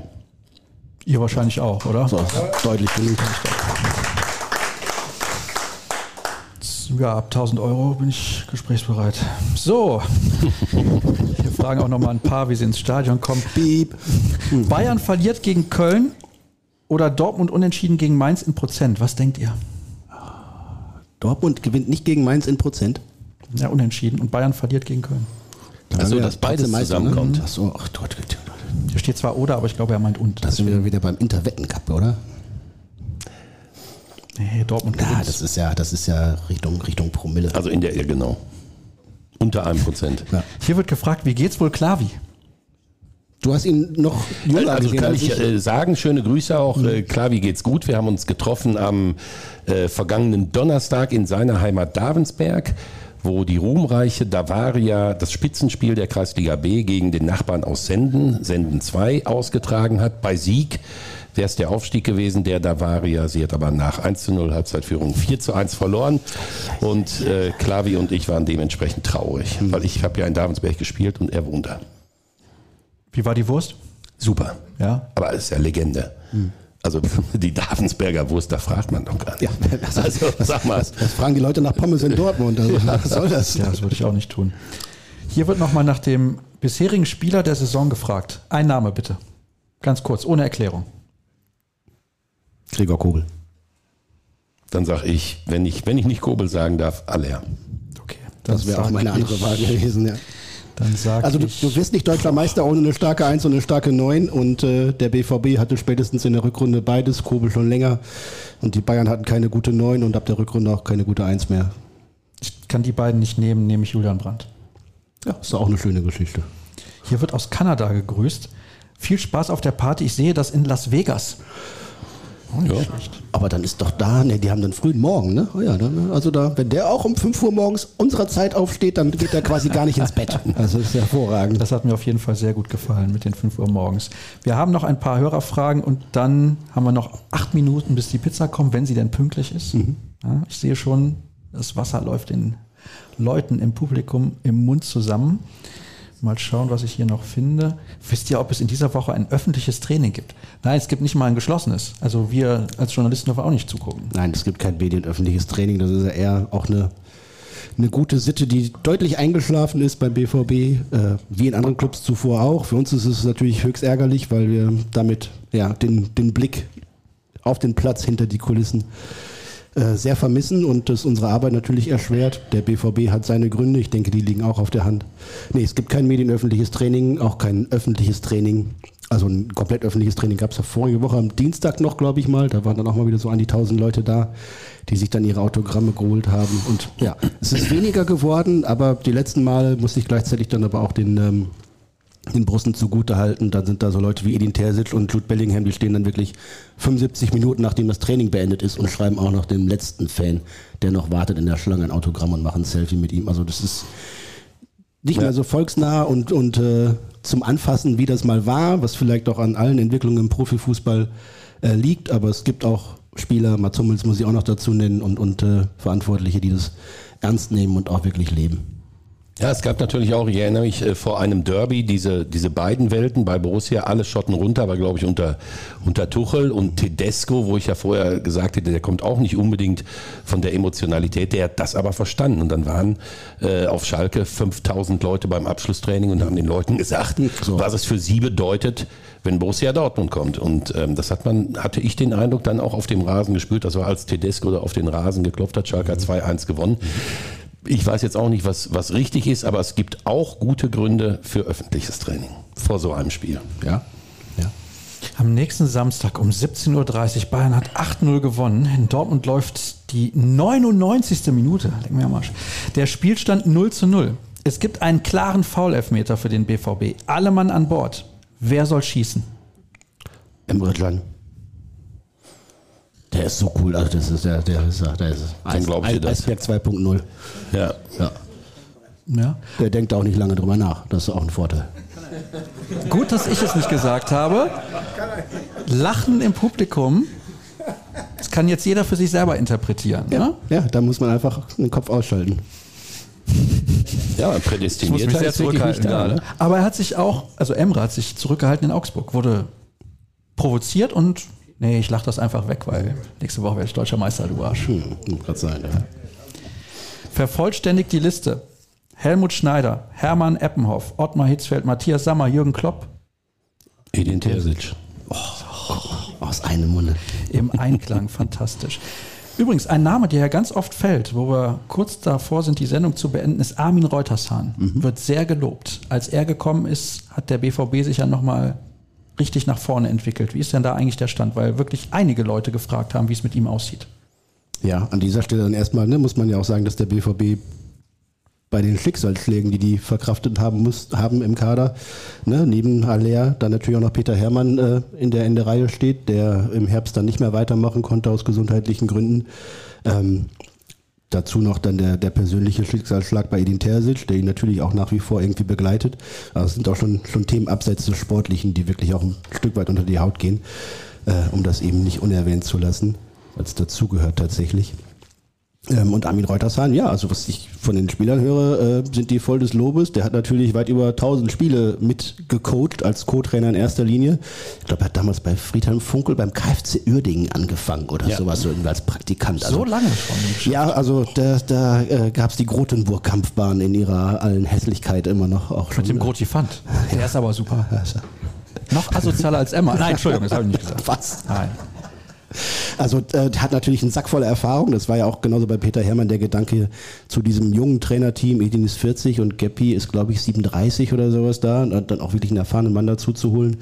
Ihr wahrscheinlich auch, oder? So, deutlich genug. Ja, ab 1000 Euro bin ich gesprächsbereit. So, wir fragen auch noch mal ein paar, wie sie ins Stadion kommen. Piep. Bayern verliert gegen Köln oder Dortmund unentschieden gegen Mainz in Prozent. Was denkt ihr? Dortmund gewinnt nicht gegen Mainz in Prozent. Ja, unentschieden. Und Bayern verliert gegen Köln. Also, dass beides zusammenkommt. Achso, ach Gott. Hier steht zwar oder, aber ich glaube, er meint und. Das sind wir wieder beim Interwetten-Cup, oder? Nee, Dortmund Ja, das ist ja, das ist ja Richtung, Richtung Promille. Also in der, ja, genau. Unter einem Prozent. Ja. Hier wird gefragt, wie geht's wohl Klavi? Du hast ihn noch jünger Also kann ich, ich äh, sagen, schöne Grüße auch. Mhm. Äh, Klavi geht's gut. Wir haben uns getroffen am äh, vergangenen Donnerstag in seiner Heimat Davensberg wo die ruhmreiche Davaria das Spitzenspiel der Kreisliga B gegen den Nachbarn aus Senden, Senden 2, ausgetragen hat. Bei Sieg wäre es der Aufstieg gewesen der Davaria. Sie hat aber nach 1 zu 0 Halbzeitführung 4 zu 1 verloren. Und äh, Klavi und ich waren dementsprechend traurig, weil ich habe ja in Davensberg gespielt und er wohnt da. Wie war die Wurst? Super. Ja. Aber es ist ja Legende. Hm. Also die Davensberger Wurst, da fragt man doch gar nicht. Ja, das, also, sag mal. Das, das, fragen die Leute nach Pommes in Dortmund. Also, was soll das? Ja, das würde ich auch nicht tun. Hier wird nochmal nach dem bisherigen Spieler der Saison gefragt. Ein Name bitte. Ganz kurz, ohne Erklärung. Gregor Kobel. Dann sage ich, wenn ich, wenn ich nicht Kobel sagen darf, Aller. Okay. Das, das wäre auch meine andere Wahl gewesen, ja. Dann sag also du, du wirst nicht deutscher Meister ohne eine starke 1 und eine starke 9 und äh, der BVB hatte spätestens in der Rückrunde beides, Kobel schon länger und die Bayern hatten keine gute 9 und ab der Rückrunde auch keine gute 1 mehr. Ich kann die beiden nicht nehmen, nehme ich Julian Brandt. Ja, ist auch eine schöne Geschichte. Hier wird aus Kanada gegrüßt. Viel Spaß auf der Party. Ich sehe das in Las Vegas. Nicht ja. Aber dann ist doch da, ne, die haben dann frühen Morgen, ne? Oh ja, dann, also da, wenn der auch um 5 Uhr morgens unserer Zeit aufsteht, dann geht er quasi gar nicht ins Bett. Also das ist hervorragend. Das hat mir auf jeden Fall sehr gut gefallen mit den 5 Uhr morgens. Wir haben noch ein paar Hörerfragen und dann haben wir noch acht Minuten, bis die Pizza kommt, wenn sie denn pünktlich ist. Mhm. Ja, ich sehe schon, das Wasser läuft den Leuten im Publikum im Mund zusammen. Mal schauen, was ich hier noch finde. Wisst ihr, ob es in dieser Woche ein öffentliches Training gibt? Nein, es gibt nicht mal ein geschlossenes. Also wir als Journalisten dürfen auch nicht zugucken. Nein, es gibt kein medienöffentliches Training. Das ist ja eher auch eine, eine gute Sitte, die deutlich eingeschlafen ist beim BVB, äh, wie in anderen Clubs zuvor auch. Für uns ist es natürlich höchst ärgerlich, weil wir damit ja, den, den Blick auf den Platz hinter die Kulissen äh, sehr vermissen und das unsere Arbeit natürlich erschwert. Der BVB hat seine Gründe, ich denke, die liegen auch auf der Hand. Nee, es gibt kein medienöffentliches Training, auch kein öffentliches Training. Also ein komplett öffentliches Training gab es ja vorige Woche am Dienstag noch, glaube ich mal. Da waren dann auch mal wieder so an die 1000 Leute da, die sich dann ihre Autogramme geholt haben. Und ja, es ist weniger geworden, aber die letzten Male musste ich gleichzeitig dann aber auch den ähm, den Brussen zugute halten. Dann sind da so Leute wie Edin Terzic und Jude Bellingham, die stehen dann wirklich 75 Minuten, nachdem das Training beendet ist und schreiben auch noch dem letzten Fan, der noch wartet in der Schlange, ein Autogramm und machen ein Selfie mit ihm. Also das ist nicht ja. mehr so volksnah und, und äh, zum Anfassen, wie das mal war, was vielleicht auch an allen Entwicklungen im Profifußball äh, liegt. Aber es gibt auch Spieler, Mats Hummels muss ich auch noch dazu nennen und, und äh, Verantwortliche, die das ernst nehmen und auch wirklich leben. Ja, es gab natürlich auch, ich erinnere mich, äh, vor einem Derby diese, diese beiden Welten bei Borussia, alle Schotten runter, aber glaube ich unter, unter Tuchel und Tedesco, wo ich ja vorher gesagt hätte, der kommt auch nicht unbedingt von der Emotionalität, der hat das aber verstanden. Und dann waren äh, auf Schalke 5000 Leute beim Abschlusstraining und haben den Leuten gesagt, so. was es für sie bedeutet, wenn Borussia Dortmund kommt. Und ähm, das hat man, hatte ich den Eindruck, dann auch auf dem Rasen gespürt. Das war als Tedesco da auf den Rasen geklopft hat, Schalke hat 2-1 gewonnen. Ich weiß jetzt auch nicht, was, was richtig ist, aber es gibt auch gute Gründe für öffentliches Training vor so einem Spiel. Ja. ja. Am nächsten Samstag um 17.30 Uhr, Bayern hat 8-0 gewonnen. In Dortmund läuft die 99. Minute. Leck mir am Arsch. Der Spielstand 0 zu 0. Es gibt einen klaren Foul-Elfmeter für den BVB. Alle Mann an Bord. Wer soll schießen? Emre Can. Der ist so cool, also das ist der, der ist, der ist Eis, glaubt ihr das? Eisberg 2.0. Ja. ja. Ja. Der denkt auch nicht lange drüber nach. Das ist auch ein Vorteil. Gut, dass ich es nicht gesagt habe. Lachen im Publikum. Das kann jetzt jeder für sich selber interpretieren. Ja, ne? ja da muss man einfach den Kopf ausschalten. Ja, prädestiniert. Ich muss mich sehr zurückhalten gerade. Aber er hat sich auch, also Emre hat sich zurückgehalten in Augsburg, wurde provoziert und Nee, ich lache das einfach weg, weil nächste Woche werde ich deutscher Meister, du Arsch. Hm, kann sein, ja. Vervollständigt die Liste. Helmut Schneider, Hermann Eppenhoff, Ottmar Hitzfeld, Matthias Sammer, Jürgen Klopp. Edin Terzic. Oh, aus einem Munde. Im Einklang, fantastisch. Übrigens, ein Name, der ja ganz oft fällt, wo wir kurz davor sind, die Sendung zu beenden, ist Armin Reutershahn. Mhm. Wird sehr gelobt. Als er gekommen ist, hat der BVB sich ja nochmal richtig nach vorne entwickelt. Wie ist denn da eigentlich der Stand? Weil wirklich einige Leute gefragt haben, wie es mit ihm aussieht. Ja, an dieser Stelle dann erstmal ne, muss man ja auch sagen, dass der BVB bei den Schicksalsschlägen, die die verkraftet haben, muss, haben im Kader, ne, neben Haller dann natürlich auch noch Peter Hermann äh, in, der, in der Reihe steht, der im Herbst dann nicht mehr weitermachen konnte aus gesundheitlichen Gründen. Ähm, Dazu noch dann der, der persönliche Schicksalsschlag bei Edin Terzic, der ihn natürlich auch nach wie vor irgendwie begleitet. Also es sind auch schon, schon Themen abseits des Sportlichen, die wirklich auch ein Stück weit unter die Haut gehen, äh, um das eben nicht unerwähnt zu lassen, als dazugehört tatsächlich. Ähm, und Armin Reutershahn, ja, also was ich von den Spielern höre, äh, sind die voll des Lobes. Der hat natürlich weit über 1000 Spiele mitgecoacht als Co-Trainer in erster Linie. Ich glaube, er hat damals bei Friedhelm Funkel beim KfC Uerdingen angefangen oder ja. sowas, so irgendwie als Praktikant. Also, so lange schon. Ja, also da, da äh, gab es die Grotenburg-Kampfbahn in ihrer allen Hässlichkeit immer noch. Auch schon, Mit dem Grotifant. Der ist aber super. Noch asozialer als Emma. Nein, Entschuldigung, das habe ich nicht gesagt. Was? Nein. Also äh, hat natürlich einen Sack voller Erfahrung. Das war ja auch genauso bei Peter Hermann der Gedanke zu diesem jungen Trainerteam. Edin ist 40 und Geppi ist, glaube ich, 37 oder sowas da. Und dann auch wirklich einen erfahrenen Mann dazu zu holen.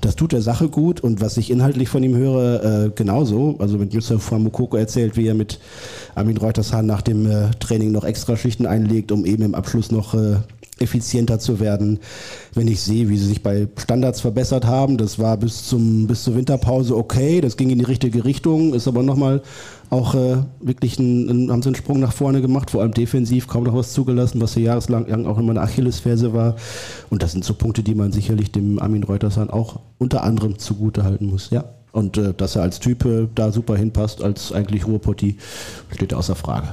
Das tut der Sache gut. Und was ich inhaltlich von ihm höre, äh, genauso. Also wenn Yusuf Famukoko erzählt, wie er mit Armin Reutershahn nach dem äh, Training noch extra Schichten einlegt, um eben im Abschluss noch äh, effizienter zu werden. Wenn ich sehe, wie sie sich bei Standards verbessert haben, das war bis zum bis zur Winterpause okay, das ging in die richtige Richtung, ist aber nochmal auch äh, wirklich ein, ein, haben sie einen Sprung nach vorne gemacht, vor allem defensiv kaum noch was zugelassen, was ja jahreslang auch immer eine Achillesferse war. Und das sind so Punkte, die man sicherlich dem Armin Reutersan auch unter anderem zugute halten muss. Ja. Und äh, dass er als Typ äh, da super hinpasst, als eigentlich Ruhrpotti, steht außer Frage.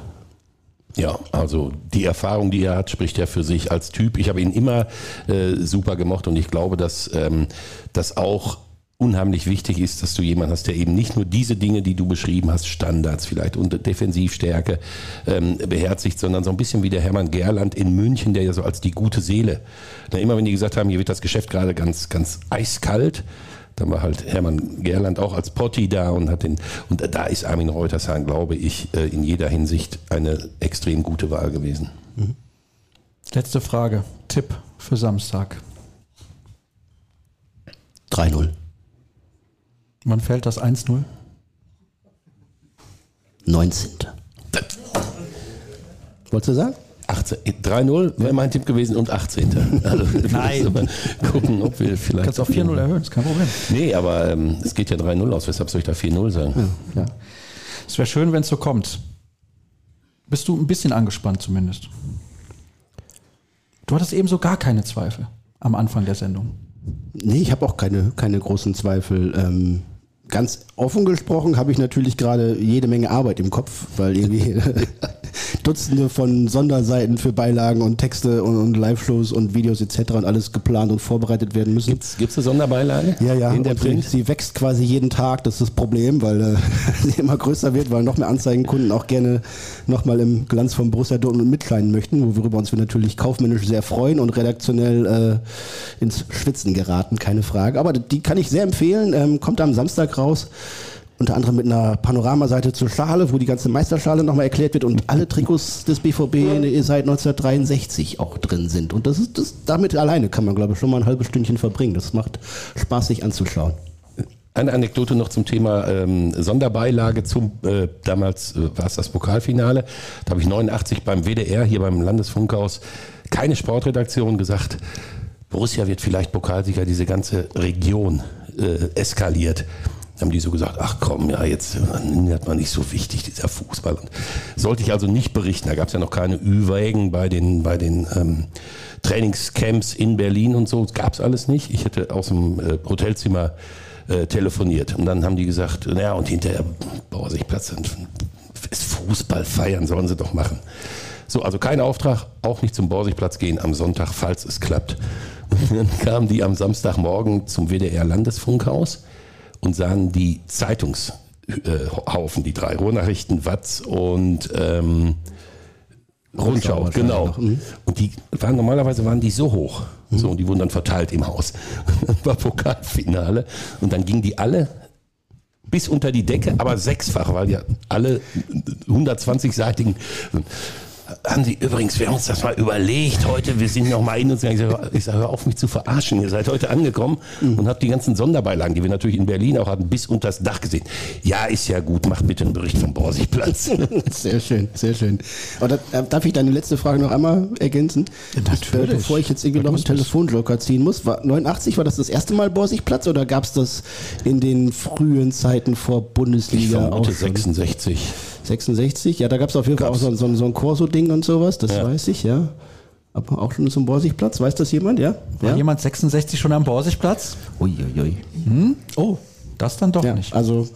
Ja, also die Erfahrung, die er hat, spricht er für sich als Typ. Ich habe ihn immer äh, super gemocht und ich glaube, dass ähm, das auch unheimlich wichtig ist, dass du jemanden hast, der eben nicht nur diese Dinge, die du beschrieben hast, Standards vielleicht und Defensivstärke ähm, beherzigt, sondern so ein bisschen wie der Hermann Gerland in München, der ja so als die gute Seele, na, immer wenn die gesagt haben, hier wird das Geschäft gerade ganz, ganz eiskalt, dann war halt Hermann Gerland auch als Potti da und hat den, und da ist Armin Reutershagen, glaube ich, äh, in jeder Hinsicht eine extrem gute Wahl gewesen. Mhm. Letzte Frage. Tipp für Samstag. 3-0. Wann fällt das 1-0? 19. Wolltest du sagen? 3-0 wäre mein Tipp gewesen und 18. Also, Nein. gucken, ob wir vielleicht. Kannst auf 4-0 erhöhen, ist kein Problem. Nee, aber ähm, es geht ja 3-0 aus, weshalb soll ich da 4-0 sagen? Ja, ja. Es wäre schön, wenn es so kommt. Bist du ein bisschen angespannt zumindest? Du hattest eben so gar keine Zweifel am Anfang der Sendung. Nee, ich habe auch keine, keine großen Zweifel. Ähm, ganz offen gesprochen habe ich natürlich gerade jede Menge Arbeit im Kopf, weil irgendwie Dutzende von Sonderseiten für Beilagen und Texte und, und Live-Shows und Videos etc. und alles geplant und vorbereitet werden müssen. Gibt es eine Sonderbeilage? Ja, ja. In der Print? Sie, sie, wächst quasi jeden Tag, das ist das Problem, weil äh, sie immer größer wird, weil noch mehr Anzeigenkunden auch gerne nochmal im Glanz von Borussia Dortmund mitscheinen möchten, worüber uns wir natürlich kaufmännisch sehr freuen und redaktionell äh, ins Schwitzen geraten, keine Frage. Aber die kann ich sehr empfehlen, ähm, kommt am Samstag raus unter anderem mit einer Panoramaseite zur Schale, wo die ganze Meisterschale nochmal erklärt wird und alle Trikots des BVB seit 1963 auch drin sind. Und das ist das, damit alleine kann man, glaube ich, schon mal ein halbes Stündchen verbringen. Das macht Spaß, sich anzuschauen. Eine Anekdote noch zum Thema ähm, Sonderbeilage zum, äh, damals äh, war es das Pokalfinale. Da habe ich 89 beim WDR hier beim Landesfunkhaus keine Sportredaktion gesagt, Borussia wird vielleicht Pokalsieger, diese ganze Region äh, eskaliert haben die so gesagt, ach komm, ja, jetzt hat man nicht so wichtig, dieser Fußball. Und sollte ich also nicht berichten, da gab es ja noch keine Ü-Wägen bei den, bei den ähm, Trainingscamps in Berlin und so, gab es alles nicht. Ich hätte aus dem äh, Hotelzimmer äh, telefoniert und dann haben die gesagt, naja, und hinterher, boah, sich Platz, ist Fußball feiern, sollen sie doch machen. So, also kein Auftrag, auch nicht zum Borsigplatz gehen am Sonntag, falls es klappt. Und dann kamen die am Samstagmorgen zum WDR Landesfunkhaus und sahen die Zeitungshaufen, die drei Ruhrnachrichten, Watz und ähm, Rundschau, genau. Mhm. Und die waren normalerweise waren die so hoch. Mhm. So, und die wurden dann verteilt im Haus. dann war Pokalfinale. Und dann gingen die alle bis unter die Decke, aber sechsfach, weil ja alle 120-seitigen haben Sie übrigens, wir haben uns das mal überlegt heute, wir sind noch mal in uns Ich sage, ich sage, hör auf mich zu verarschen. Ihr seid heute angekommen mhm. und habt die ganzen Sonderbeilagen, die wir natürlich in Berlin auch hatten, bis unter das Dach gesehen. Ja, ist ja gut, macht bitte einen Bericht vom Borsigplatz. sehr schön, sehr schön. Oder äh, darf ich deine letzte Frage noch einmal ergänzen? Ja, natürlich. Bevor ich jetzt irgendwie noch einen Telefonjoker ziehen muss. War 89 war das das erste Mal Borsigplatz oder gab es das in den frühen Zeiten vor Bundesliga? Ich vermute 66. 66, ja, da gab es auf jeden Fall auch so, so, so ein Corso-Ding und sowas, das ja. weiß ich, ja. Aber auch schon zum Borsigplatz, weiß das jemand, ja? War ja? jemand 66 schon am Borsigplatz? Uiuiui. Hm? Oh, das dann doch ja, nicht. Also,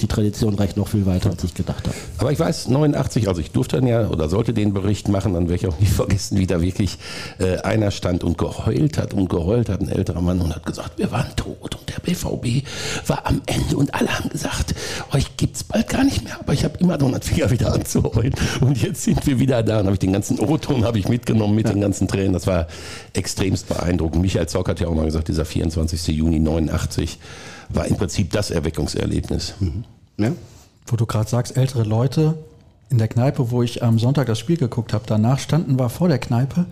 die Tradition reicht noch viel weiter, als ich gedacht habe. Aber ich weiß, 89, also ich durfte dann ja oder sollte den Bericht machen, dann werde ich auch nicht vergessen, wie da wirklich äh, einer stand und geheult hat und geheult hat, ein älterer Mann und hat gesagt, wir waren tot und der BVB war am Ende und alle haben gesagt, euch gibt es bald gar nicht mehr. Aber ich habe immer noch einen Finger wieder anzuheulen und jetzt sind wir wieder da und habe ich den ganzen O-Ton habe ich mitgenommen mit ja. den ganzen Tränen. Das war extremst beeindruckend. Michael Zock hat ja auch mal gesagt, dieser 24. Juni 89 war im Prinzip das Erweckungserlebnis. Mhm. Ja? Wo du gerade sagst, ältere Leute in der Kneipe, wo ich am Sonntag das Spiel geguckt habe, danach standen wir vor der Kneipe.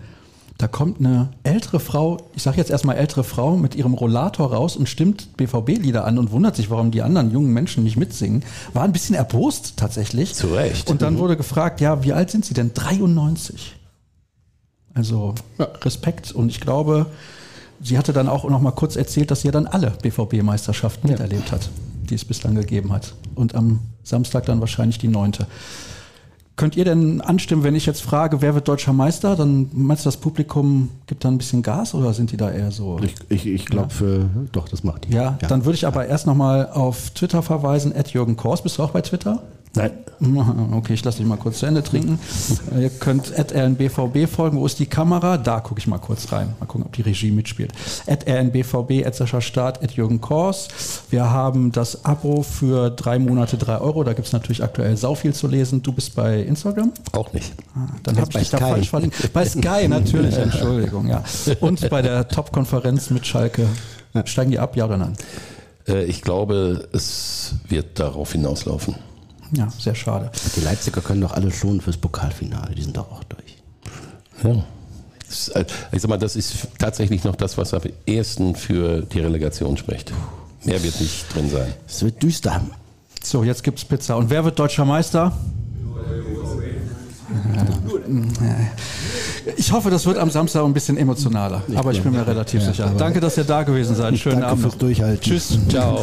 Da kommt eine ältere Frau, ich sage jetzt erstmal ältere Frau, mit ihrem Rollator raus und stimmt BVB-Lieder an und wundert sich, warum die anderen jungen Menschen nicht mitsingen. War ein bisschen erbost tatsächlich. Zu Recht. Und dann mhm. wurde gefragt, ja, wie alt sind Sie denn? 93. Also ja. Respekt. Und ich glaube, sie hatte dann auch noch mal kurz erzählt, dass sie ja dann alle BVB-Meisterschaften ja. miterlebt hat, die es bislang gegeben hat. Und am Samstag dann wahrscheinlich die neunte. Könnt ihr denn anstimmen, wenn ich jetzt frage, wer wird deutscher Meister? Dann meinst du, das Publikum gibt da ein bisschen Gas oder sind die da eher so? Ich, ich, ich glaube, ja. doch, das macht die. Ja, ja. dann würde ich aber erst nochmal auf Twitter verweisen, at Jürgen Kors. Bist du auch bei Twitter? Nein. Okay, ich lasse dich mal kurz zu Ende trinken. Äh, ihr könnt at rnbvb folgen. Wo ist die Kamera? Da gucke ich mal kurz rein. Mal gucken, ob die Regie mitspielt. At rnbvb, at Sascha Start, at Jürgen Kors. Wir haben das Abo für drei Monate, drei Euro. Da gibt es natürlich aktuell sau viel zu lesen. Du bist bei Instagram? Auch nicht. Ah, dann habe ich dich da falsch verlinkt. Bei Sky natürlich, Entschuldigung. Ja. Und bei der Top-Konferenz mit Schalke. Steigen die ab, ja oder nein? Äh, ich glaube, es wird darauf hinauslaufen. Ja, sehr schade. Die Leipziger können doch alle schon fürs Pokalfinale, die sind doch auch durch. Ja. Äh, ich sag mal, das ist tatsächlich noch das, was am ehesten für die Relegation spricht. Mehr wird nicht drin sein. Es wird düster. So, jetzt gibt's Pizza. Und wer wird deutscher Meister? Ich hoffe, das wird am Samstag ein bisschen emotionaler. aber ich bin mir relativ sicher. Danke, dass ihr da gewesen seid. Schönen Danke Abend. fürs Durchhalten. Tschüss. Ciao.